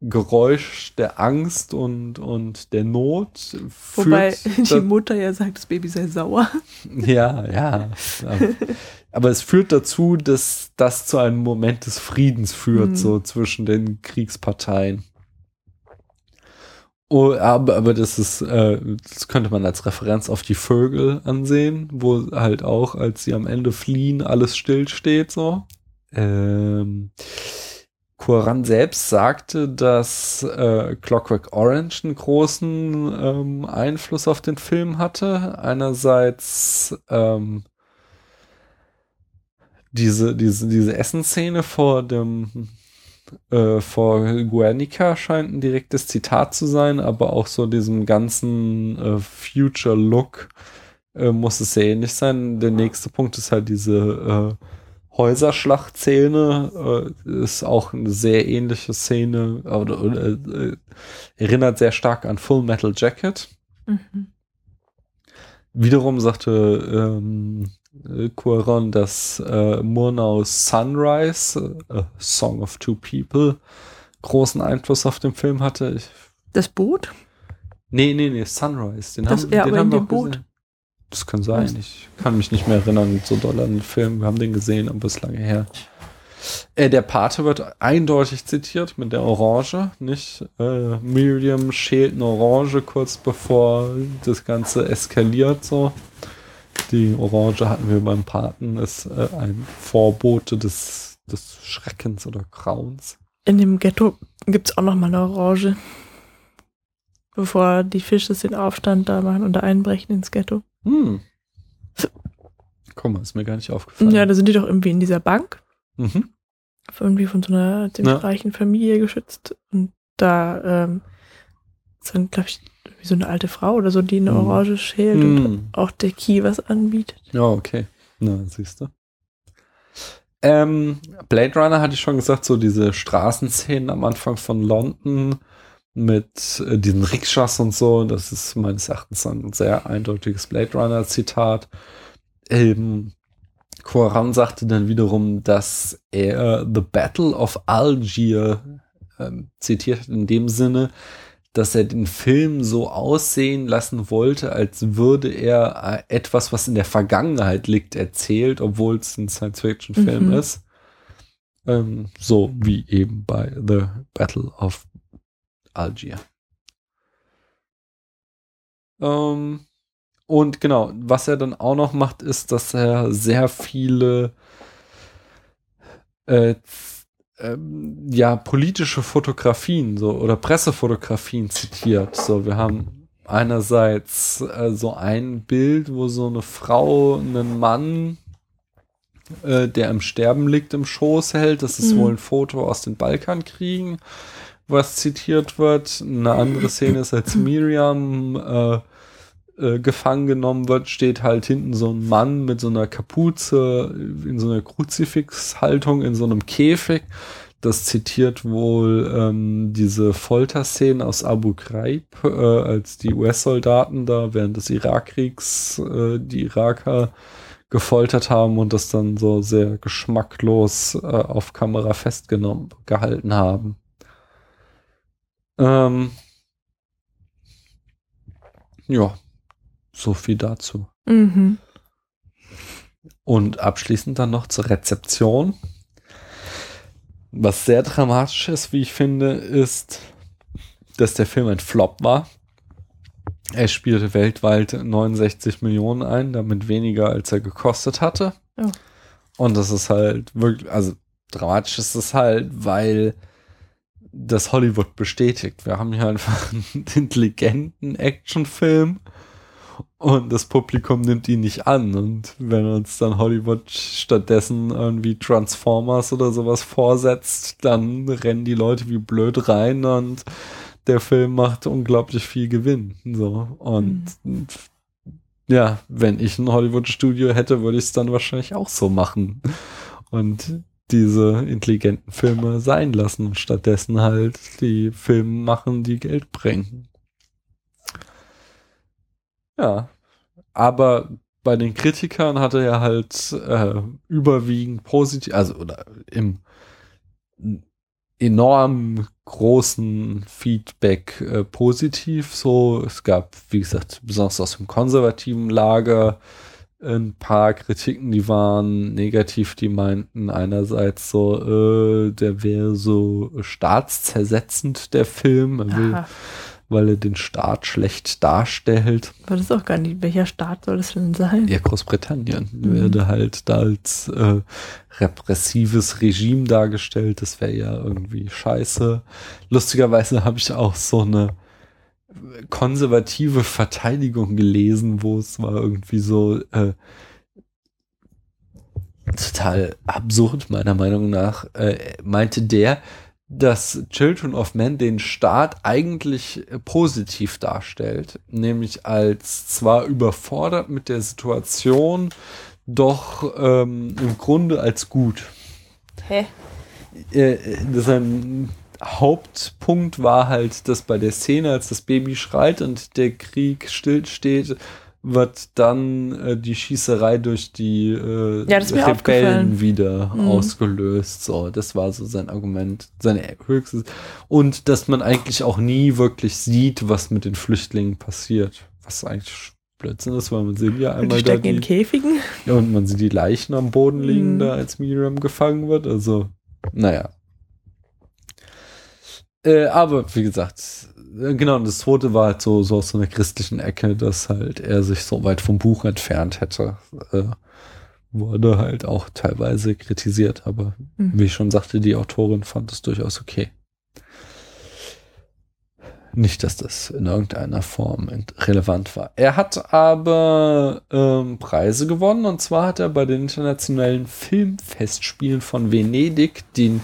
S1: Geräusch der Angst und, und der Not.
S2: Wobei die Mutter ja sagt, das Baby sei sauer.
S1: ja, ja. Aber, aber es führt dazu, dass das zu einem Moment des Friedens führt,
S2: Mhm.
S1: so zwischen den Kriegsparteien. Oh, aber, aber das ist, äh, das könnte man als Referenz auf die Vögel ansehen, wo halt auch, als sie am Ende fliehen, alles stillsteht, so. Ähm, Koran selbst sagte, dass äh, Clockwork Orange einen großen ähm, Einfluss auf den Film hatte. Einerseits ähm, diese, diese, diese Essensszene vor dem äh, vor Guernica scheint ein direktes Zitat zu sein, aber auch so diesem ganzen äh, Future Look, äh, muss es sehr ähnlich sein. Der nächste Punkt ist halt diese äh, Häuserschlachtszene. Äh, ist auch eine sehr ähnliche Szene oder, oder äh, erinnert sehr stark an Full Metal Jacket.
S2: Mhm.
S1: Wiederum sagte ähm, äh, Cuaron, dass äh, Murnaus Sunrise, äh, A Song of Two People, großen Einfluss auf den Film hatte. Ich,
S2: Das Boot?
S1: nee, nee, nee, Sunrise. Den
S2: Das-
S1: haben,
S2: ja,
S1: den haben wir
S2: dem
S1: auch
S2: Boot.
S1: gesehen. Das kann sein.
S2: Was?
S1: Ich kann mich nicht mehr erinnern, so doll an den Film. Wir haben den gesehen, aber es ist lange her. Äh, der Pate wird eindeutig zitiert mit der Orange, nicht? Äh, Miriam schält eine Orange kurz bevor das Ganze eskaliert, so. Die Orange hatten wir beim Paten, ist äh, ein Vorbote des, des Schreckens oder Grauens.
S2: In dem Ghetto gibt es auch noch mal eine Orange. Bevor die Fische den Aufstand da machen und da einbrechen ins Ghetto.
S1: Hm. Guck mal, ist mir gar nicht aufgefallen.
S2: Ja, da sind die doch irgendwie in dieser Bank.
S1: mhm.
S2: Irgendwie von so einer ziemlich
S1: Ja.
S2: reichen Familie geschützt. Und da ähm, dann, glaube ich, wie so eine alte Frau oder so, die eine
S1: Mhm.
S2: Orange schält und
S1: Hm.
S2: auch der Key was anbietet.
S1: Ja, okay. Na, siehst du. Ähm, Blade Runner hatte ich schon gesagt, so diese Straßenszenen am Anfang von London mit äh, diesen Rikschas und so, das ist meines Erachtens ein sehr eindeutiges Blade Runner Zitat. Ähm, Coran sagte dann wiederum, dass er The Battle of Algier ähm, zitiert hat in dem Sinne, dass er den Film so aussehen lassen wollte, als würde er äh, etwas, was in der Vergangenheit liegt, erzählt, obwohl es ein Science-Fiction-Film
S2: Mhm.
S1: ist. Ähm, so wie eben bei The Battle of Algier. Ähm, und genau, was er dann auch noch macht, ist, dass er sehr viele äh, ähm, ja, politische Fotografien so oder Pressefotografien zitiert. So, wir haben einerseits äh, so ein Bild, wo so eine Frau einen Mann, äh, der im Sterben liegt, im Schoß hält. Das ist
S2: Mhm.
S1: wohl ein Foto aus den Balkankriegen, was zitiert wird. Eine andere Szene ist, als Miriam äh, äh, gefangen genommen wird, steht halt hinten so ein Mann mit so einer Kapuze in so einer Kruzifixhaltung in so einem Käfig. Das zitiert wohl ähm, diese Folterszenen aus Abu Ghraib, äh, als die US-Soldaten da während des Irakkriegs äh, die Iraker gefoltert haben und das dann so sehr geschmacklos äh, auf Kamera festgenommen gehalten haben. Ähm, ja, so viel dazu.
S2: Mhm.
S1: Und abschließend dann noch zur Rezeption. Was sehr dramatisch ist, wie ich finde, ist, dass der Film ein Flop war. Er spielte weltweit 69 Millionen ein, damit weniger als er gekostet hatte.
S2: Oh.
S1: Und das ist halt wirklich, also dramatisch ist es halt, weil das Hollywood bestätigt. Wir haben hier einfach einen intelligenten Actionfilm und das Publikum nimmt ihn nicht an. Und wenn uns dann Hollywood stattdessen irgendwie Transformers oder sowas vorsetzt, dann rennen die Leute wie blöd rein und der Film macht unglaublich viel Gewinn. So. Und ja, wenn ich ein Hollywood-Studio hätte, würde ich es dann wahrscheinlich auch so machen. Und diese intelligenten Filme sein lassen und stattdessen halt die Filme machen, die Geld bringen. Ja, aber bei den Kritikern hatte er halt äh, überwiegend positiv, also oder im enorm großen Feedback äh, positiv. So, es gab, wie gesagt, besonders aus dem konservativen Lager ein paar Kritiken, die waren negativ, die meinten einerseits so, äh, der wäre so staatszersetzend, der Film, er will,
S2: Aha.
S1: Weil er den Staat schlecht darstellt.
S2: Aber das ist auch gar nicht. Welcher Staat soll das denn sein?
S1: Ja, Großbritannien
S2: Mhm.
S1: werde halt da als äh, repressives Regime dargestellt. Das wäre ja irgendwie scheiße. Lustigerweise habe ich auch so eine konservative Verteidigung gelesen, wo es war irgendwie so äh, total absurd, meiner Meinung nach, äh, meinte der, dass Children of Men den Staat eigentlich äh, positiv darstellt, nämlich als zwar überfordert mit der Situation, doch ähm, im Grunde als gut.
S2: Hä?
S1: Äh, äh, sein Hauptpunkt war halt, dass bei der Szene, als das Baby schreit und der Krieg stillsteht, wird dann äh, die Schießerei durch die äh,
S2: Ja, aufgefallen.
S1: wieder
S2: Mhm.
S1: ausgelöst. So, das war so sein Argument, sein höchstes. Und dass man eigentlich auch nie wirklich sieht, was mit den Flüchtlingen passiert. Was eigentlich Blödsinn ist, weil man sieht ja
S2: Und
S1: einmal
S2: die
S1: da
S2: stecken in
S1: die,
S2: Käfigen.
S1: ja, und man sieht die Leichen am Boden liegen,
S2: Mhm.
S1: da als Miriam gefangen wird. Also, naja. Äh, aber wie gesagt, genau, und das zweite war halt so, so aus so einer christlichen Ecke, dass halt er sich so weit vom Buch entfernt hätte. Äh, wurde halt auch teilweise kritisiert, aber
S2: Mhm.
S1: wie ich schon sagte, die Autorin fand es durchaus okay. Nicht, dass das in irgendeiner Form relevant war. Er hat aber ähm, Preise gewonnen und zwar hat er bei den internationalen Filmfestspielen von Venedig den,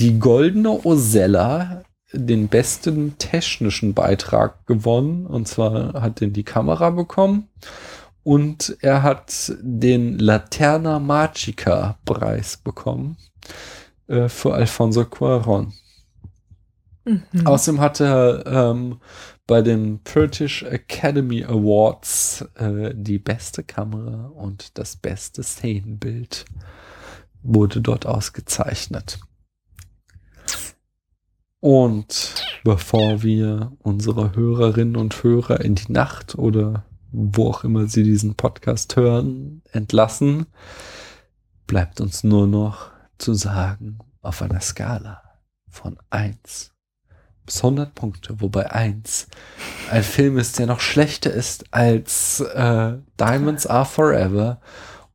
S1: die Goldene Osella, den besten technischen Beitrag gewonnen und zwar hat den die Kamera bekommen und er hat den Laterna Magica Preis bekommen äh, für Alfonso Cuarón.
S2: Mhm.
S1: Außerdem hat er ähm, bei den British Academy Awards äh, die beste Kamera und das beste Szenenbild wurde dort ausgezeichnet. Und bevor wir unsere Hörerinnen und Hörer in die Nacht oder wo auch immer sie diesen Podcast hören, entlassen, bleibt uns nur noch zu sagen, auf einer Skala von 1 bis 100 Punkte, wobei 1 ein Film ist, der noch schlechter ist als äh, Diamonds Are Forever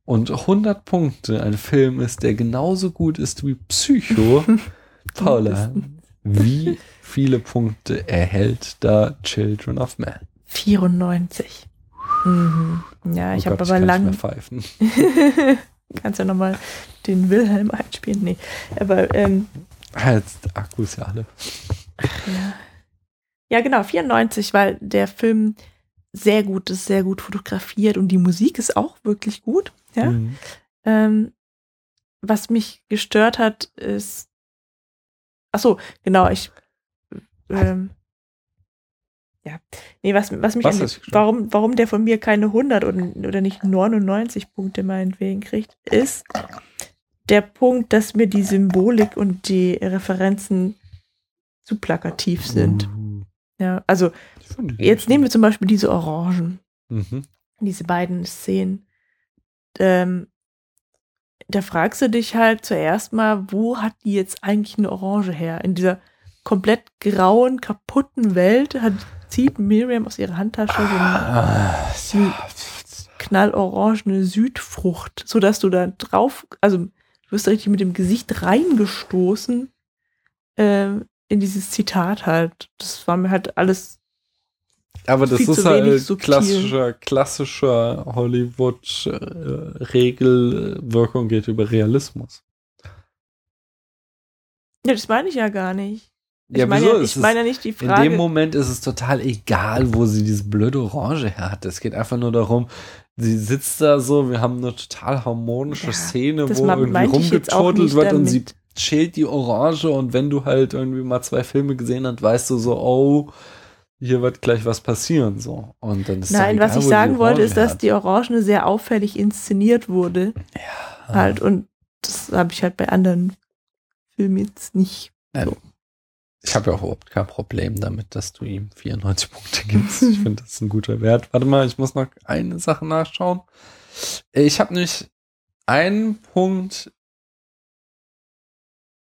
S1: und 100 Punkte ein Film ist, der genauso gut ist wie Psycho. Paula, wie viele Punkte erhält da Children of Man?
S2: 94. Mhm. Ja, ich
S1: Oh
S2: habe
S1: Gott,
S2: aber
S1: kann
S2: lang.
S1: nicht mehr pfeifen.
S2: Kannst ja nochmal den Wilhelm einspielen. Nee, aber ähm,
S1: Ah, Jetzt, der Akku ist ja alle.
S2: ja. ja, genau, 94, weil der Film sehr gut ist, sehr gut fotografiert und die Musik ist auch wirklich gut. Ja.
S1: Mhm.
S2: Ähm, was mich gestört hat, ist. Ach so, genau, ich. Ähm, ja. Nee, was, was mich.
S1: Was
S2: an- warum, warum der von mir keine 100 oder, oder nicht 99 Punkte meinetwegen kriegt, ist der Punkt, dass mir die Symbolik und die Referenzen zu plakativ sind.
S1: Uh,
S2: Ja, also jetzt nehmen wir zum Beispiel diese Orangen
S1: Mhm.
S2: diese beiden Szenen. Ähm, da fragst du dich halt zuerst mal, wo hat die jetzt eigentlich eine Orange her? In dieser komplett grauen, kaputten Welt hat, zieht Miriam aus ihrer Handtasche so eine
S1: Ah,
S2: Hm. knallorangene Südfrucht, sodass du da drauf, also du wirst da richtig mit dem Gesicht reingestoßen ähm, in dieses Zitat halt. Das war mir halt alles
S1: Aber das ist halt klassischer, klassischer Hollywood-Regel. Wirkung geht über Realismus.
S2: Ja, das meine ich ja gar nicht. Ich
S1: Ja,
S2: meine, ja, ich meine ja nicht die
S1: In
S2: Frage.
S1: dem Moment ist es total egal, wo sie diese blöde Orange her hat. Es geht einfach nur darum, sie sitzt da so, wir haben eine total harmonische
S2: Ja,
S1: Szene, wo irgendwie
S2: nicht
S1: wird und sie
S2: damit.
S1: schält die Orange und wenn du halt irgendwie mal zwei Filme gesehen hast, weißt du so, oh, hier wird gleich was passieren, so. Und dann ist
S2: Nein,
S1: egal,
S2: was ich sagen wollte, ist, dass die Orange sehr auffällig inszeniert wurde.
S1: Ja.
S2: Halt, und das habe ich halt bei anderen Filmen jetzt nicht.
S1: Ich habe ja auch überhaupt kein Problem damit, dass du ihm 94 Punkte gibst. Ich finde, das ist ein guter Wert. Warte mal, ich muss noch eine Sache nachschauen. Ich habe nämlich einen Punkt,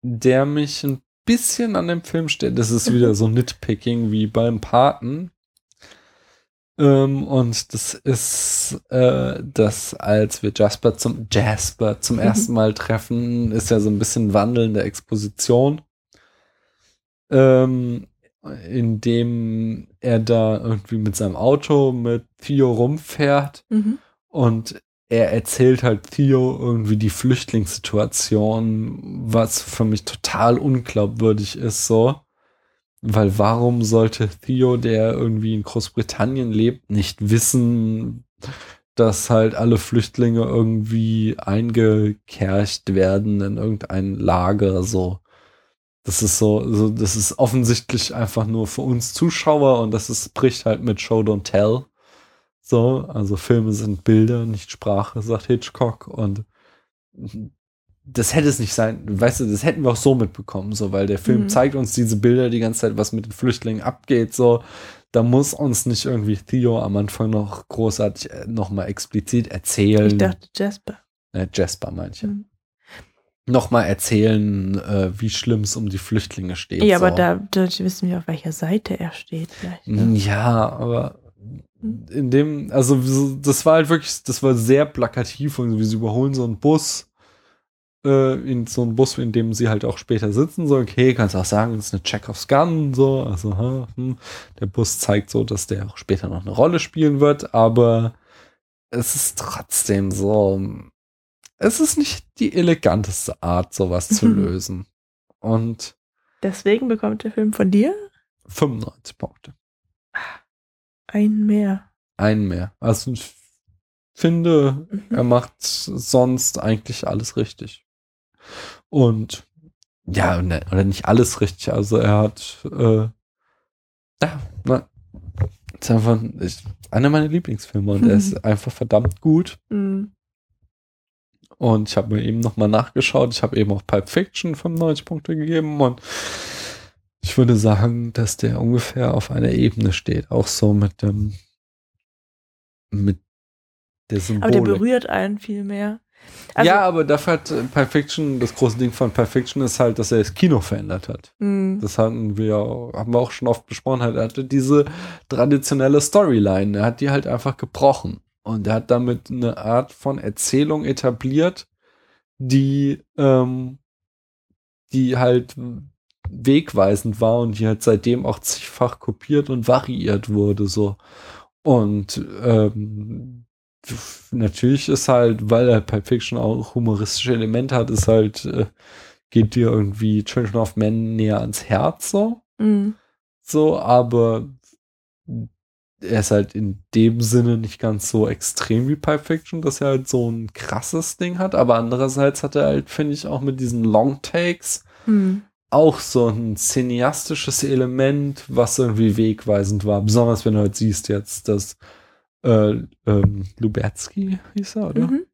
S1: der mich ein bisschen an dem Film steht. Das ist wieder so Nitpicking wie beim Paten. Ähm, und das ist, äh, dass als wir Jasper zum Jasper zum ersten Mal treffen, ist ja so ein bisschen wandelnde Exposition ähm, in dem er da irgendwie mit seinem Auto mit Theo rumfährt
S2: Mhm.
S1: und er erzählt halt Theo irgendwie die Flüchtlingssituation, was für mich total unglaubwürdig ist, so. Weil warum sollte Theo, der irgendwie in Großbritannien lebt, nicht wissen, dass halt alle Flüchtlinge irgendwie eingekercht werden in irgendein Lager, so. Das ist so, so, das ist offensichtlich einfach nur für uns Zuschauer und das ist, bricht halt mit Show Don't Tell. So, also Filme sind Bilder, nicht Sprache, sagt Hitchcock und das hätte es nicht sein, weißt du, das hätten wir auch so mitbekommen, so, weil der Film
S2: Mhm.
S1: zeigt uns diese Bilder die ganze Zeit, was mit den Flüchtlingen abgeht, so. Da muss uns nicht irgendwie Theo am Anfang noch großartig äh, nochmal explizit erzählen.
S2: Ich dachte Jasper.
S1: äh, Jasper manche.
S2: Mhm.
S1: Nochmal erzählen, äh, wie schlimm es um die Flüchtlinge steht.
S2: Ja, aber
S1: so.
S2: da, da wissen wir, auf welcher Seite er steht. Vielleicht, ne?
S1: Ja, aber in dem, also so- das war halt wirklich, das war sehr plakativ und wie sie überholen so einen Bus, äh, in so einen Bus, in dem sie halt auch später sitzen, so, okay, kannst auch sagen, das ist eine Chekhovs Gun, so, also, hm, hm. der Bus zeigt so, dass der auch später noch eine Rolle spielen wird, aber es ist trotzdem so, es ist nicht die eleganteste Art, sowas zu
S2: Mhm.
S1: lösen. Und
S2: Deswegen bekommt der Film von dir
S1: 95 Punkte.
S2: Einen mehr.
S1: einen mehr. Also ich finde,
S2: Mhm.
S1: er macht sonst eigentlich alles richtig. Und ja, ne, oder nicht alles richtig. Also er hat äh, ja, na, ist einfach ist einer meiner Lieblingsfilme und er ist einfach verdammt gut.
S2: Mhm.
S1: Und ich habe mir eben nochmal nachgeschaut. Ich habe eben auch Pulp Fiction 95 Punkte gegeben und ich würde sagen, dass der ungefähr auf einer Ebene steht. Auch so mit dem, mit der Symbolik.
S2: Aber der berührt einen viel mehr. Also,
S1: ja, aber dafür hat äh, Pulp Fiction, das große Ding von Pulp Fiction ist halt, dass er das Kino verändert hat.
S2: mh,
S1: Das hatten wir, haben wir auch schon oft besprochen. Halt, er hatte diese traditionelle Storyline. Er hat die halt einfach gebrochen. Und er hat damit eine Art von Erzählung etabliert, die, ähm, die halt wegweisend war und die halt seitdem auch zigfach kopiert und variiert wurde, so. Und, ähm, natürlich ist halt, weil er Pulp Fiction auch humoristische Elemente hat, ist halt, äh, geht dir irgendwie Children of Men näher ans Herz, so
S2: mh.
S1: so, aber er ist halt in dem Sinne nicht ganz so extrem wie Pulp Fiction, dass er halt so ein krasses Ding hat, aber andererseits hat er halt, finde ich, auch mit diesen Long Takes
S2: Hm.
S1: Auch so ein cineastisches Element, was irgendwie wegweisend war. Besonders wenn du halt siehst jetzt, dass äh, ähm, Lubetzky hieß er, oder?
S2: Mhm.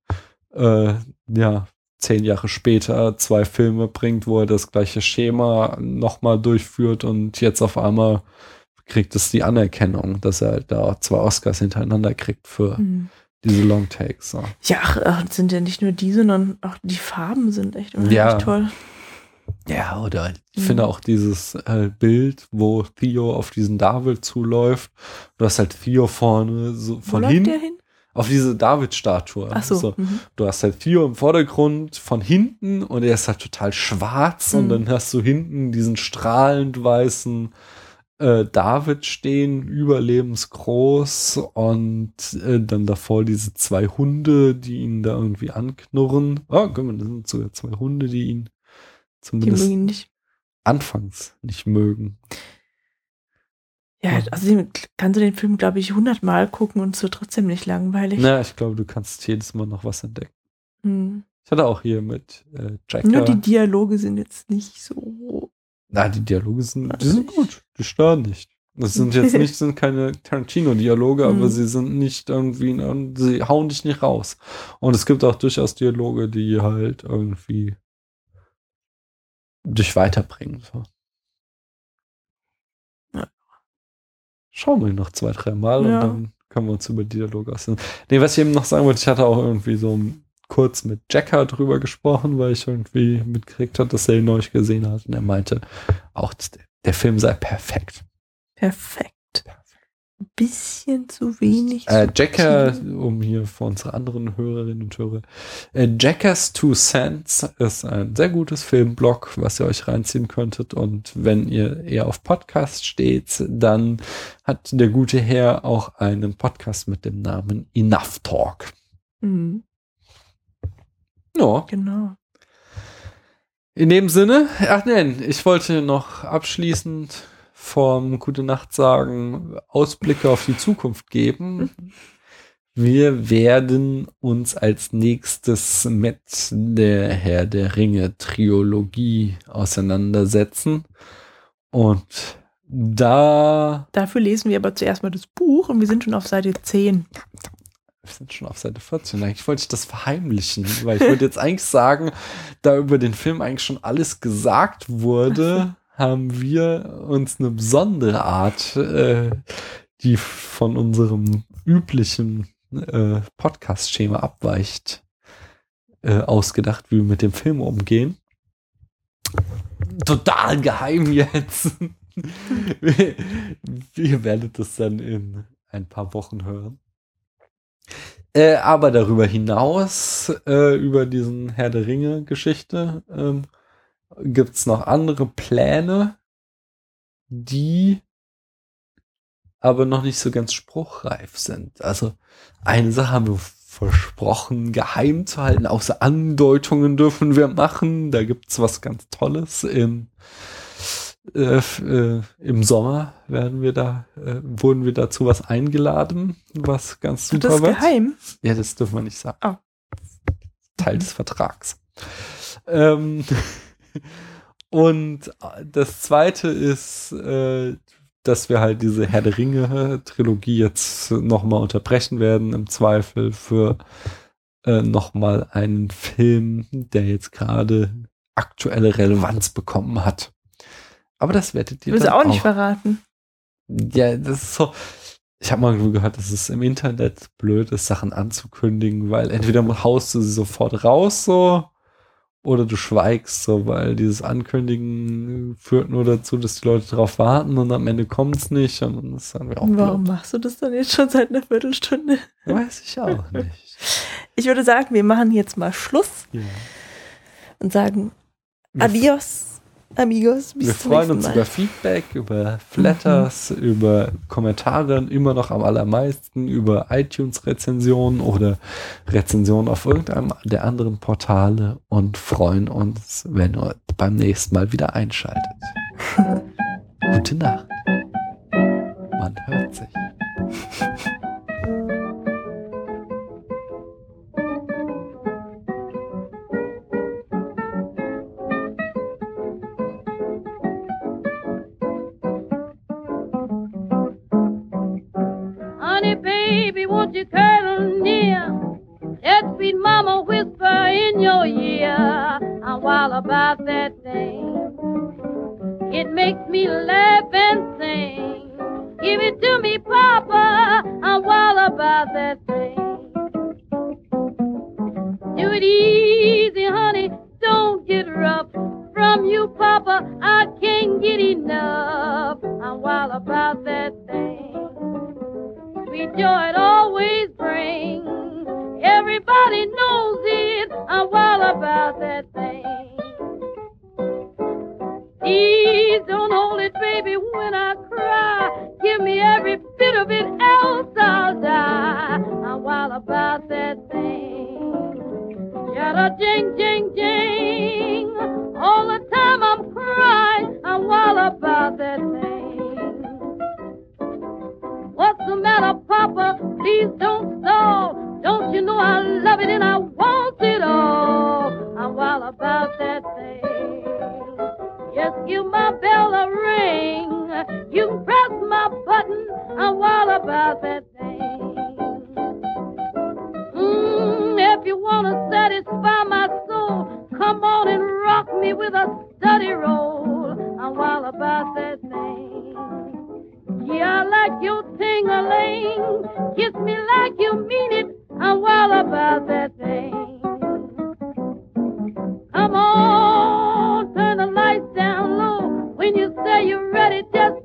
S1: äh, ja, zehn Jahre später zwei Filme bringt, wo er das gleiche Schema nochmal durchführt und jetzt auf einmal kriegt es die Anerkennung, dass er halt da zwei Oscars hintereinander kriegt für
S2: Hm.
S1: diese Long Takes. So.
S2: Ja, ach, das sind ja nicht nur die, sondern auch die Farben sind echt unheimlich
S1: Ja.
S2: toll.
S1: Ja, oder ich
S2: Mhm.
S1: finde auch dieses äh, Bild, wo Theo auf diesen David zuläuft. Du hast halt Theo vorne so
S2: Wo
S1: von
S2: läuft
S1: hinten
S2: der hin?
S1: auf diese David-Statue.
S2: Ach so. Mhm.
S1: Du hast halt Theo im Vordergrund von hinten und er ist halt total schwarz und
S2: Mhm.
S1: dann hast du hinten diesen strahlend weißen äh, David stehen, überlebensgroß und äh, dann davor diese zwei Hunde, die ihn da irgendwie anknurren. Oh, guck mal, das sind sogar zwei Hunde, die ihn zumindest
S2: nicht.
S1: anfangs nicht mögen.
S2: Ja, also kannst du den Film, glaube ich, hundertmal gucken und es wird trotzdem nicht langweilig.
S1: Na, ich glaube, du kannst jedes Mal noch was entdecken.
S2: Hm.
S1: Ich hatte auch hier mit äh, Jacker.
S2: Nur die Dialoge sind jetzt nicht so.
S1: Na, die Dialoge sind, die sind gut. Die stören nicht. Das sind jetzt nicht, sind keine Tarantino-Dialoge, aber
S2: Mhm.
S1: sie sind nicht irgendwie, sie hauen dich nicht raus. Und es gibt auch durchaus Dialoge, die halt irgendwie dich weiterbringen. So.
S2: Ja.
S1: Schauen wir noch zwei, drei Mal
S2: Ja.
S1: und dann können wir uns über Dialoge aussehen. Nee, was ich eben noch sagen wollte, ich hatte auch irgendwie so kurz mit Jacker drüber gesprochen, weil ich irgendwie mitgekriegt habe, dass er ihn neulich gesehen hat. Und er meinte, auch der Film sei perfekt.
S2: Perfekt. Ein bisschen zu wenig.
S1: Äh, Jacker, um hier für unsere anderen Hörerinnen und Hörer, äh, Jackers Two Cents ist ein sehr gutes Filmblog, was ihr euch reinziehen könntet. Und wenn ihr eher auf Podcast steht, dann hat der gute Herr auch einen Podcast mit dem Namen Enough Talk.
S2: Mhm,
S1: Ja.
S2: genau.
S1: In dem Sinne, ach nein, ich wollte noch abschließend vom Gute Nacht sagen, Ausblicke auf die Zukunft geben. Wir werden uns als nächstes mit der Herr der Ringe Trilogie auseinandersetzen. Und da
S2: Dafür lesen wir aber zuerst mal das Buch und wir sind schon auf Seite 10.
S1: Wir sind schon auf Seite 14. Eigentlich wollte ich das verheimlichen, weil ich wollte jetzt eigentlich sagen, da über den Film eigentlich schon alles gesagt wurde, haben wir uns eine besondere Art, äh, die von unserem üblichen äh, Podcast-Schema abweicht, äh, ausgedacht, wie wir mit dem Film umgehen. Total geheim jetzt. Ihr werdet das dann in ein paar Wochen hören. Äh, aber darüber hinaus, äh, über diesen Herr der Ringe Geschichte, ähm, gibt's noch andere Pläne, die aber noch nicht so ganz spruchreif sind. Also eine Sache haben wir versprochen, geheim zu halten. Außer Andeutungen dürfen wir machen. Da gibt's was ganz Tolles im äh, äh, im Sommer werden wir da, äh, wurden wir dazu was eingeladen, was ganz super
S2: das ist
S1: wird.
S2: geheim.
S1: Ja, das dürfen wir nicht sagen.
S2: Oh.
S1: Teil des Vertrags. Ähm, und das zweite ist, äh, dass wir halt diese Herr der Ringe Trilogie jetzt nochmal unterbrechen werden, im Zweifel für äh, nochmal einen Film, der jetzt gerade aktuelle Relevanz bekommen hat. Aber das werdet ihr
S2: du
S1: dann
S2: auch nicht verraten?
S1: ja, das ist so. Ich habe mal gehört, dass es im Internet blöd ist, Sachen anzukündigen, weil entweder haust du sie sofort raus so oder du schweigst so, weil dieses Ankündigen führt nur dazu, dass die Leute drauf warten und am Ende kommt's nicht und dann ist dann auch
S2: Warum
S1: blöd.
S2: machst du das dann jetzt schon seit einer Viertelstunde?
S1: Weiß ich auch nicht.
S2: Ich würde sagen, wir machen jetzt mal Schluss
S1: Ja.
S2: und sagen
S1: Wir,
S2: Adios, amigos. Bis
S1: wir freuen uns
S2: Mal.
S1: über Feedback, über Flatters, über Kommentare, immer noch am allermeisten, über iTunes-Rezensionen oder Rezensionen auf irgendeinem der anderen Portale und freuen uns, wenn ihr beim nächsten Mal wieder einschaltet. Gute Nacht. Man hört sich.
S5: Baby, won't you cuddle near? Let sweet mama whisper in your ear. I'm wild about that thing. It makes me laugh and sing. Give it to me, Papa. I'm wild about that thing. Do it easy, honey. Don't get rough. From you, Papa, I can't get enough. I'm wild about that thing sweet joy it always brings. Everybody knows it. I'm wild about that thing. Please don't hold it, baby, when I cry. Give me every bit of it, else I'll die. I'm wild about that thing. Yada jing jing jing. All the time I'm crying. I'm wild about that thing. Papa? Please don't stall. Don't you know I love it and I want it all? I'm wild about that thing. Just give my bell a ring. You press my button. I'm wild about that thing. Mm, if you want to satisfy my soul, come on and rock me with a study roll. I'm wild about that thing. Yeah, I like your ting-a-ling. Kiss me like you mean it. I'm wild about that thing. Come on, turn the lights down low. When you say you're ready, just